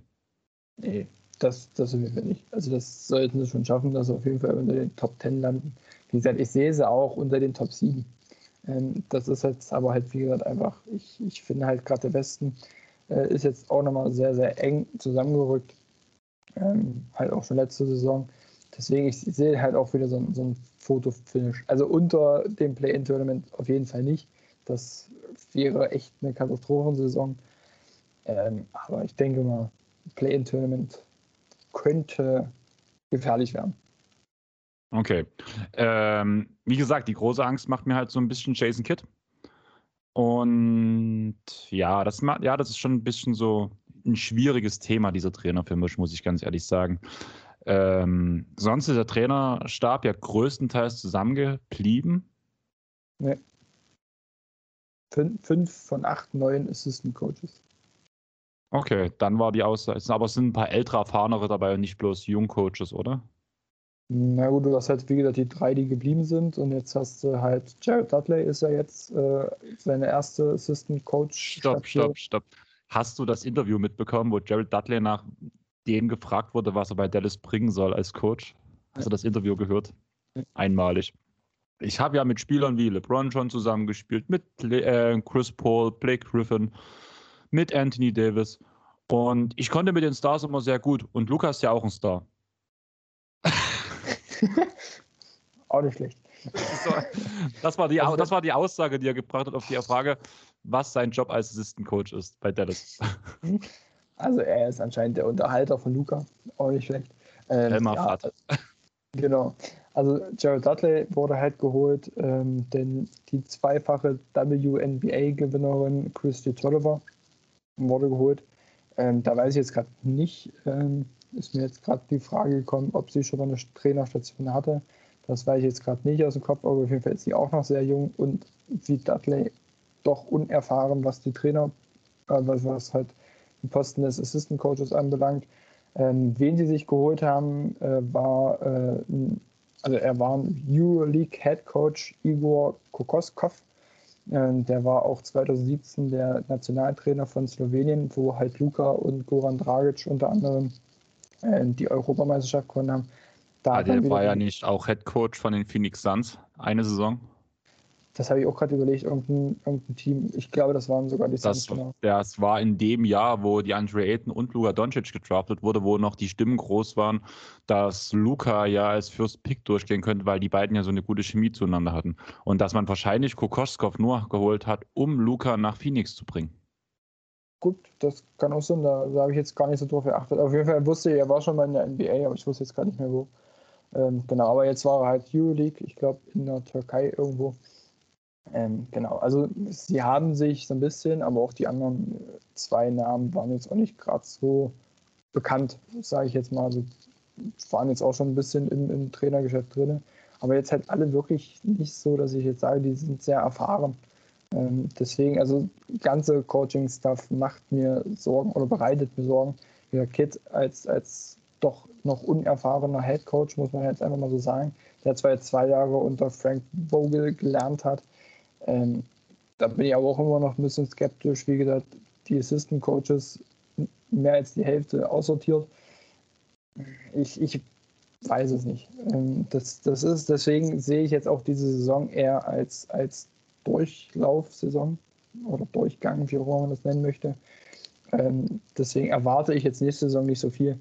Nee, das, das auf jeden Fall nicht. Also das sollten sie schon schaffen, dass sie auf jeden Fall unter den Top 10 landen. Wie gesagt, ich sehe sie auch unter den Top 7. Ähm, das ist jetzt aber halt, wie gesagt, einfach, ich, ich finde halt gerade der Westen äh, ist jetzt auch nochmal sehr, sehr eng zusammengerückt. Ähm, halt auch schon letzte Saison. Deswegen, ich sehe halt auch wieder so, so ein Fotofinish. Also unter dem Play-In-Tournament auf jeden Fall nicht. Das wäre echt eine Katastrophensaison. Ähm, aber ich denke mal, Play-In-Tournament könnte gefährlich werden. Okay. Ähm, wie gesagt, die große Angst macht mir halt so ein bisschen Jason Kidd. Und ja, das, ja, das ist schon ein bisschen so ein schwieriges Thema, dieser Trainer für mich, muss ich ganz ehrlich sagen. Ähm, sonst ist der Trainerstab ja größtenteils zusammengeblieben. Nee. Fün fünf von acht neuen Assistant Coaches. Okay, dann war die Aussage. Aber es sind ein paar ältere, erfahrenere dabei und nicht bloß Jungcoaches, oder? Na gut, du hast halt, wie gesagt, die drei, die geblieben sind und jetzt hast du halt, Jared Dudley ist ja jetzt äh, seine erste Assistant Coach. Stopp, stopp, stopp. Hast du das Interview mitbekommen, wo Jared Dudley nach dem gefragt wurde, was er bei Dallas bringen soll als Coach? Hast ja. du das Interview gehört? Ja. Einmalig. Ich habe ja mit Spielern wie LeBron schon zusammengespielt, mit äh, Chris Paul, Blake Griffin, mit Anthony Davis. Und ich konnte mit den Stars immer sehr gut. Und Lukas ist ja auch ein Star. auch nicht schlecht. Das war, die, also, das war die Aussage, die er gebracht hat auf die Frage, was sein Job als Assistant Coach ist bei Dallas. Also er ist anscheinend der Unterhalter von Luca. Auch nicht schlecht. Ähm, ja, genau. Also Jared Dudley wurde halt geholt, ähm, denn die zweifache WNBA-Gewinnerin Christy Tolliver wurde geholt. Ähm, da weiß ich jetzt gerade nicht, ähm, ist mir jetzt gerade die Frage gekommen, ob sie schon mal eine Trainerstation hatte. Das weiß ich jetzt gerade nicht aus dem Kopf, aber auf jeden Fall ist sie auch noch sehr jung und wie Dudley doch unerfahren, was die Trainer, äh, was, halt den Posten des Assistant Coaches anbelangt. Ähm, wen sie sich geholt haben, äh, war, äh, also er war ein Euroleague Head Coach Igor Kokoskov. Äh, der war auch 2017 der Nationaltrainer von Slowenien, wo halt Luka und Goran Dragic unter anderem die Europameisterschaft gewonnen haben. Da ah, der war ja nicht auch Head Coach von den Phoenix Suns eine Saison. Das habe ich auch gerade überlegt, irgendein, irgendein, Team. Ich glaube, das waren sogar die Suns. Genau. Das war in dem Jahr, wo die Andre Ayton und Luka Doncic gedraftet wurde, wo noch die Stimmen groß waren, dass Luka ja als First Pick durchgehen könnte, weil die beiden ja so eine gute Chemie zueinander hatten. Und dass man wahrscheinlich Kokoskov nur geholt hat, um Luka nach Phoenix zu bringen. Gut, das kann auch sein. Da, da habe ich jetzt gar nicht so drauf geachtet. Auf jeden Fall wusste ich, er war schon mal in der NBA, aber ich wusste jetzt gar nicht mehr wo. Ähm, genau, aber jetzt war er halt Euroleague, ich glaube in der Türkei irgendwo. Ähm, genau, also sie haben sich so ein bisschen, aber auch die anderen zwei Namen waren jetzt auch nicht gerade so bekannt, sage ich jetzt mal. Also waren jetzt auch schon ein bisschen im, im Trainergeschäft drin. Aber jetzt halt alle wirklich nicht so, dass ich jetzt sage, die sind sehr erfahren. Ähm, deswegen, also ganze Coaching-Stuff macht mir Sorgen oder bereitet mir Sorgen. Der Kid als, als doch noch unerfahrener Head Coach, muss man jetzt einfach mal so sagen, der zwar jetzt zwei Jahre unter Frank Vogel gelernt hat, ähm, da bin ich aber auch immer noch ein bisschen skeptisch. Wie gesagt, die Assistant Coaches mehr als die Hälfte aussortiert. Ich, ich weiß es nicht. Ähm, das, das ist, deswegen sehe ich jetzt auch diese Saison eher als, als Durchlaufsaison oder Durchgang, wie auch man das nennen möchte. Ähm, deswegen erwarte ich jetzt nächste Saison nicht so viel.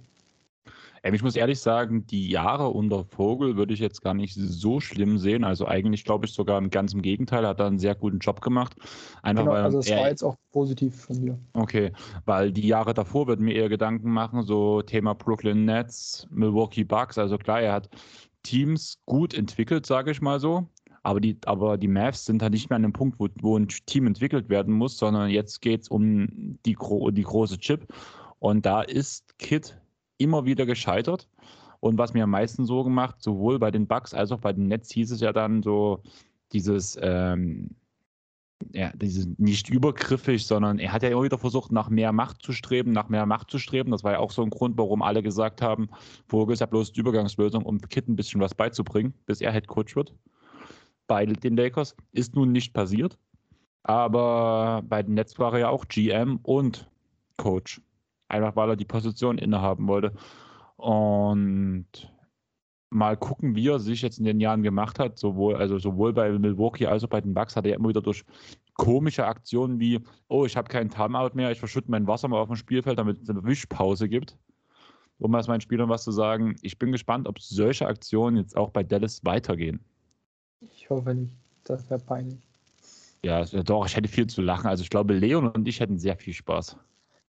Ähm, ich muss ehrlich sagen, die Jahre unter Vogel würde ich jetzt gar nicht so schlimm sehen. Also eigentlich glaube ich sogar im ganzen Gegenteil, hat er einen sehr guten Job gemacht. Einfach genau, weil also es war jetzt auch positiv von mir. Okay, weil die Jahre davor würden mir eher Gedanken machen, so Thema Brooklyn Nets, Milwaukee Bucks. Also klar, er hat Teams gut entwickelt, sage ich mal so. Aber die, aber die Mavs sind halt nicht mehr an dem Punkt, wo, wo ein Team entwickelt werden muss, sondern jetzt geht es um die, die große Chip. Und da ist Kit immer wieder gescheitert. Und was mir am meisten Sorgen macht, sowohl bei den Bugs als auch bei den Nets, hieß es ja dann so, dieses, ähm, ja, dieses nicht übergriffig, sondern er hat ja immer wieder versucht, nach mehr Macht zu streben, nach mehr Macht zu streben. Das war ja auch so ein Grund, warum alle gesagt haben, Vogel ist ja bloß die Übergangslösung, um Kit ein bisschen was beizubringen, bis er Head Coach wird. Bei den Lakers ist nun nicht passiert. Aber bei den Nets war er ja auch GM und Coach. Einfach weil er die Position innehaben wollte. Und mal gucken, wie er sich jetzt in den Jahren gemacht hat, sowohl, also sowohl bei Milwaukee als auch bei den Bucks hat er immer wieder durch komische Aktionen wie, oh, ich habe keinen Timeout mehr, ich verschütte mein Wasser mal auf dem Spielfeld, damit es eine Wischpause gibt. Um mal meinen Spielern was zu sagen, ich bin gespannt, ob solche Aktionen jetzt auch bei Dallas weitergehen. Ich hoffe nicht, das wäre peinlich. Ja, doch, ich hätte viel zu lachen. Also ich glaube, Leon und ich hätten sehr viel Spaß.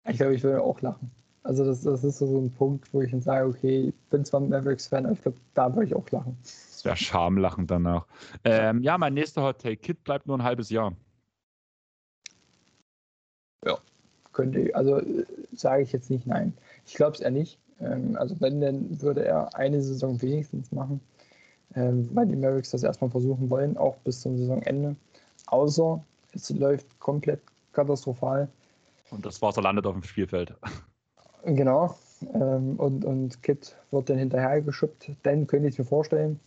Ich glaube, ich würde auch lachen. Also das, das ist so ein Punkt, wo ich dann sage, okay, ich bin zwar ein Mavericks-Fan, aber ich glaube, da würde ich auch lachen. Das wäre Schamlachen danach. Ähm, ja, mein nächster Hot Take, Kid bleibt nur ein halbes Jahr. Ja, könnte ich, also sage ich jetzt nicht nein. Ich glaube es eher nicht. Ähm, also wenn, dann würde er eine Saison wenigstens machen, ähm, weil die Mavericks das erstmal versuchen wollen, auch bis zum Saisonende. Außer es läuft komplett katastrophal und das Wasser landet auf dem Spielfeld. Genau. ähm, und, und Kit wird dann hinterher geschubbt, dann könnte ich es mir vorstellen.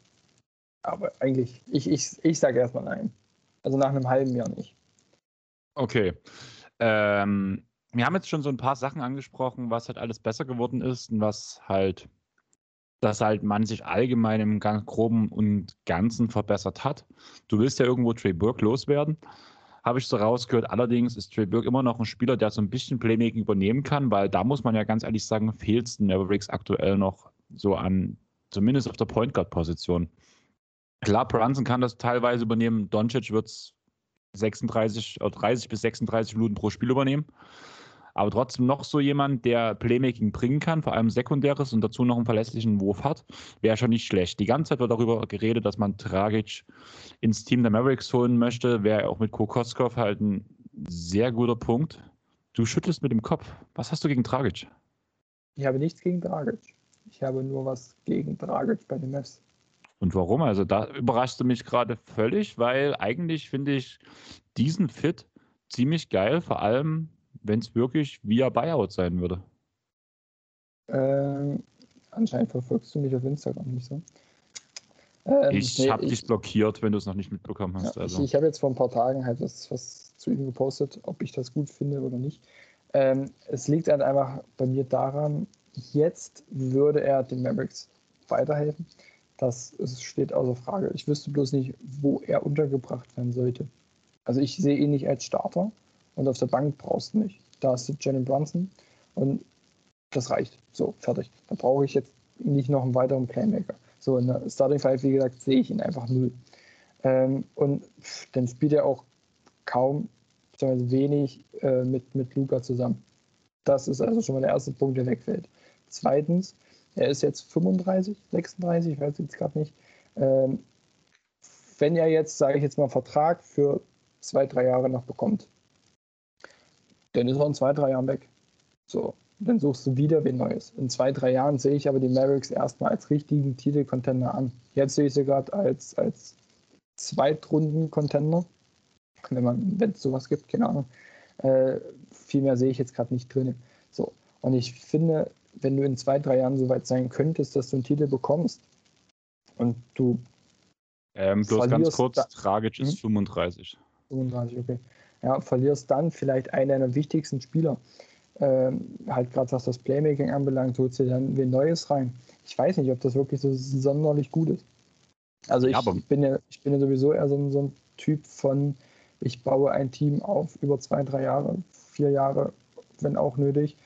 Aber eigentlich, ich, ich, ich sage erstmal nein. Also nach einem halben Jahr nicht. Okay. Ähm, wir haben jetzt schon so ein paar Sachen angesprochen, was halt alles besser geworden ist und was halt, dass halt man sich allgemein im ganz groben und Ganzen verbessert hat. Du willst ja irgendwo Trey Burke loswerden habe ich so rausgehört. Allerdings ist Trey Burke immer noch ein Spieler, der so ein bisschen Playmaking übernehmen kann, weil da muss man ja ganz ehrlich sagen, fehlt es den Mavericks aktuell noch so an, zumindest auf der Point Guard Position. Klar, Brunson kann das teilweise übernehmen. Doncic wird es 36 oder 30 bis 36 Minuten pro Spiel übernehmen aber trotzdem noch so jemand, der Playmaking bringen kann, vor allem sekundäres und dazu noch einen verlässlichen Wurf hat, wäre schon nicht schlecht. Die ganze Zeit wird darüber geredet, dass man Dragic ins Team der Mavericks holen möchte, wäre auch mit Kokoskov halt ein sehr guter Punkt. Du schüttelst mit dem Kopf. Was hast du gegen Dragic? Ich habe nichts gegen Dragic. Ich habe nur was gegen Dragic bei den Mavs. Und warum? Also da überraschst du mich gerade völlig, weil eigentlich finde ich diesen Fit ziemlich geil, vor allem wenn es wirklich via Buyout sein würde? Ähm, anscheinend verfolgst du mich auf Instagram nicht so. Ähm, ich nee, habe dich blockiert, wenn du es noch nicht mitbekommen hast. Ja, also. Ich, ich habe jetzt vor ein paar Tagen halt was, was zu ihm gepostet, ob ich das gut finde oder nicht. Ähm, es liegt halt einfach bei mir daran, jetzt würde er den Mavericks weiterhelfen. Das steht außer Frage. Ich wüsste bloß nicht, wo er untergebracht werden sollte. Also ich sehe ihn nicht als Starter. Und auf der Bank brauchst du nicht. Da hast du Jalen Brunson und das reicht. So, fertig. Da brauche ich jetzt nicht noch einen weiteren Playmaker. So, in der Starting Five, wie gesagt, sehe ich ihn einfach null. Ähm, und pff, dann spielt er auch kaum, beziehungsweise wenig äh, mit, mit Luca zusammen. Das ist also schon mal der erste Punkt, der wegfällt. Zweitens, er ist jetzt 35, 36, ich weiß jetzt gerade nicht. Ähm, wenn er jetzt, sage ich jetzt mal, Vertrag für zwei, drei Jahre noch bekommt, dann ist er in zwei, drei Jahren weg. So, dann suchst du wieder wen Neues. In zwei, drei Jahren sehe ich aber die Mavericks erstmal als richtigen Titelcontender an. Jetzt sehe ich sie gerade als, als Zweitrunden-Contender. Wenn man, wenn es sowas gibt, keine Ahnung. Äh, viel mehr sehe ich jetzt gerade nicht drin. So. Und ich finde, wenn du in zwei, drei Jahren so weit sein könntest, dass du einen Titel bekommst und du. Ähm, bloß ganz kurz, Tragic ist hm? 35. 35, okay ja, verlierst dann vielleicht einen deiner wichtigsten Spieler. Ähm, halt gerade was das Playmaking anbelangt, holst du dann wen Neues rein. Ich weiß nicht, ob das wirklich so sonderlich gut ist. Also ich, ja, bin, ja, ich bin ja sowieso eher so, so ein Typ von, ich baue ein Team auf über zwei, drei Jahre, vier Jahre, wenn auch nötig,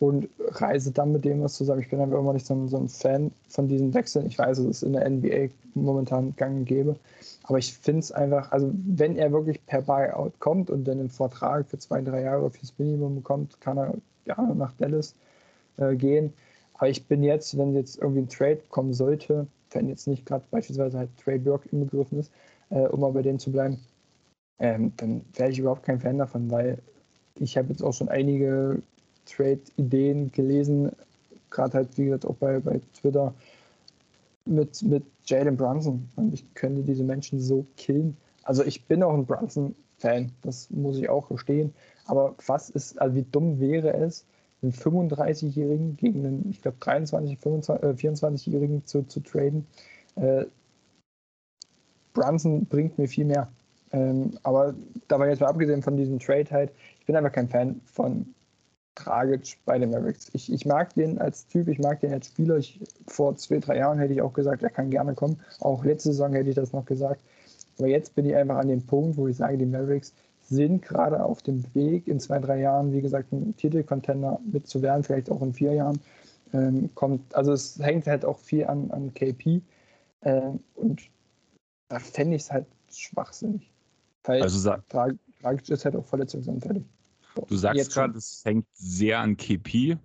und reise dann mit dem was zusammen. Ich bin einfach immer nicht so ein, so ein Fan von diesen Wechseln. Ich weiß, es ist in der NBA momentan gang und gäbe. Aber ich finde es einfach, also wenn er wirklich per Buyout kommt und dann einen Vertrag für zwei, drei Jahre fürs Minimum bekommt, kann er ja nach Dallas äh, gehen. Aber ich bin jetzt, wenn jetzt irgendwie ein Trade kommen sollte, wenn jetzt nicht gerade beispielsweise halt Trey Burke inbegriffen ist, äh, um mal bei denen zu bleiben, ähm, dann wäre ich überhaupt kein Fan davon, weil ich habe jetzt auch schon einige Trade-Ideen gelesen, gerade halt, wie gesagt, auch bei, bei Twitter mit, mit Jalen Brunson. Und ich könnte diese Menschen so killen. Also ich bin auch ein Brunson-Fan, das muss ich auch verstehen. Aber was ist, also wie dumm wäre es, einen 35-Jährigen gegen einen, ich glaube, 23, 24-Jährigen zu, zu traden? Äh, Brunson bringt mir viel mehr. Ähm, aber dabei jetzt mal abgesehen von diesem Trade halt, ich bin einfach kein Fan von tragisch bei den Mavericks. Ich, ich mag den als Typ, ich mag den als Spieler. Ich, vor zwei, drei Jahren hätte ich auch gesagt, er kann gerne kommen. Auch letzte Saison hätte ich das noch gesagt. Aber jetzt bin ich einfach an dem Punkt, wo ich sage, die Mavericks sind gerade auf dem Weg, in zwei, drei Jahren, wie gesagt, ein Titelcontender mitzuwerden, vielleicht auch in vier Jahren. Ähm, kommt, also es hängt halt auch viel an, an KP. Ähm, und da fände ich es halt schwachsinnig. Weil also tragisch ist halt auch verletzungsanfällig. Du sagst gerade, es hängt sehr an KP,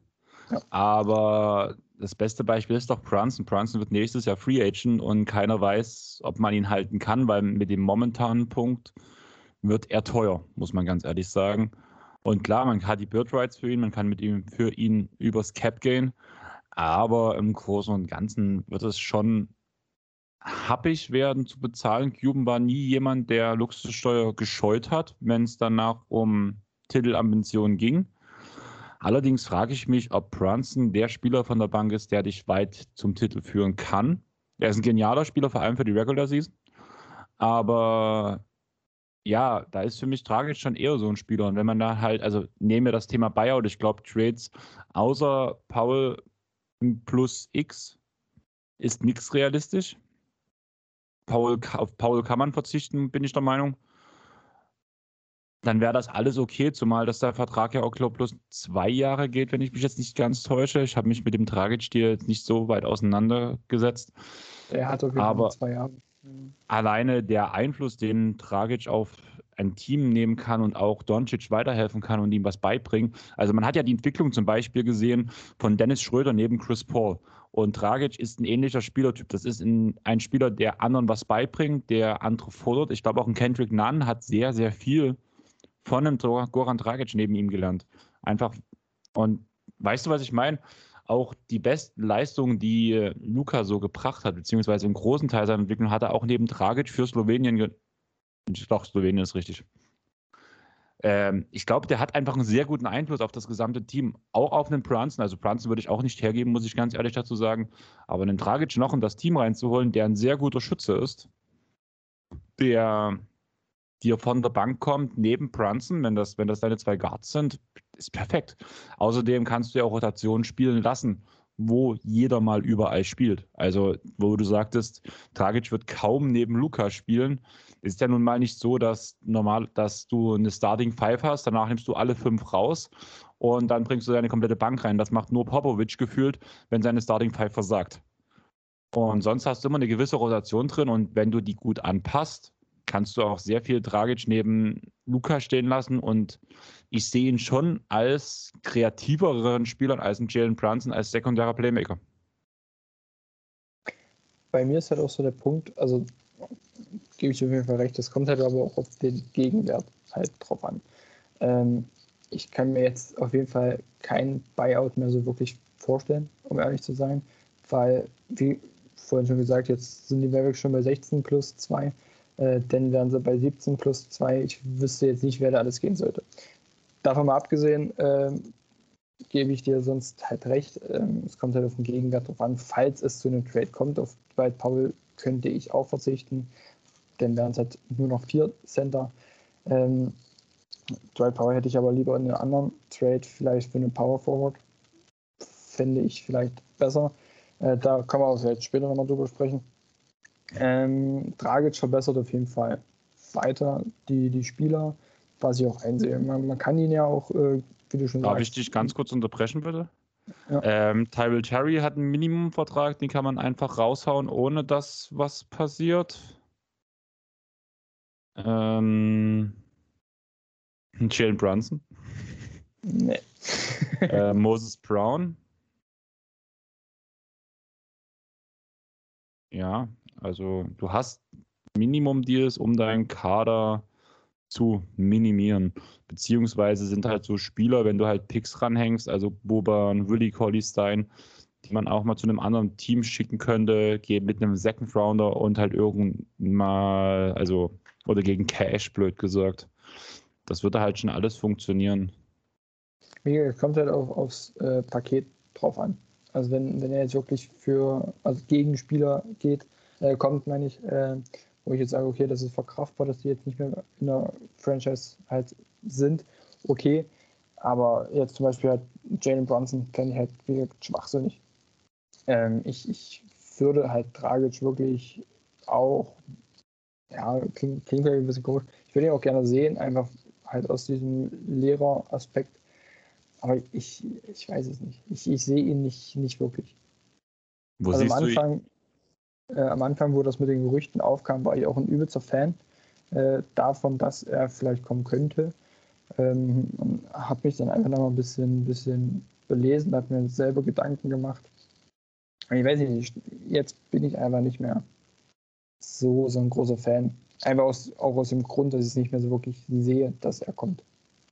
ja. aber das beste Beispiel ist doch Brunson. Brunson wird nächstes Jahr Free Agent und keiner weiß, ob man ihn halten kann, weil mit dem momentanen Punkt wird er teuer, muss man ganz ehrlich sagen. Und klar, man hat die Bird Rights für ihn, man kann mit ihm für ihn übers Cap gehen, aber im Großen und Ganzen wird es schon happig werden zu bezahlen. Cuban war nie jemand, der Luxussteuer gescheut hat, wenn es danach um Titelambitionen ging. Allerdings frage ich mich, ob Brunson der Spieler von der Bank ist, der dich weit zum Titel führen kann. Er ist ein genialer Spieler, vor allem für die Regular Season. Aber ja, da ist für mich tragisch schon eher so ein Spieler. Und wenn man da halt, also nehmen wir das Thema Buyout, ich glaube, Trades außer Paul plus X ist nichts realistisch. Paul, auf Paul kann man verzichten, bin ich der Meinung. Dann wäre das alles okay, zumal dass der Vertrag ja auch, glaube bloß zwei Jahre geht, wenn ich mich jetzt nicht ganz täusche. Ich habe mich mit dem Tragic-Deal jetzt nicht so weit auseinandergesetzt. Er hat auf jeden Fall zwei Jahre. Alleine der Einfluss, den Tragic auf ein Team nehmen kann und auch Doncic weiterhelfen kann und ihm was beibringen. Also man hat ja die Entwicklung zum Beispiel gesehen von Dennis Schröder neben Chris Paul. Und Dragic ist ein ähnlicher Spielertyp. Das ist ein, ein Spieler, der anderen was beibringt, der andere fordert. Ich glaube auch ein Kendrick Nunn hat sehr, sehr viel von einem Goran Dragic neben ihm gelernt. Einfach. Und weißt du, was ich meine? Auch die besten Leistungen, die äh, Luca so gebracht hat, beziehungsweise im großen Teil seiner Entwicklung, hat er auch neben Dragic für Slowenien. Doch, Slowenien ist richtig. Ähm, ich glaube, der hat einfach einen sehr guten Einfluss auf das gesamte Team, auch auf einen Brunson. Also Brunson würde ich auch nicht hergeben, muss ich ganz ehrlich dazu sagen. Aber einen Dragic noch in das Team reinzuholen, der ein sehr guter Schütze ist, der dir von der Bank kommt, neben Brunson, wenn das, wenn das deine zwei Guards sind, ist perfekt. Außerdem kannst du ja auch Rotationen spielen lassen, wo jeder mal überall spielt. Also, wo du sagtest, Dragic wird kaum neben Luca spielen, ist ja nun mal nicht so, dass normal, dass du eine Starting Five hast, danach nimmst du alle fünf raus und dann bringst du deine komplette Bank rein. Das macht nur Popovic gefühlt, wenn seine Starting Five versagt. Und sonst hast du immer eine gewisse Rotation drin und wenn du die gut anpasst, kannst du auch sehr viel Dragic neben Luca stehen lassen. Und ich sehe ihn schon als kreativeren Spieler als ein Jalen Brunson, als sekundärer Playmaker. Bei mir ist halt auch so der Punkt, also gebe ich auf jeden Fall recht, es kommt halt aber auch auf den Gegenwert halt drauf an. Ähm, ich kann mir jetzt auf jeden Fall kein Buyout mehr so wirklich vorstellen, um ehrlich zu sein, weil, wie vorhin schon gesagt, jetzt sind die Mavericks schon bei 16 plus 2 äh, dann wären sie bei 17 plus 2. Ich wüsste jetzt nicht, wer da alles gehen sollte. Davon mal abgesehen, äh, gebe ich dir sonst halt recht. Ähm, es kommt halt auf den Gegenwert drauf an. Falls es zu einem Trade kommt, auf Dwight Powell könnte ich auch verzichten. Dann wären es halt nur noch vier Center. Ähm, Dwight Powell hätte ich aber lieber in einem anderen Trade, vielleicht für einen Power Forward. Fände ich vielleicht besser. Äh, da können wir auch jetzt später nochmal drüber sprechen. Ähm, Dragic verbessert auf jeden Fall weiter die, die Spieler, was ich auch einsehe. Man, man kann ihn ja auch, äh, wie du schon Darf sagst. ich dich ganz kurz unterbrechen, bitte? Ja. Ähm, Tyrell Terry hat einen Minimumvertrag, den kann man einfach raushauen, ohne dass was passiert. Ähm, Jalen Brunson. Nee. äh, Moses Brown. Ja, also du hast Minimum-Deals, um deinen Kader zu minimieren. Beziehungsweise sind halt so Spieler, wenn du halt Picks ranhängst, also Boban, Willie Colleystein, die man auch mal zu einem anderen Team schicken könnte, mit einem Second Rounder und halt irgend mal, also, oder gegen Cash, blöd gesagt. Das würde halt schon alles funktionieren. Es kommt halt auch aufs äh, Paket drauf an. Also wenn, wenn er jetzt wirklich für also Gegenspieler geht, äh, kommt, meine ich, äh, wo ich jetzt sage, okay, das ist verkraftbar, dass die jetzt nicht mehr in der Franchise halt sind, okay. Aber jetzt zum Beispiel halt Jalen Brunson fände ich halt wie schwachsinnig. Ähm, ich, ich würde halt Dragic wirklich auch, ja, klingt, klingt ein bisschen komisch, ich würde ihn auch gerne sehen, einfach halt aus diesem Lehreraspekt. Aber ich, ich weiß es nicht. Ich, ich sehe ihn nicht, nicht wirklich. Wo also am Anfang, äh, am Anfang, wo das mit den Gerüchten aufkam, war ich auch ein übelster Fan äh, davon, dass er vielleicht kommen könnte. Ähm, habe mich dann einfach noch mal ein bisschen, bisschen belesen, habe mir selber Gedanken gemacht. ich weiß nicht, jetzt bin ich einfach nicht mehr so, so ein großer Fan. Einfach aus, auch aus dem Grund, dass ich es nicht mehr so wirklich sehe, dass er kommt.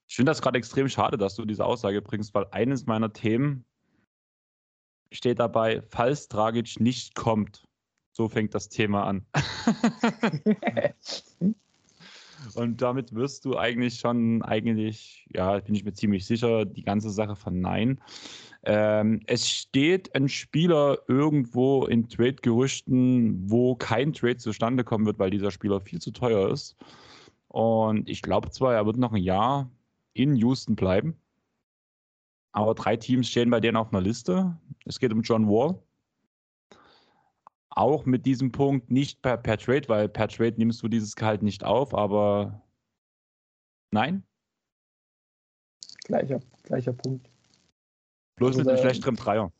Ich finde das gerade extrem schade, dass du diese Aussage bringst, weil eines meiner Themen steht dabei, falls Dragic nicht kommt, so fängt das Thema an. Und damit wirst du eigentlich schon, eigentlich, ja, bin ich mir ziemlich sicher, die ganze Sache verneinen. Ähm, es steht ein Spieler irgendwo in Trade-Gerüchten, wo kein Trade zustande kommen wird, weil dieser Spieler viel zu teuer ist. Und ich glaube zwar, er wird noch ein Jahr in Houston bleiben. Aber drei Teams stehen bei denen auf einer Liste. Es geht um John Wall. Auch mit diesem Punkt nicht per, per Trade, weil per Trade nimmst du dieses Gehalt nicht auf, aber nein. Gleicher, gleicher Punkt. Bloß also mit einem schlechteren Dreier.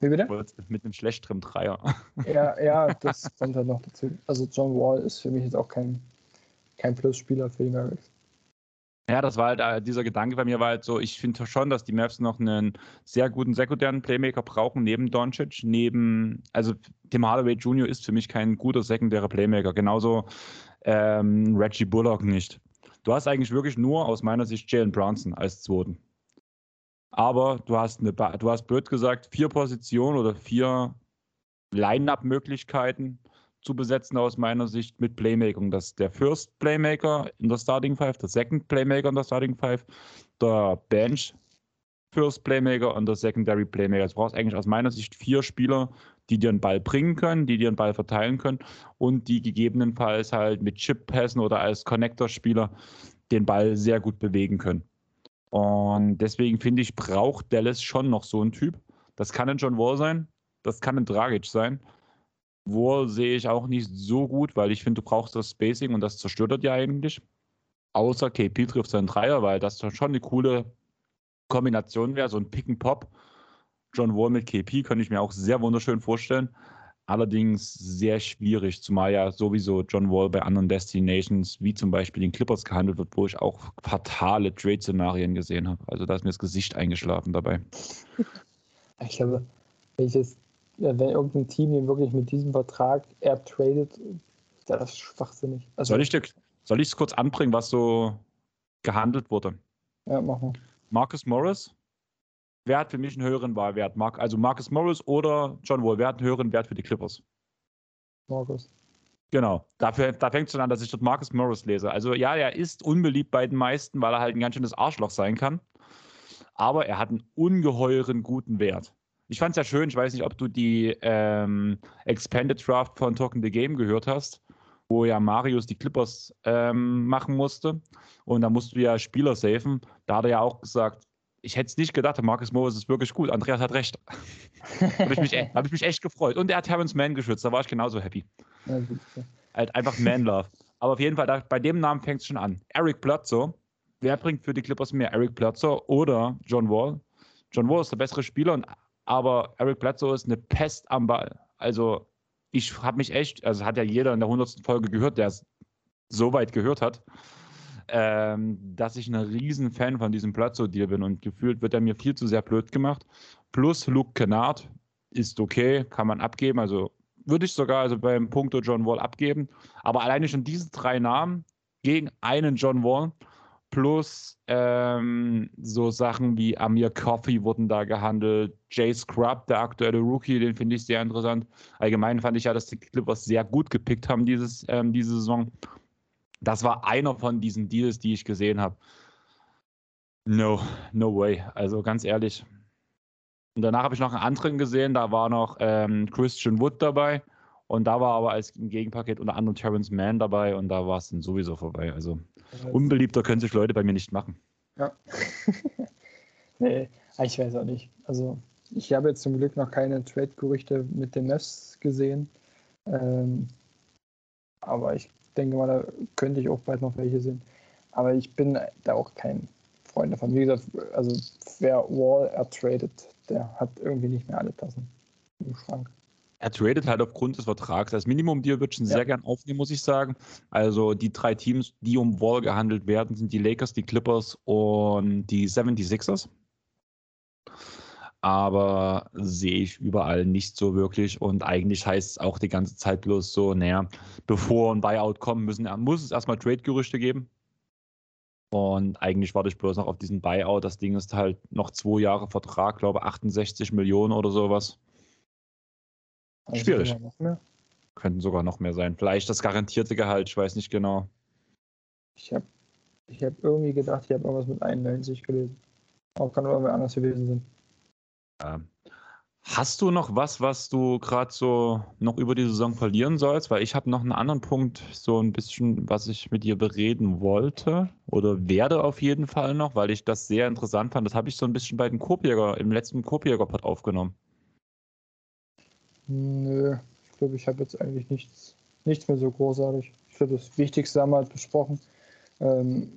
Wie bitte? Mit einem schlechteren Dreier. Ja, ja, das kommt halt noch dazu. Also John Wall ist für mich jetzt auch kein, kein Plus-Spieler für die Mavericks. Ja, das war halt äh, dieser Gedanke bei mir war halt so, ich finde schon, dass die Mavs noch einen sehr guten sekundären Playmaker brauchen, neben Doncic, neben, also Tim Hardaway Jr. ist für mich kein guter sekundärer Playmaker, genauso ähm, Reggie Bullock nicht. Du hast eigentlich wirklich nur aus meiner Sicht Jalen Brunson als zweiten. Aber du hast eine, du hast blöd gesagt, vier Positionen oder vier Line-Up-Möglichkeiten zu besetzen aus meiner Sicht mit Playmaking. Das ist der First Playmaker in der Starting Five, der Second Playmaker in der Starting Five, der Bench First Playmaker und der Secondary Playmaker. Du brauchst eigentlich aus meiner Sicht vier Spieler, die dir einen Ball bringen können, die dir einen Ball verteilen können und die gegebenenfalls halt mit Chip-Pässen oder als Connector-Spieler den Ball sehr gut bewegen können. Und deswegen finde ich, braucht Dallas schon noch so einen Typ. Das kann ein John Wall sein, das kann ein Dragic sein. Wall sehe ich auch nicht so gut, weil ich finde, du brauchst das Spacing und das zerstört er dir eigentlich. Außer KP trifft seinen Dreier, weil das schon eine coole Kombination wäre, so ein Pick and Pop. John Wall mit KP könnte ich mir auch sehr wunderschön vorstellen. Allerdings sehr schwierig, zumal ja sowieso John Wall bei anderen Destinations, wie zum Beispiel den Clippers, gehandelt wird, wo ich auch fatale Trade-Szenarien gesehen habe. Also da ist mir das Gesicht eingeschlafen dabei. Ich jetzt ja, wenn irgendein Team ihn wirklich mit diesem Vertrag er tradet, das ist schwachsinnig. Also, soll ich dir, soll ich es kurz anbringen, was so gehandelt wurde? Ja, mach mal. Marcus Morris, wer hat für mich einen höheren Wahlwert? Also Marcus Morris oder John Wall, wer hat einen höheren Wert für die Clippers? Marcus. Genau, Dafür, da fängt es schon an, dass ich dort Marcus Morris lese. Also ja, er ist unbeliebt bei den meisten, weil er halt ein ganz schönes Arschloch sein kann. Aber er hat einen ungeheuren guten Wert. Ich fand es ja schön, ich weiß nicht, ob du die ähm, Expanded Draft von Talking the Game gehört hast, wo ja Marius die Clippers ähm, machen musste. Und da musst du ja Spieler safen. Da hat er ja auch gesagt, ich hätte es nicht gedacht, Marcus Morris ist wirklich gut. Andreas hat recht. Habe ich, mich, e-, hab ich mich echt gefreut. Und er hat Terrence Mann geschützt, da war ich genauso happy. Ja, halt einfach Man-Love. Aber auf jeden Fall, bei dem Namen fängt es schon an. Eric Bledsoe. Wer bringt für die Clippers mehr? Eric Bledsoe oder John Wall? John Wall ist der bessere Spieler und aber Eric Bledsoe ist eine Pest am Ball. Also ich habe mich echt, also hat ja jeder in der 100. Folge gehört, der es so weit gehört hat, ähm, dass ich ein riesen Fan von diesem Bledsoe-Deal bin und gefühlt wird er mir viel zu sehr blöd gemacht. Plus Luke Kennard ist okay, kann man abgeben, also würde ich sogar also beim Punkto John Wall abgeben. Aber alleine schon diese drei Namen gegen einen John Wall Plus ähm, so Sachen wie Amir Coffey wurden da gehandelt. Jay Scrub, der aktuelle Rookie, den finde ich sehr interessant. Allgemein fand ich ja, dass die Clippers sehr gut gepickt haben dieses, ähm, diese Saison. Das war einer von diesen Deals, die ich gesehen habe. No, no way. Also ganz ehrlich. Und danach habe ich noch einen anderen gesehen, da war noch ähm, Christian Wood dabei. Und da war aber als Gegenpaket unter anderem Terrence Mann dabei und da war es dann sowieso vorbei. Also unbeliebter können sich Leute bei mir nicht machen. Ja. nee, ich weiß auch nicht. Also ich habe jetzt zum Glück noch keine Trade-Gerüchte mit den Mavs gesehen. Ähm, aber ich denke mal, da könnte ich auch bald noch welche sehen. Aber ich bin da auch kein Freund davon. Wie gesagt, also wer Wall ertradet, der hat irgendwie nicht mehr alle Tassen im Schrank. Er tradet halt aufgrund des Vertrags. Das Minimum-Deal würde ich schon ja. sehr gern aufnehmen, muss ich sagen. Also die drei Teams, die um Wall gehandelt werden, sind die Lakers, die Clippers und die 76ers. Aber sehe ich überall nicht so wirklich. Und eigentlich heißt es auch die ganze Zeit bloß so, naja, bevor ein Buyout kommt, müssen, muss es erstmal Trade-Gerüchte geben. Und eigentlich warte ich bloß noch auf diesen Buyout. Das Ding ist halt noch zwei Jahre Vertrag, glaube 68 Millionen oder sowas. Also Schwierig. Könnten sogar noch mehr sein. Vielleicht das garantierte Gehalt, ich weiß nicht genau. Ich habe ich hab irgendwie gedacht, ich habe irgendwas mit 91 gelesen. Auch kann irgendwer anders gewesen sein. Ähm, Hast du noch was, was du gerade so noch über die Saison verlieren sollst? Weil ich habe noch einen anderen Punkt, so ein bisschen, was ich mit dir bereden wollte oder werde auf jeden Fall noch, weil ich das sehr interessant fand. Das habe ich so ein bisschen bei den Kopjäger, im letzten Kopjäger-Pod aufgenommen. Nö, ich glaube, ich habe jetzt eigentlich nichts, nichts mehr so großartig. Ich glaube, das Wichtigste haben wir halt besprochen. Ähm,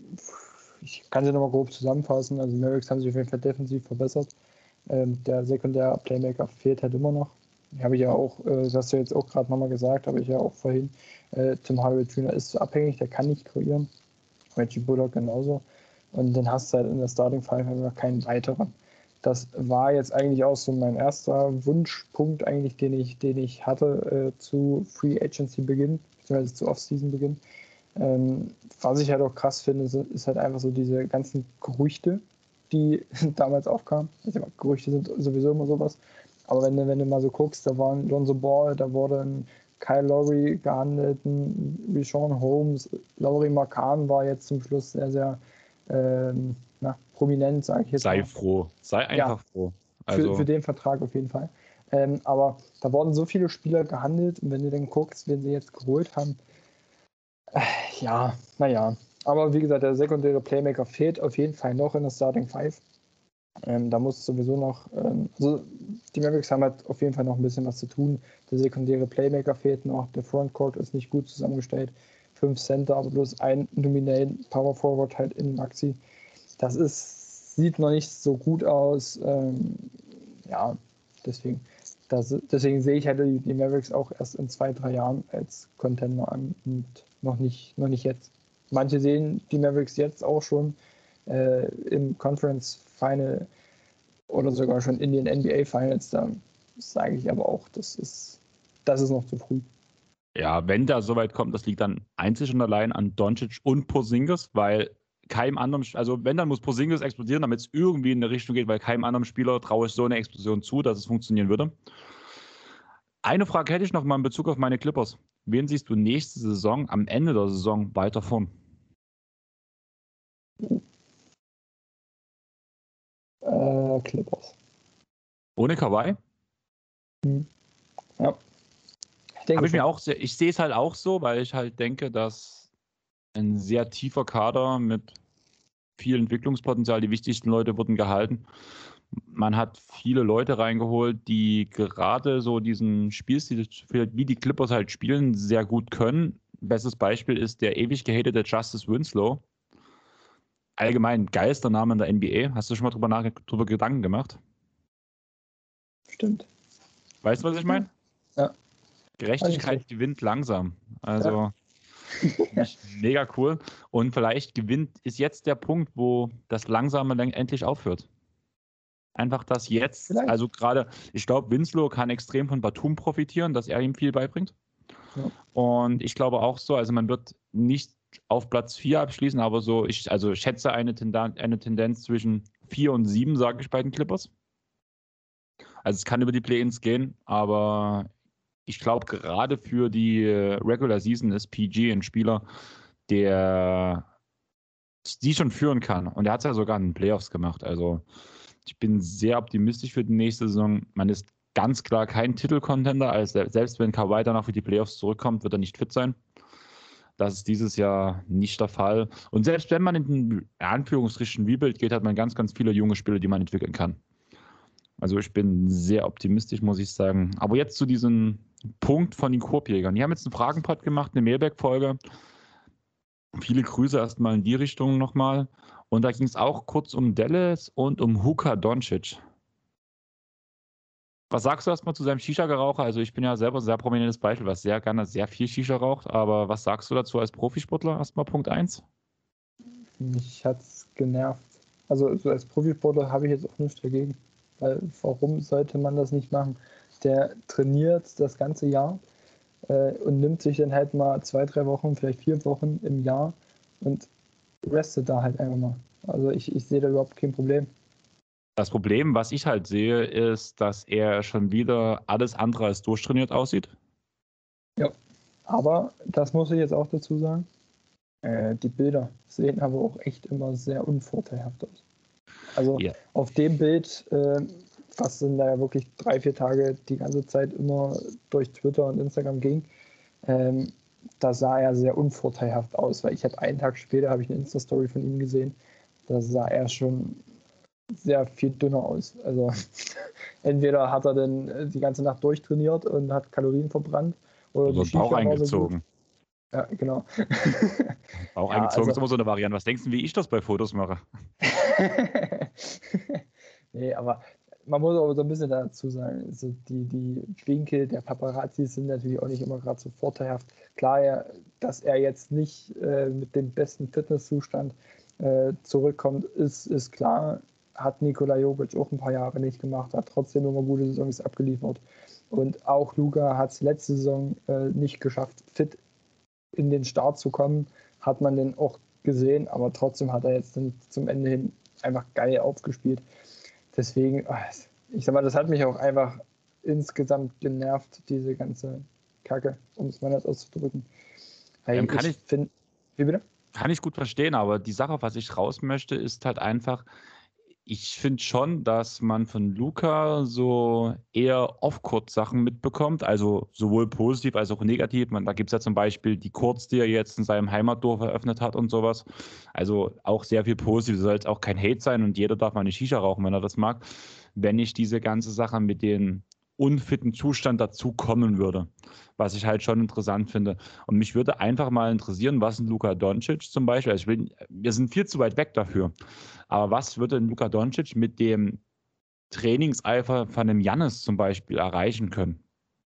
ich kann sie nochmal grob zusammenfassen. Also, Mavericks haben sich auf jeden Fall defensiv verbessert. Ähm, der sekundäre Playmaker fehlt halt immer noch. Habe ich ja auch, äh, das hast du jetzt auch gerade nochmal gesagt, habe ich ja auch vorhin. Äh, Tim Hardaway Jr. ist abhängig, der kann nicht kreieren. Reggie Bullock genauso. Und dann hast du halt in der Starting Five einfach keinen weiteren. Das war jetzt eigentlich auch so mein erster Wunschpunkt, eigentlich, den ich, den ich hatte äh, zu Free Agency Beginn, beziehungsweise zu Off-Season Beginn. Ähm, was ich halt auch krass finde, ist halt einfach so diese ganzen Gerüchte, die damals aufkamen. Mal, Gerüchte sind sowieso immer sowas. Aber wenn du, wenn du mal so guckst, da waren Lonzo Ball, da wurde ein Kyle Lowry gehandelt, ein Rishon Holmes, Lowry Markan war jetzt zum Schluss sehr, sehr ähm, prominent, sage ich jetzt. Sei mal. froh, sei einfach ja, froh. Also für, für, den Vertrag auf jeden Fall. Ähm, aber da wurden so viele Spieler gehandelt und wenn du dann guckst, wen sie jetzt geholt haben, äh, ja, naja, aber wie gesagt, der sekundäre Playmaker fehlt auf jeden Fall noch in der Starting Five. Ähm, da muss sowieso noch, ähm, also die Mavericks haben halt auf jeden Fall noch ein bisschen was zu tun. Der sekundäre Playmaker fehlt noch, der Frontcourt ist nicht gut zusammengestellt. Fünf Center, aber bloß ein Nominal Power Forward halt in Maxi. Das ist, sieht noch nicht so gut aus. Ähm, ja, deswegen, das, deswegen sehe ich halt die Mavericks auch erst in zwei, drei Jahren als Contender an und noch nicht, noch nicht jetzt. Manche sehen die Mavericks jetzt auch schon äh, im Conference Final oder sogar schon in den NBA Finals. Da sage ich aber auch, das ist, das ist noch zu früh. Ja, wenn da soweit kommt, das liegt dann einzig und allein an Doncic und Porzingis, weil keinem anderen, also wenn, dann muss Porzingis explodieren, damit es irgendwie in eine Richtung geht, weil keinem anderen Spieler traue ich so eine Explosion zu, dass es funktionieren würde. Eine Frage hätte ich noch mal in Bezug auf meine Clippers. Wen siehst du nächste Saison, am Ende der Saison, weiter vorn? Äh, Clippers. Ohne Kawhi? Hm. Ja. Ich, ich mir auch sehr, ich sehe es halt auch so, weil ich halt denke, dass ein sehr tiefer Kader mit viel Entwicklungspotenzial, die wichtigsten Leute wurden gehalten. Man hat viele Leute reingeholt, die gerade so diesen Spielstil, wie die Clippers halt spielen, sehr gut können. Bestes Beispiel ist der ewig gehatete Justice Winslow, allgemein geilster Name in der NBA. Hast du schon mal drüber, nach, drüber Gedanken gemacht? Stimmt. Weißt du, was ich meine? Ja. Gerechtigkeit gewinnt langsam. Also ja. mega cool. Und vielleicht gewinnt, ist jetzt der Punkt, wo das Langsame endlich aufhört. Einfach das jetzt, vielleicht. also gerade, ich glaube, Winslow kann extrem von Batum profitieren, dass er ihm viel beibringt. Ja. Und ich glaube auch so, also man wird nicht auf Platz 4 abschließen, aber so, ich also schätze eine, Tendenz, eine Tendenz zwischen 4 und 7, sage ich bei den Clippers. Also es kann über die Play-Ins gehen, aber ich glaube, gerade für die äh, Regular Season ist PG ein Spieler, der die schon führen kann. Und er hat es ja sogar in den Playoffs gemacht. Also ich bin sehr optimistisch für die nächste Saison. Man ist ganz klar kein Titelcontender. Also selbst wenn Kawhi danach für die Playoffs zurückkommt, wird er nicht fit sein. Das ist dieses Jahr nicht der Fall. Und selbst wenn man in den Anführungsstrichen Rebuild geht, hat man ganz, ganz viele junge Spieler, die man entwickeln kann. Also ich bin sehr optimistisch, muss ich sagen. Aber jetzt zu diesem Punkt von den Korbjägern. Die haben jetzt einen Fragenpot gemacht, eine Mailback-Folge. Viele Grüße erstmal in die Richtung nochmal. Und da ging es auch kurz um Dallas und um Huka Doncic. Was sagst du erstmal zu seinem Shisha-Geraucher? Also ich bin ja selber ein sehr prominentes Beispiel, was sehr gerne sehr viel Shisha raucht. Aber was sagst du dazu als Profisportler? Erstmal Punkt 1. Mich hat es genervt. Also, also als Profisportler habe ich jetzt auch nichts dagegen. Weil warum sollte man das nicht machen? Der trainiert das ganze Jahr äh, und nimmt sich dann halt mal zwei, drei Wochen, vielleicht vier Wochen im Jahr und restet da halt einfach mal. Also ich, ich sehe da überhaupt kein Problem. Das Problem, was ich halt sehe, ist, dass er schon wieder alles andere als durchtrainiert aussieht. Ja, aber das muss ich jetzt auch dazu sagen. Äh, die Bilder sehen aber auch echt immer sehr unvorteilhaft aus. Also ja. auf dem Bild, äh, was sind da ja wirklich drei, vier Tage die ganze Zeit immer durch Twitter und Instagram ging, ähm, da sah er sehr unvorteilhaft aus, weil ich habe einen Tag später habe ich eine Insta-Story von ihm gesehen, da sah er schon sehr viel dünner aus. Also entweder hat er dann die ganze Nacht durchtrainiert und hat Kalorien verbrannt oder also die Bauch eingezogen. Ja, genau. Bauch ja, eingezogen also, ist immer so eine Variante. Was denkst du, wie ich das bei Fotos mache? nee, aber man muss aber so ein bisschen dazu sagen, also die, die Winkel der Paparazzi sind natürlich auch nicht immer gerade so vorteilhaft. Klar, dass er jetzt nicht äh, mit dem besten Fitnesszustand äh, zurückkommt, ist, ist klar. Hat Nikola Jovic auch ein paar Jahre nicht gemacht, hat trotzdem immer gute Saisons abgeliefert. Und auch Luca hat es letzte Saison äh, nicht geschafft, fit in den Start zu kommen. Hat man den auch gesehen, aber trotzdem hat er jetzt zum Ende hin einfach geil aufgespielt deswegen, ah, ich sag mal, das hat mich auch einfach insgesamt genervt, diese ganze Kacke, um es mal das auszudrücken. Ähm, kann ich, ich find, wie bitte? Kann ich gut verstehen, aber die Sache, was ich raus möchte, ist halt einfach, ich finde schon, dass man von Luca so eher Off-Court-Sachen mitbekommt, also sowohl positiv als auch negativ. Man, da gibt es ja zum Beispiel die Kurz, die er jetzt in seinem Heimatdorf eröffnet hat und sowas. Also auch sehr viel positiv. Soll jetzt auch kein Hate sein und jeder darf mal eine Shisha rauchen, wenn er das mag. Wenn ich diese ganze Sache mit den unfitten Zustand dazu kommen würde, was ich halt schon interessant finde. Und mich würde einfach mal interessieren, was ein Luka Doncic zum Beispiel, also will, wir sind viel zu weit weg dafür, aber was würde ein Luka Doncic mit dem Trainingseifer von einem Jannis zum Beispiel erreichen können?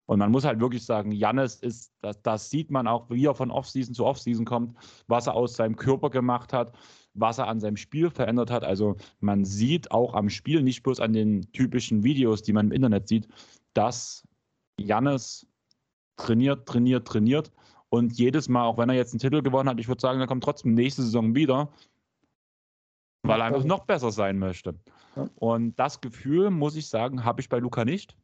Und man muss halt wirklich sagen, Jannis ist, das, das sieht man auch, wie er von Offseason zu Offseason kommt, was er aus seinem Körper gemacht hat, was er an seinem Spiel verändert hat. Also man sieht auch am Spiel, nicht bloß an den typischen Videos, die man im Internet sieht, dass Jannis trainiert, trainiert, trainiert. Und jedes Mal, auch wenn er jetzt einen Titel gewonnen hat, ich würde sagen, er kommt trotzdem nächste Saison wieder, weil er einfach noch besser sein möchte. Und das Gefühl, muss ich sagen, habe ich bei Luca nicht.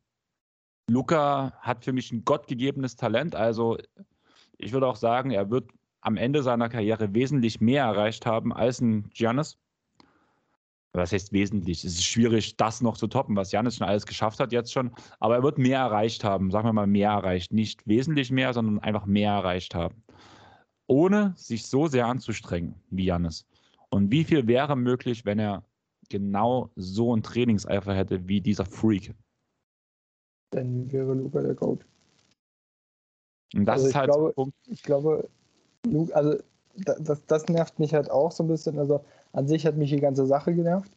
Luca hat für mich ein gottgegebenes Talent. Also ich würde auch sagen, er wird am Ende seiner Karriere wesentlich mehr erreicht haben als ein Giannis. Was heißt wesentlich? Es ist schwierig, das noch zu toppen, was Janis schon alles geschafft hat jetzt schon. Aber er wird mehr erreicht haben. Sagen wir mal mehr erreicht. Nicht wesentlich mehr, sondern einfach mehr erreicht haben. Ohne sich so sehr anzustrengen wie Janis. Und wie viel wäre möglich, wenn er genau so einen Trainingseifer hätte wie dieser Freak? Dann wäre Luca der Goat. Und das also ist halt glaube, Punkt. Ich glaube, Luke, also das, das nervt mich halt auch so ein bisschen. Also an sich hat mich die ganze Sache genervt,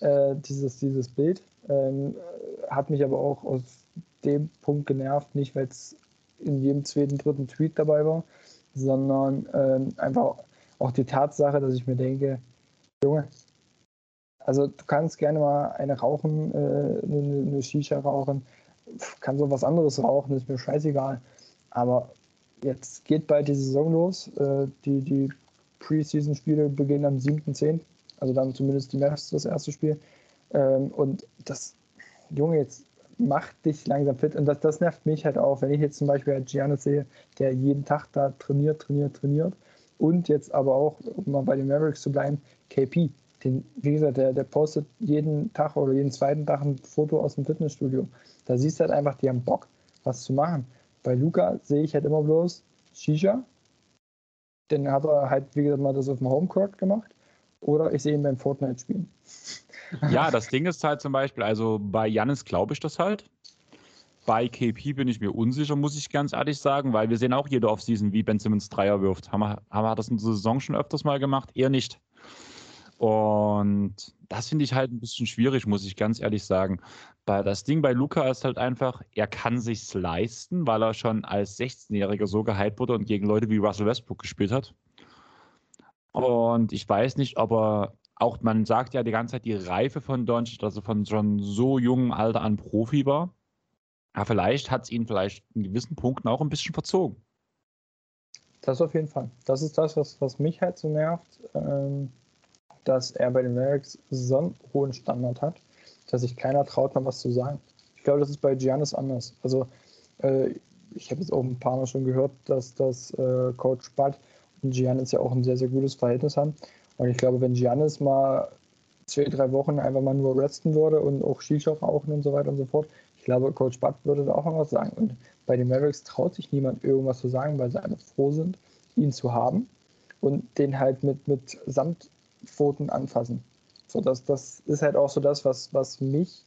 äh, dieses, dieses Bild. Ähm, hat mich aber auch aus dem Punkt genervt, nicht weil es in jedem zweiten, dritten Tweet dabei war, sondern ähm, einfach auch die Tatsache, dass ich mir denke, Junge, also du kannst gerne mal eine rauchen, äh, eine, eine Shisha rauchen, kann so was anderes rauchen, ist mir scheißegal. Aber jetzt geht bald die Saison los. Äh, die, die Preseason-Spiele beginnen am 7.10. Also dann zumindest die Mavs das erste Spiel. Ähm, und das, Junge, jetzt macht dich langsam fit. Und das, das nervt mich halt auch, wenn ich jetzt zum Beispiel halt Giannis sehe, der jeden Tag da trainiert, trainiert, trainiert. Und jetzt aber auch, um mal bei den Mavericks zu bleiben, KP. Den, wie gesagt, der, der postet jeden Tag oder jeden zweiten Tag ein Foto aus dem Fitnessstudio. Da siehst du halt einfach, die haben Bock, was zu machen. Bei Luca sehe ich halt immer bloß Shisha, dann hat er halt, wie gesagt, mal das auf dem Homecourt gemacht. Oder ich sehe ihn beim Fortnite spielen. Ja, das Ding ist halt zum Beispiel, also bei Jannis glaube ich das halt. Bei KP bin ich mir unsicher, muss ich ganz ehrlich sagen, weil wir sehen auch jede Offseason, wie Ben Simmons Dreier wirft. Haben wir, haben wir das in der Saison schon öfters mal gemacht? Eher nicht. Und das finde ich halt ein bisschen schwierig, muss ich ganz ehrlich sagen. Das Ding bei Luca ist halt einfach, er kann sich's leisten, weil er schon als 16-Jähriger so gehypt wurde und gegen Leute wie Russell Westbrook gespielt hat. Und ich weiß nicht, ob er auch, man sagt ja die ganze Zeit, die Reife von Doncic, also von schon so jungem Alter an Profi war. Aber vielleicht hat es ihn vielleicht in gewissen Punkten auch ein bisschen verzogen. Das auf jeden Fall. Das ist das, was, was mich halt so nervt. Ähm dass er bei den Mavericks so einen hohen Standard hat, dass sich keiner traut, mal was zu sagen. Ich glaube, das ist bei Giannis anders. Also, äh, ich habe jetzt auch ein paar Mal schon gehört, dass das äh, Coach Bud und Giannis ja auch ein sehr, sehr gutes Verhältnis haben. Und ich glaube, wenn Giannis mal zwei, drei Wochen einfach mal nur resten würde und auch Shisha rauchen und so weiter und so fort, ich glaube, Coach Bud würde da auch noch was sagen. Und bei den Mavericks traut sich niemand irgendwas zu sagen, weil sie einfach froh sind, ihn zu haben und den halt mit, mit Samtpfoten anfassen. So, das, das ist halt auch so das, was, was mich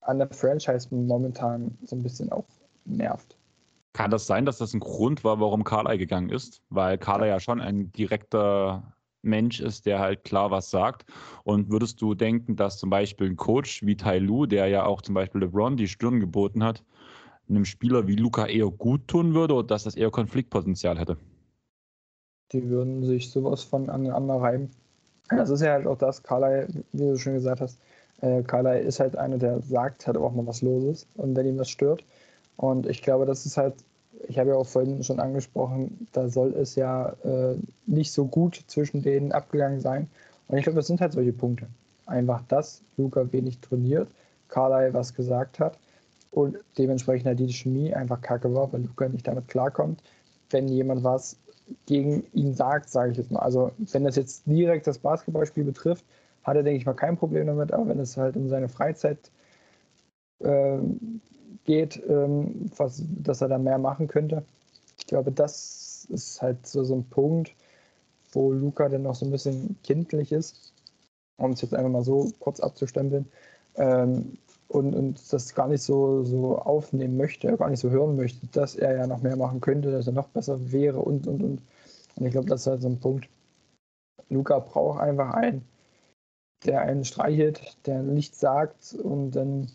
an der Franchise momentan so ein bisschen auch nervt. Kann das sein, dass das ein Grund war, warum Carly gegangen ist? Weil Carly ja schon ein direkter Mensch ist, der halt klar was sagt. Und würdest du denken, dass zum Beispiel ein Coach wie Tai Lu, der ja auch zum Beispiel LeBron die Stirn geboten hat, einem Spieler wie Luca eher gut tun würde oder dass das eher Konfliktpotenzial hätte? Die würden sich sowas von aneinander reiben. Das ist ja halt auch das, Carly, wie du schon gesagt hast, äh, Carly ist halt einer, der sagt halt auch mal was los ist und wenn ihm das stört. Und ich glaube, das ist halt ich habe ja auch vorhin schon angesprochen, da soll es ja äh, nicht so gut zwischen denen abgegangen sein. Und ich glaube, das sind halt solche Punkte. Einfach, dass Luca wenig trainiert, Carlyle was gesagt hat und dementsprechend halt die Chemie einfach kacke war, weil Luca nicht damit klarkommt. Wenn jemand was gegen ihn sagt, sage ich jetzt mal. Also, wenn das jetzt direkt das Basketballspiel betrifft, hat er, denke ich mal, kein Problem damit. Aber wenn es halt um seine Freizeit äh, geht, ähm, was, dass er da mehr machen könnte. Ich glaube, das ist halt so, so ein Punkt, wo Luca dann noch so ein bisschen kindlich ist, um es jetzt einfach mal so kurz abzustempeln. Ähm, und, und das gar nicht so, so aufnehmen möchte, gar nicht so hören möchte, dass er ja noch mehr machen könnte, dass er noch besser wäre und, und, und. Und ich glaube, das ist halt so ein Punkt. Luca braucht einfach einen, der einen streichelt, der nichts sagt und dann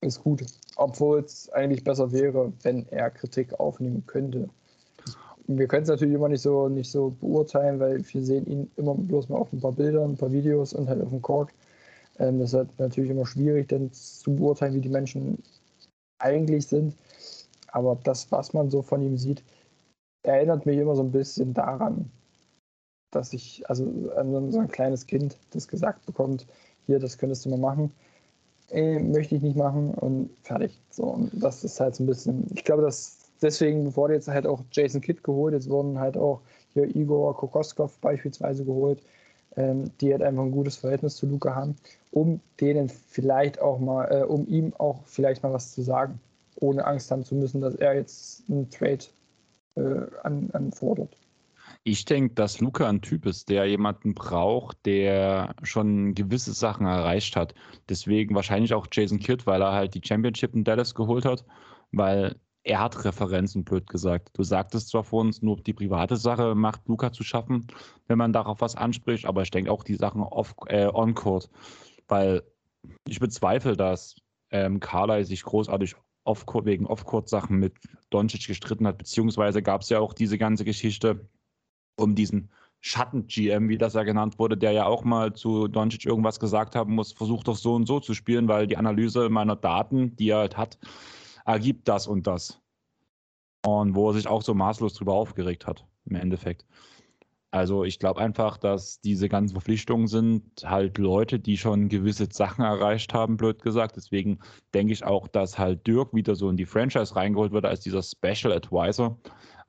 ist gut. Obwohl es eigentlich besser wäre, wenn er Kritik aufnehmen könnte. Wir können es natürlich immer nicht so, nicht so beurteilen, weil wir sehen ihn immer bloß mal auf ein paar Bildern, ein paar Videos und halt auf dem Court. Ähm, das ist halt natürlich immer schwierig, denn zu beurteilen, wie die Menschen eigentlich sind. Aber das, was man so von ihm sieht, erinnert mich immer so ein bisschen daran, dass ich, also an so ein kleines Kind, das gesagt bekommt, hier, das könntest du mal machen ey, möchte ich nicht machen und fertig. So, und das ist halt so ein bisschen, ich glaube, dass deswegen wurde jetzt halt auch Jason Kidd geholt, jetzt wurden halt auch hier Igor Kokoskov beispielsweise geholt, ähm, die halt einfach ein gutes Verhältnis zu Luca haben, um denen vielleicht auch mal, äh, um ihm auch vielleicht mal was zu sagen, ohne Angst haben zu müssen, dass er jetzt einen Trade äh, an, anfordert. Ich denke, dass Luca ein Typ ist, der jemanden braucht, der schon gewisse Sachen erreicht hat. Deswegen wahrscheinlich auch Jason Kidd, weil er halt die Championship in Dallas geholt hat, weil er hat Referenzen, blöd gesagt. Du sagtest zwar vor uns, nur die private Sache macht Luca zu schaffen, wenn man darauf was anspricht, aber ich denke auch die Sachen off, äh, on-court, weil ich bezweifle, dass ähm, Carly sich großartig off wegen Off-Court-Sachen mit Doncic gestritten hat, beziehungsweise gab es ja auch diese ganze Geschichte um diesen Schatten-GM, wie das ja genannt wurde, der ja auch mal zu Doncic irgendwas gesagt haben muss, versucht doch so und so zu spielen, weil die Analyse meiner Daten, die er halt hat, ergibt das und das. Und wo er sich auch so maßlos drüber aufgeregt hat, im Endeffekt. Also ich glaube einfach, dass diese ganzen Verpflichtungen sind halt Leute, die schon gewisse Sachen erreicht haben, blöd gesagt. Deswegen denke ich auch, dass halt Dirk wieder so in die Franchise reingeholt wird als dieser Special Advisor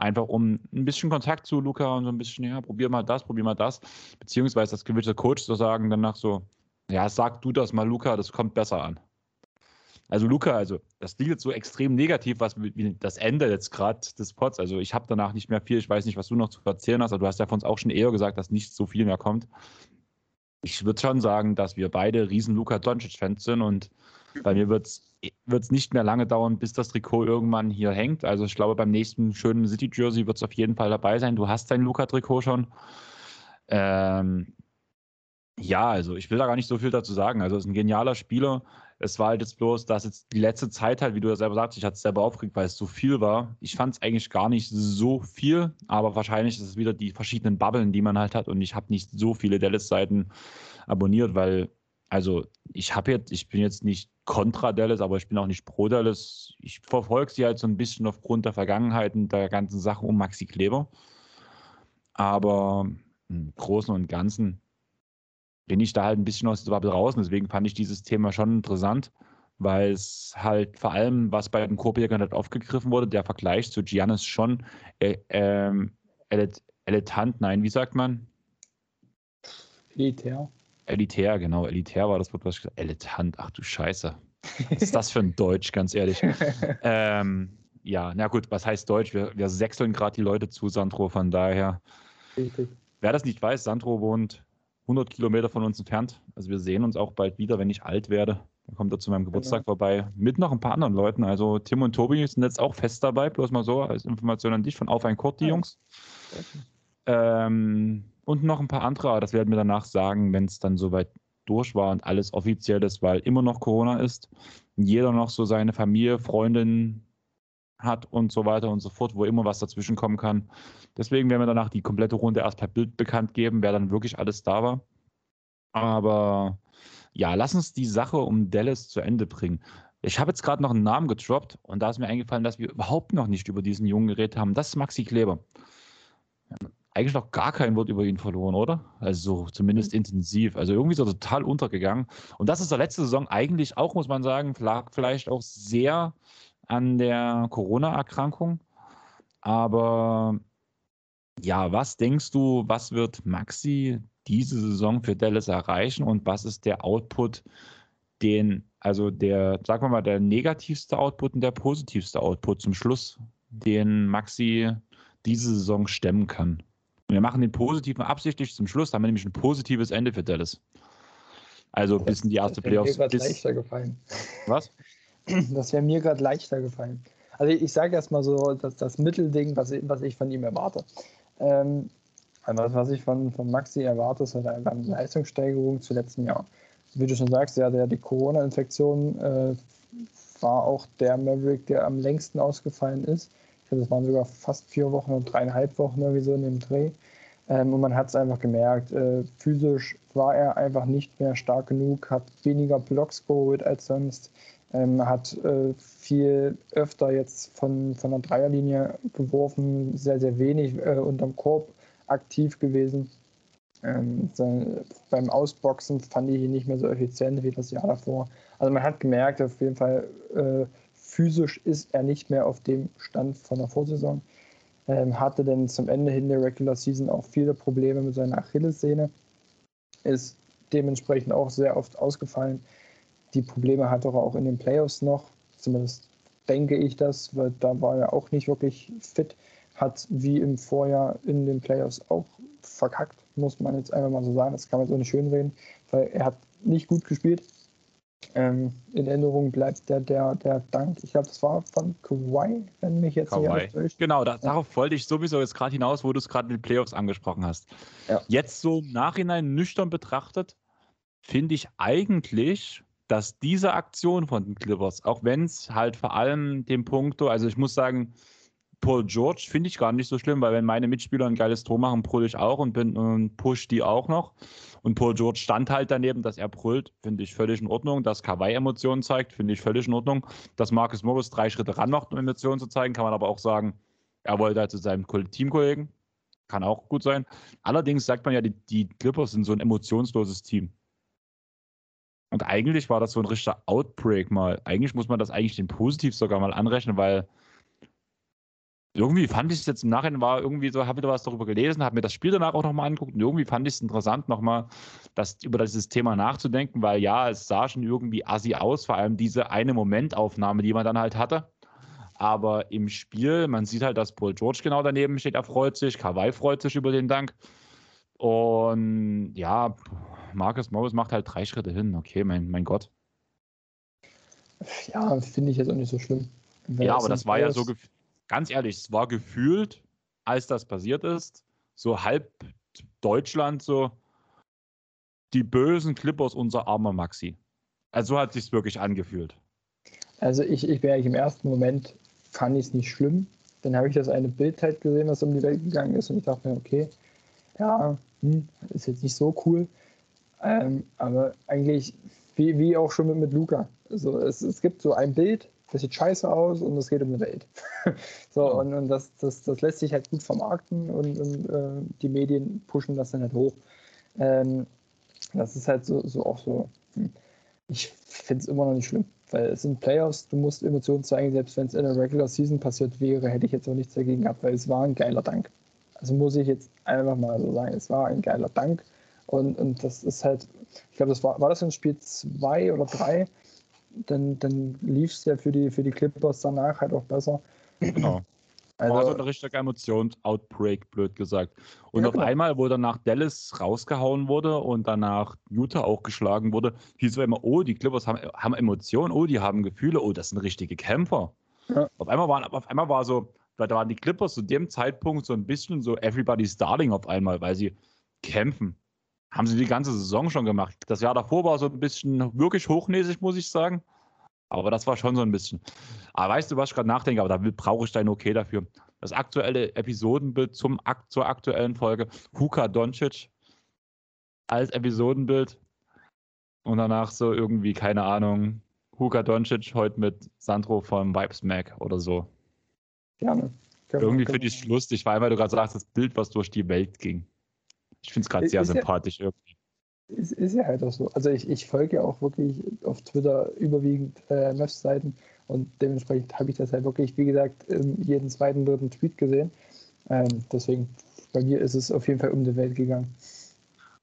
einfach um ein bisschen Kontakt zu Luca und so ein bisschen, ja, probier mal das, probier mal das, beziehungsweise das gewisse Coach zu sagen danach so, ja, sag du das mal, Luca, das kommt besser an. Also Luca, also das klingt jetzt so extrem negativ, was wie das Ende jetzt gerade des Pots. Also ich habe danach nicht mehr viel. Ich weiß nicht, was du noch zu erzählen hast, aber du hast ja von uns auch schon eher gesagt, dass nicht so viel mehr kommt. Ich würde schon sagen, dass wir beide riesen Luca Doncic-Fans sind und bei mir wird es wird es nicht mehr lange dauern, bis das Trikot irgendwann hier hängt. Also ich glaube, beim nächsten schönen City-Jersey wird es auf jeden Fall dabei sein. Du hast dein Luca-Trikot schon. Ähm, ja, also ich will da gar nicht so viel dazu sagen. Also es ist ein genialer Spieler. Es war halt jetzt bloß, dass jetzt die letzte Zeit halt, wie du ja selber sagst, ich hatte es selber aufgeregt, weil es so viel war. Ich fand es eigentlich gar nicht so viel, aber wahrscheinlich ist es wieder die verschiedenen Bubblen, die man halt hat und ich habe nicht so viele Dallas-Seiten abonniert, weil also ich habe jetzt, ich bin jetzt nicht kontra Dallas, aber ich bin auch nicht pro Dallas. Ich verfolge sie halt so ein bisschen aufgrund der Vergangenheiten der ganzen Sache um Maxi Kleber. Aber im Großen und Ganzen bin ich da halt ein bisschen aus der Bubble raus. Und deswegen fand ich dieses Thema schon interessant, weil es halt vor allem, was bei den Korbjägern halt aufgegriffen wurde, der Vergleich zu Giannis schon äh, ähm, elitant, nein, wie sagt man? Elitär. Elitär, genau. Elitär war das Wort, was ich gesagt habe. Elitant, ach du Scheiße. Was ist das für ein Deutsch, ganz ehrlich? ähm, ja, na gut, was heißt Deutsch? Wir, wir sechseln gerade die Leute zu, Sandro, von daher. Richtig. Wer das nicht weiß, Sandro wohnt 100 Kilometer von uns entfernt. Also wir sehen uns auch bald wieder, wenn ich alt werde. Dann kommt er zu meinem Geburtstag genau. vorbei. Mit noch ein paar anderen Leuten. Also Tim und Tobi sind jetzt auch fest dabei. Bloß mal so als Information an dich von Auf ein Kurt, die ja. Jungs. Ähm, und noch ein paar andere, das werden wir danach sagen, wenn es dann soweit durch war und alles offiziell ist, weil immer noch Corona ist. Jeder noch so seine Familie, Freundin hat und so weiter und so fort, wo immer was dazwischen kommen kann. Deswegen werden wir danach die komplette Runde erst per Bild bekannt geben, wer dann wirklich alles da war. Aber ja, lass uns die Sache um Dallas zu Ende bringen. Ich habe jetzt gerade noch einen Namen gedroppt und da ist mir eingefallen, dass wir überhaupt noch nicht über diesen Jungen geredet haben. Das ist Maxi Kleber. Eigentlich noch gar kein Wort über ihn verloren, oder? Also zumindest intensiv. Also irgendwie so total untergegangen. Und das ist der letzte Saison eigentlich auch, muss man sagen, vielleicht auch sehr an der Corona-Erkrankung. Aber ja, was denkst du, was wird Maxi diese Saison für Dallas erreichen und was ist der Output, den, also der, sagen wir mal, der negativste Output und der positivste Output zum Schluss, den Maxi diese Saison stemmen kann? Wir machen den positiven absichtlich zum Schluss, haben wir nämlich ein positives Ende für Dallas. Also bis in die erste Playoffs. Gefallen. Was? Das wäre mir gerade leichter gefallen. Also ich, sage erstmal so, dass das Mittelding, was ich, was ich von ihm erwarte. Ähm, also was ich von, von Maxi erwarte, ist halt einfach eine Leistungssteigerung zu letzten Jahr. Wie du schon sagst, ja, der, die Corona-Infektion äh, war auch der Maverick, der am längsten ausgefallen ist. Ich glaube, das waren sogar fast vier Wochen und dreieinhalb Wochen irgendwie so in dem Dreh. Ähm, und man hat es einfach gemerkt, äh, physisch war er einfach nicht mehr stark genug, hat weniger Blocks geholt als sonst, ähm, hat äh, viel öfter jetzt von, von der Dreierlinie geworfen, sehr, sehr wenig äh, unterm Korb aktiv gewesen. Ähm, beim Ausboxen fand ich ihn nicht mehr so effizient wie das Jahr davor. Also man hat gemerkt, auf jeden Fall äh, physisch ist er nicht mehr auf dem Stand von der Vorsaison. Ähm, hatte dann zum Ende hin der Regular Season auch viele Probleme mit seiner Achillessehne. Ist dementsprechend auch sehr oft ausgefallen. Die Probleme hat er auch in den Playoffs noch. Zumindest denke ich das, weil da war er auch nicht wirklich fit hat wie im Vorjahr in den Playoffs auch verkackt, muss man jetzt einfach mal so sagen. Das kann man so nicht schönreden, weil er hat nicht gut gespielt. Ähm, in Erinnerung bleibt der, der, der Dank, ich glaube, das war von Kawhi, wenn mich jetzt Kawhi. nicht alles Genau, da, darauf wollte ich sowieso jetzt gerade hinaus, wo du es gerade in den Playoffs angesprochen hast. Ja. Jetzt so im Nachhinein nüchtern betrachtet, finde ich eigentlich, dass diese Aktion von den Clippers, auch wenn es halt vor allem dem Punkto, also ich muss sagen, Paul George finde ich gar nicht so schlimm, weil wenn meine Mitspieler ein geiles Tor machen, brülle ich auch und, bin, und push die auch noch. Und Paul George stand halt daneben, dass er brüllt, finde ich völlig in Ordnung. Dass Kawhi Emotionen zeigt, finde ich völlig in Ordnung. Dass Marcus Morris drei Schritte ranmacht, um Emotionen zu zeigen, kann man aber auch sagen, er wollte halt zu seinem Teamkollegen. Kann auch gut sein. Allerdings sagt man ja, die, die Clippers sind so ein emotionsloses Team. Und eigentlich war das so ein richtiger Outbreak mal. Eigentlich muss man das eigentlich den Positiv sogar mal anrechnen, weil irgendwie fand ich es jetzt im Nachhinein war irgendwie so, habe wieder was darüber gelesen, habe mir das Spiel danach auch nochmal angeguckt und irgendwie fand ich es interessant, nochmal das, über dieses Thema nachzudenken, weil ja, es sah schon irgendwie assi aus, vor allem diese eine Momentaufnahme, die man dann halt hatte. Aber im Spiel, man sieht halt, dass Paul George genau daneben steht, er freut sich, Kawhi freut sich über den Dank. Und ja, Marcus Morris macht halt drei Schritte hin. Okay, mein, mein Gott. Ja, finde ich jetzt auch nicht so schlimm. ja, aber das war ja so ganz ehrlich, es war gefühlt, als das passiert ist, so halb Deutschland so die bösen Clippers unser armer Maxi. Also so hat sich wirklich angefühlt. Also ich, ich wäre im ersten Moment fand ich es nicht schlimm. Dann habe ich das eine Bild halt gesehen, was um die Welt gegangen ist und ich dachte mir, okay, ja, hm, ist jetzt nicht so cool. Ähm, aber eigentlich, wie, wie auch schon mit, mit Luca. Also es, es gibt so ein Bild, das sieht scheiße aus und es geht um eine Welt. so, ja. und, und das, das, das lässt sich halt gut vermarkten und, und äh, die Medien pushen das dann halt hoch. Ähm, das ist halt so, so auch so. Hm. Ich finde es immer noch nicht schlimm, weil es sind Playoffs, du musst Emotionen zeigen, selbst wenn es in der Regular Season passiert wäre, hätte ich jetzt auch nichts dagegen gehabt, weil es war ein geiler Dank. Also muss ich jetzt einfach mal so sagen, es war ein geiler Dank. Und, und das ist halt, ich glaube, das war, war das in Spiel 2 oder 3, dann, dann lief es ja für die, für die Clippers danach halt auch besser. Genau. Also, war so ein richtiger Emotions-Outbreak, blöd gesagt. Und ja, auf genau. einmal, wo danach Dallas rausgehauen wurde und danach Utah auch geschlagen wurde, hieß es immer, oh, die Clippers haben, haben Emotionen, oh, die haben Gefühle, oh, das sind richtige Kämpfer. Ja. Auf, einmal waren, auf einmal war so, da waren die Clippers zu dem Zeitpunkt so ein bisschen so everybody's darling auf einmal, weil sie kämpfen. Haben sie die ganze Saison schon gemacht. Das Jahr davor war so ein bisschen wirklich hochnäsig, muss ich sagen. Aber das war schon so ein bisschen. Aber weißt du, was ich gerade nachdenke? Aber da brauche ich dein Okay dafür. Das aktuelle Episodenbild zum, zur aktuellen Folge. Huka Doncic als Episodenbild. Und danach so irgendwie, keine Ahnung, Huka Doncic heute mit Sandro vom Vibes Mac oder so. Gerne. Können irgendwie finde ich es lustig, weil du gerade sagst, das Bild, was durch die Welt ging. Ich finde es gerade sehr sympathisch ja, irgendwie. Ist, ist ja halt auch so. Also ich, ich folge ja auch wirklich auf Twitter überwiegend äh, Match-Seiten und dementsprechend habe ich das halt wirklich, wie gesagt, jeden zweiten, dritten Tweet gesehen. Ähm, deswegen, bei mir ist es auf jeden Fall um die Welt gegangen.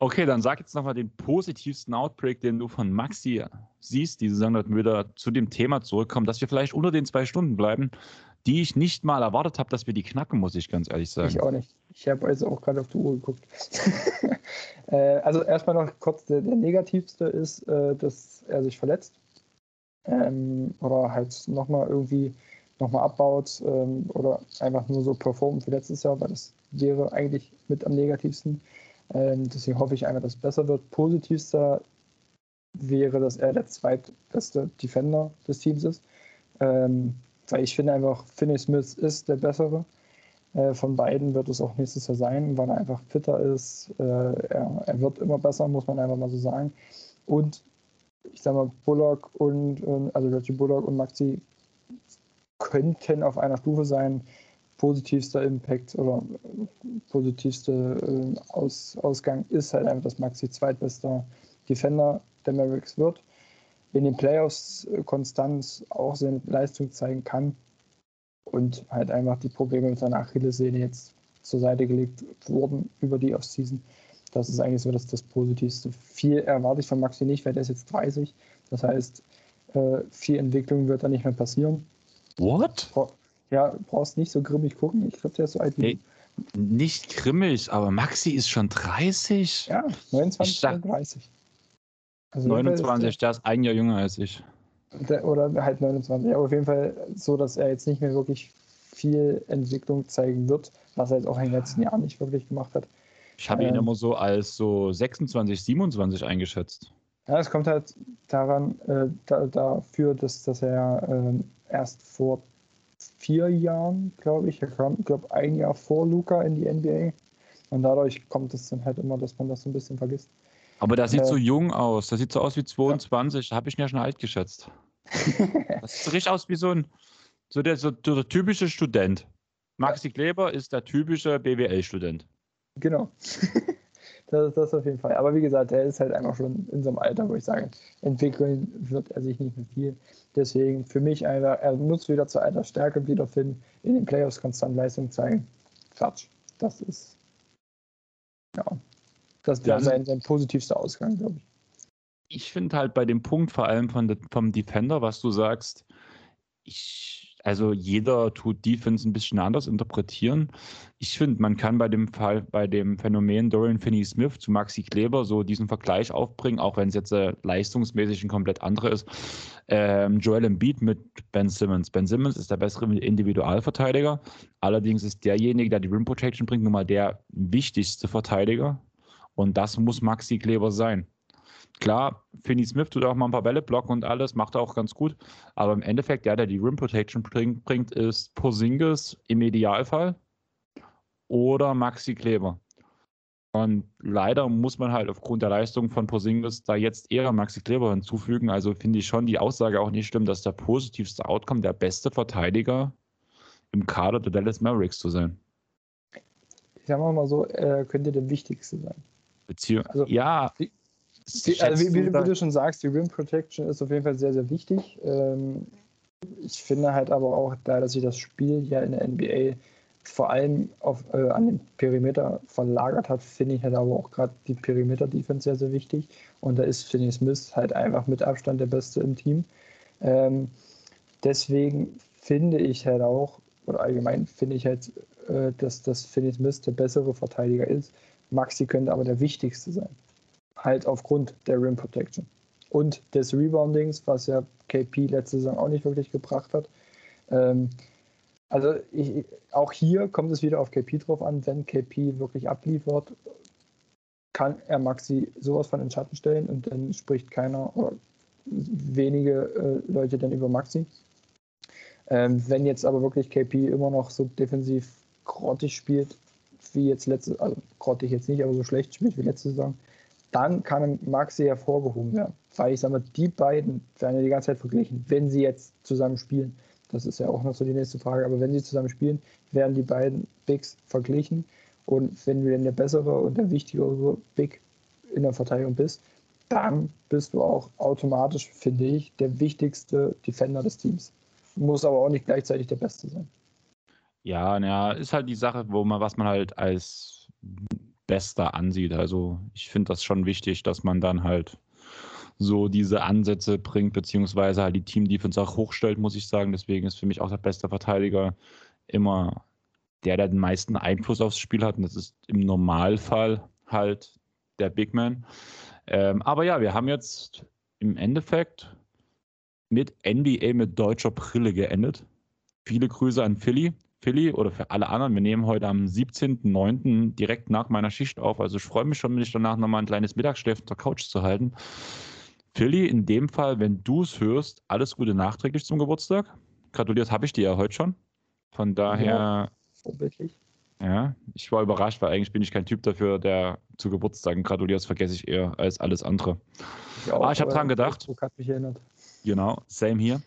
Okay, dann sag jetzt nochmal den positivsten Outbreak, den du von Maxi siehst. Diese Saison, dass wir wieder zu dem Thema zurückkommen, dass wir vielleicht unter den zwei Stunden bleiben, die ich nicht mal erwartet habe, dass wir die knacken, muss ich ganz ehrlich sagen. Ich auch nicht. Ich habe also auch gerade auf die Uhr geguckt. äh, also erstmal noch kurz, der, der negativste ist, äh, dass er sich verletzt. Ähm, oder halt nochmal irgendwie nochmal abbaut ähm, oder einfach nur so performt wie letztes Jahr, weil das wäre eigentlich mit am negativsten. Ähm, deswegen hoffe ich einfach, dass es besser wird. Positivster wäre, dass er der zweitbeste Defender des Teams ist. Ähm, weil ich finde einfach, Finney Smith ist der bessere. Äh, von beiden wird es auch nächstes Jahr sein, weil er einfach fitter ist. Äh, er, er, wird immer besser, muss man einfach mal so sagen. Und ich sag mal, Bullock und, also Reggie Bullock und Maxi könnten auf einer Stufe sein. Positivster Impact oder positivste äh, Aus, Ausgang ist halt einfach, dass Maxi zweitbester Defender der Mavericks wird in den Playoffs äh, konstant auch seine Leistung zeigen kann und halt einfach die Probleme mit seiner Achillessehne jetzt zur Seite gelegt wurden über die Offseason. Das ist eigentlich so das, das Positivste. Viel erwarte ich von Maxi nicht, weil der ist jetzt 30. Das heißt, äh, viel Entwicklung wird da nicht mehr passieren. What? Ja, brauchst nicht so grimmig gucken. Ich glaube, der ist so alt wie hey, Nicht grimmig, aber Maxi ist schon 30. Ja, 29, 30. Also 29, der ist ein Jahr jünger als ich. Der, oder halt 29, aber auf jeden Fall so, dass er jetzt nicht mehr wirklich viel Entwicklung zeigen wird, was er jetzt auch in den letzten Jahren nicht wirklich gemacht hat. Ich habe ihn ähm, immer so als so 26, 27 eingeschätzt. Ja, es kommt halt daran, äh, da, dafür, dass, dass er äh, erst vor vier Jahren, glaube ich, er kam, glaube ein Jahr vor Luca in die NBA. Und dadurch kommt es dann halt immer, dass man das so ein bisschen vergisst. Aber der sieht äh, so jung aus. Der sieht so aus wie 22. Ja. Habe ich ihn ja schon alt geschätzt. das sieht so richtig aus wie so ein so der, so der typische Student. Maxi Kleber ist der typische BWL-Student. Genau. das ist das auf jeden Fall. Aber wie gesagt, er ist halt einfach schon in so einem Alter, wo ich sage, entwickeln wird er sich nicht mehr viel. Deswegen für mich einer, er muss wieder zur alter Stärke wiederfinden, in den Playoffs konstant Leistung zeigen. Quatsch. Das ist ja, das wäre sein, sein positivster Ausgang, glaube ich. Ich finde halt bei dem Punkt, vor allem von, vom Defender, was du sagst, ich, also jeder tut Defense ein bisschen anders interpretieren. Ich finde, man kann bei dem Fall, bei dem Phänomen Dorian Finney-Smith zu Maxi Kleber so diesen Vergleich aufbringen, auch wenn es jetzt äh, leistungsmäßig ein komplett anderer ist. Ähm, Joel Embiid mit Ben Simmons. Ben Simmons ist der bessere Individualverteidiger. Allerdings ist derjenige, der die Rim Protection bringt, nun mal der wichtigste Verteidiger und das muss Maxi Kleber sein. Klar, Finney Smith tut auch mal ein paar Bälle blocken und alles, macht er auch ganz gut. Aber im Endeffekt, der, der die Rim Protection bringt, bringt ist Posingis im Idealfall oder Maxi Kleber. Und leider muss man halt aufgrund der Leistung von Posingis da jetzt eher Maxi Kleber hinzufügen. Also finde ich schon die Aussage auch nicht stimmt, dass der positivste Outcome der beste Verteidiger im Kader der Dallas Mavericks zu sein. Ich sag mal so, er könnte der wichtigste sein. Beziehung. Also, ja. Die, die, also wie, wie, wie, du schon sagst, die Rim Protection ist auf jeden Fall sehr, sehr wichtig. Ähm, ich finde halt aber auch, da dass sich das Spiel ja in der NBA vor allem auf, äh, an den Perimeter verlagert hat, finde ich halt aber auch gerade die Perimeter-Defense sehr, sehr wichtig. Und da ist Finney Smith halt einfach mit Abstand der Beste im Team. Ähm, deswegen finde ich halt auch, oder allgemein finde ich halt, äh, dass, dass Finney Smith der bessere Verteidiger ist. Maxi könnte aber der wichtigste sein. Halt aufgrund der Rim Protection. Und des Reboundings, was ja KP letzte Saison auch nicht wirklich gebracht hat. Ähm, also ich, auch hier kommt es wieder auf KP drauf an. Wenn KP wirklich abliefert, kann er Maxi sowas von in den Schatten stellen und dann spricht keiner oder wenige äh, Leute dann über Maxi. Ähm, wenn jetzt aber wirklich KP immer noch so defensiv grottig spielt, wie jetzt letzte, also grottig jetzt nicht, aber so schlecht spielt wie letzte Saison, dann kann Maxi hervorgehoben werden. Weil ich sage mal, die beiden werden ja die ganze Zeit verglichen, wenn sie jetzt zusammen spielen. Das ist ja auch noch so die nächste Frage. Aber wenn sie zusammen spielen, werden die beiden Bigs verglichen. Und wenn du denn der bessere und der wichtigere Big in der Verteidigung bist, dann bist du auch automatisch, finde ich, der wichtigste Defender des Teams. Muss aber auch nicht gleichzeitig der Beste sein. Ja, naja, ist halt die Sache, wo man, was man halt als Bester ansieht. Also ich finde das schon wichtig, dass man dann halt so diese Ansätze bringt, beziehungsweise halt die Team-Defense auch hochstellt, muss ich sagen. Deswegen ist für mich auch der beste Verteidiger immer der, der den meisten Einfluss aufs Spiel hat. Und das ist im Normalfall halt der Big Man. Ähm, aber ja, wir haben jetzt im Endeffekt mit NBA mit deutscher Brille geendet. Viele Grüße an Philly. Philly oder für alle anderen. Wir nehmen heute am 17.09. direkt nach meiner Schicht auf. Also ich freue mich schon, mich danach nochmal ein kleines Mittagsschläfchen der Couch zu halten. Philly, in dem Fall, wenn du es hörst, alles Gute nachträglich zum Geburtstag. Gratuliert habe ich dir ja heute schon. Von daher. Ja, vorbildlich. Ja, ich war überrascht, weil eigentlich bin ich kein Typ dafür, der zu Geburtstagen gratuliert. Das vergesse ich eher als alles andere. Ich auch, ah, ich habe dran gedacht. Hat mich erinnert. Genau, same hier.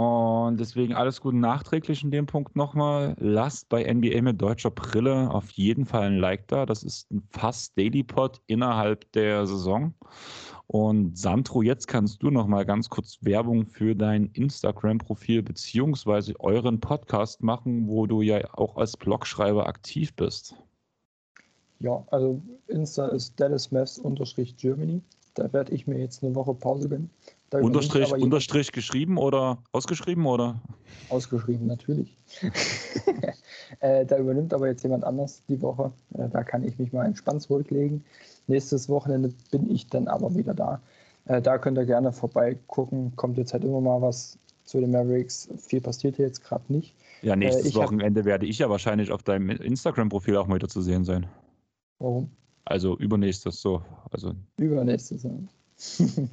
Und deswegen alles Gute nachträglich in dem Punkt nochmal. Lasst bei NBA mit deutscher Brille auf jeden Fall ein Like da. Das ist ein fast Daily Pod innerhalb der Saison. Und Sandro, jetzt kannst du noch mal ganz kurz Werbung für dein Instagram-Profil beziehungsweise euren Podcast machen, wo du ja auch als Blogschreiber aktiv bist. Ja, also Insta ist dallasmaths-germany. Da werde ich mir jetzt eine Woche Pause gönnen. Unterstrich, Unterstrich geschrieben oder ausgeschrieben oder? Ausgeschrieben, natürlich. äh, da übernimmt aber jetzt jemand anders die Woche. Äh, da kann ich mich mal entspannt zurücklegen. Nächstes Wochenende bin ich dann aber wieder da. Äh, da könnt ihr gerne vorbeigucken. Kommt jetzt halt immer mal was zu den Mavericks. Viel passiert hier jetzt gerade nicht. Ja, nächstes äh, Wochenende hab... werde ich ja wahrscheinlich auf deinem Instagram-Profil auch mal wieder zu sehen sein. Warum? Also übernächstes, so. Also. Übernächstes, ja.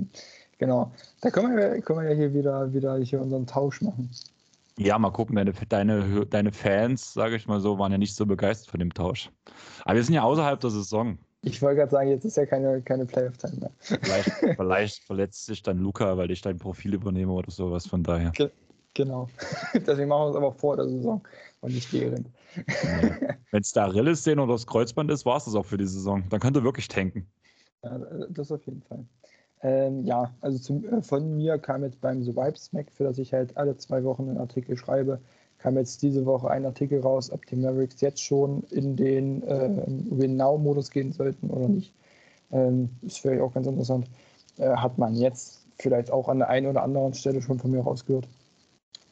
genau. Da können wir, können wir ja hier wieder, wieder hier unseren Tausch machen. Ja, mal gucken, deine, deine, deine Fans, sage ich mal so, waren ja nicht so begeistert von dem Tausch. Aber wir sind ja außerhalb der Saison. Ich wollte gerade sagen, jetzt ist ja keine, keine Playoff-Time mehr. Vielleicht, vielleicht, verletzt sich dann Luca, weil ich dein Profil übernehme oder sowas, von daher. Ge genau. Deswegen machen wir es aber vor der Saison und nicht während. Wenn es da Rilles sehen oder das Kreuzband ist, war es das auch für die Saison. Dann könnt ihr wirklich tanken. Ja, das auf jeden Fall. Ähm, ja, also zum, äh, von mir kam jetzt beim The Vibes Smack, für das ich halt alle zwei Wochen einen Artikel schreibe, kam jetzt diese Woche ein Artikel raus, ob die Mavericks jetzt schon in den äh, Win-Now-Modus gehen sollten oder nicht. Ähm, ist vielleicht auch ganz interessant. Äh, hat man jetzt vielleicht auch an der einen oder anderen Stelle schon von mir rausgehört.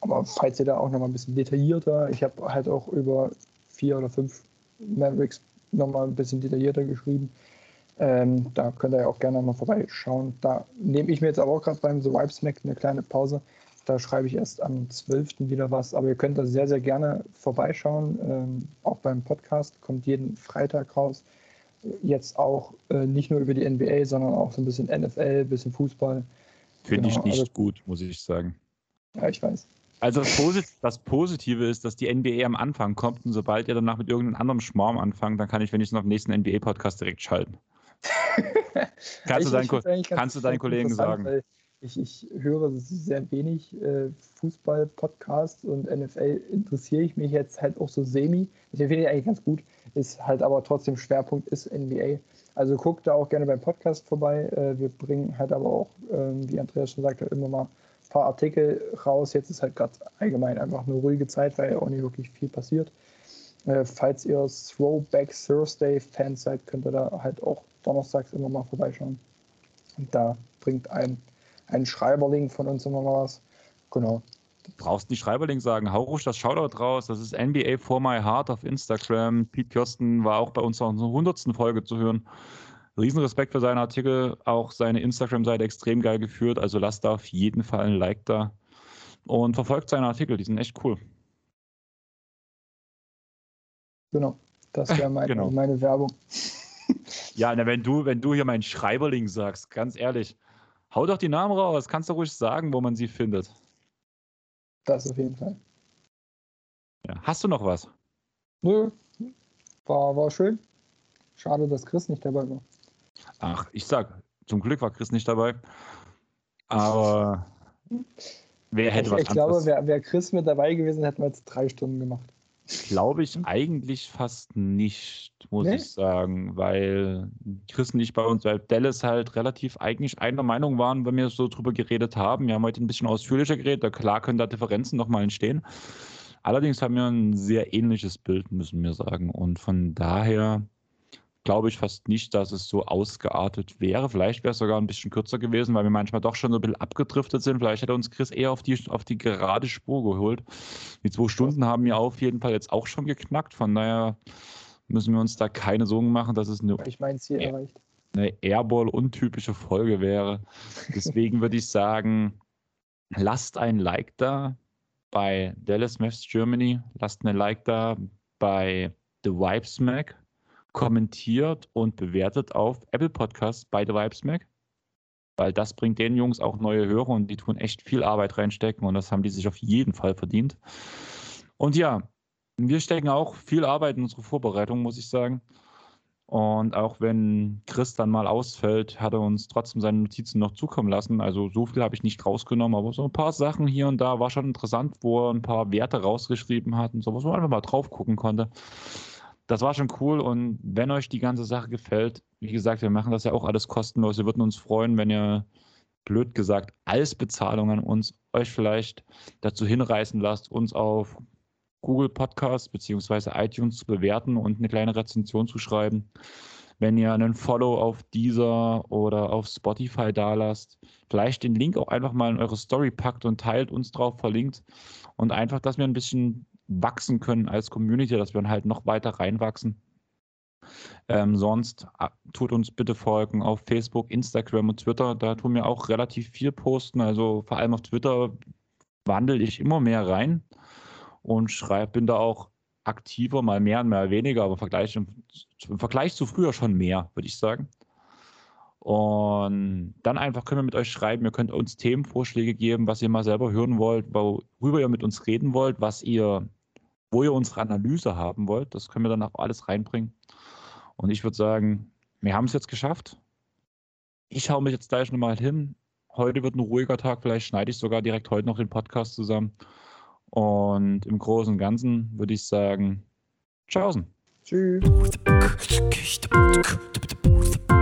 Aber falls ihr da auch nochmal ein bisschen detaillierter, ich habe halt auch über vier oder fünf Mavericks nochmal ein bisschen detaillierter geschrieben. Ähm, da könnt ihr ja auch gerne mal vorbeischauen. Da nehme ich mir jetzt aber auch gerade beim The Vibe Snack eine kleine Pause, da schreibe ich erst am 12. wieder was, aber ihr könnt da sehr, sehr gerne vorbeischauen. Ähm, auch beim Podcast kommt jeden Freitag raus. Jetzt auch äh, nicht nur über die NBA, sondern auch so ein bisschen NFL, ein bisschen Fußball. Finde genau, ich nicht also, gut, muss ich sagen. Ja, ich weiß. Also das, Posit das, Positive ist, dass die NBA am Anfang kommt und sobald ihr danach mit irgendeinem anderen Schmarm anfangt, dann kann ich wenigstens auf den nächsten NBA-Podcast direkt schalten. kannst, du deinen, kannst du deinen Kollegen sagen. Ich, ich höre sehr wenig äh, Fußball-Podcasts und NFL interessiere ich mich jetzt halt auch so semi. Das finde ich eigentlich ganz gut. Ist halt aber trotzdem Schwerpunkt ist NBA. Also guckt da auch gerne beim Podcast vorbei. Äh, wir bringen halt aber auch, äh, wie Andreas schon sagte, immer mal ein paar Artikel raus. Jetzt ist halt gerade allgemein einfach eine ruhige Zeit, weil ja auch nicht wirklich viel passiert. Äh, falls ihr Throwback Thursday Fans seid, könnt ihr da halt auch donnerstags immer mal vorbeischauen. Und da bringt ein, ein Schreiberling von uns immer mal was. Genau. Du brauchst nicht Schreiberling sagen. Hau ruhig das Shoutout raus. Das ist NBA for My Heart auf Instagram. Pete Kirsten war auch bei uns in unserer 100. Folge zu hören. Riesenrespekt für seine Artikel. Auch seine Instagram-Seite extrem geil geführt. Also lasst da auf jeden Fall ein Like da. Und verfolgt seine Artikel. Die sind echt cool. Genau. Das wäre mein, genau. meine Werbung. Ja, na, wenn du, wenn du hier mein Schreiberling sagst, ganz ehrlich, hau doch die Namen raus, kannst du ruhig sagen, wo man sie findet. Das auf jeden Fall. Ja. Hast du noch was? Nö. War, war schön. Schade, dass Chris nicht dabei war. Ach, ich sag, zum Glück war Chris nicht dabei. Aber wer hätte ich, was Ich glaube, wäre wär Chris mit dabei gewesen, hätten wir jetzt drei Stunden gemacht. Glaube ich eigentlich fast nicht, muss nee? ich sagen, weil Chris und ich bei uns, weil Dallas halt relativ eigentlich einer Meinung waren, wenn wir so drüber geredet haben. Wir haben heute ein bisschen ausführlicher geredet, klar können da Differenzen nochmal entstehen. Allerdings haben wir ein sehr ähnliches Bild, müssen wir sagen. Und von daher glaube ich fast nicht, dass es so ausgeartet wäre. Vielleicht wäre es sogar ein bisschen kürzer gewesen, weil wir manchmal doch schon so ein bisschen abgedriftet sind. Vielleicht hätte uns Chris eher auf die, auf die gerade Spur geholt. Die zwei Stunden haben wir auf jeden Fall jetzt auch schon geknackt. Von daher müssen wir uns da keine Sorgen machen, dass es eine, ich mein Ziel erreicht. eine Airball-untypische Folge wäre. Deswegen würde ich sagen, lasst ein Like da bei Dallas Mavs Germany. Lasst ein Like da bei The Vibes Mac kommentiert und bewertet auf Apple Podcasts bei The Vibes Mac. Weil das bringt den Jungs auch neue Hörer und die tun echt viel Arbeit reinstecken und das haben die sich auf jeden Fall verdient. Und ja, wir stecken auch viel Arbeit in unsere Vorbereitung, muss ich sagen. Und auch wenn Chris dann mal ausfällt, hat er uns trotzdem seine Notizen noch zukommen lassen. Also so viel habe ich nicht rausgenommen, aber so ein paar Sachen hier und da war schon interessant, wo er ein paar Werte rausgeschrieben hat und so, was man einfach mal drauf gucken konnte das war schon cool und wenn euch die ganze Sache gefällt, wie gesagt, wir machen das ja auch alles kostenlos. Wir würden uns freuen, wenn ihr, blöd gesagt, als Bezahlung an uns euch vielleicht dazu hinreißen lasst, uns auf Google Podcast bzw. iTunes zu bewerten und eine kleine Rezension zu schreiben. Wenn ihr einen Follow auf dieser oder auf Spotify da lasst, vielleicht den Link auch einfach mal in eure Story packt und teilt, uns drauf verlinkt und einfach, dass wir ein bisschen wachsen können als Community, dass wir halt noch weiter reinwachsen. Ähm, sonst ah, tut uns bitte folgen auf Facebook, Instagram und Twitter. Da tun wir auch relativ viel posten. Also vor allem auf Twitter wandle ich immer mehr rein und schreibe, bin da auch aktiver, mal mehr und mal weniger, aber im Vergleich, im, im Vergleich zu früher schon mehr, würde ich sagen. Und dann einfach können wir mit euch schreiben. Ihr könnt uns Themenvorschläge geben, was ihr mal selber hören wollt, worüber ihr mit uns reden wollt, was ihr wo ihr unsere Analyse haben wollt. Das können wir dann auch alles reinbringen. Und ich würde sagen, wir haben es jetzt geschafft. Ich schaue mich jetzt gleich nochmal hin. Heute wird ein ruhiger Tag. Vielleicht schneide ich sogar direkt heute noch den Podcast zusammen. Und im Großen und Ganzen würde ich sagen, tschaußen. Tschüss.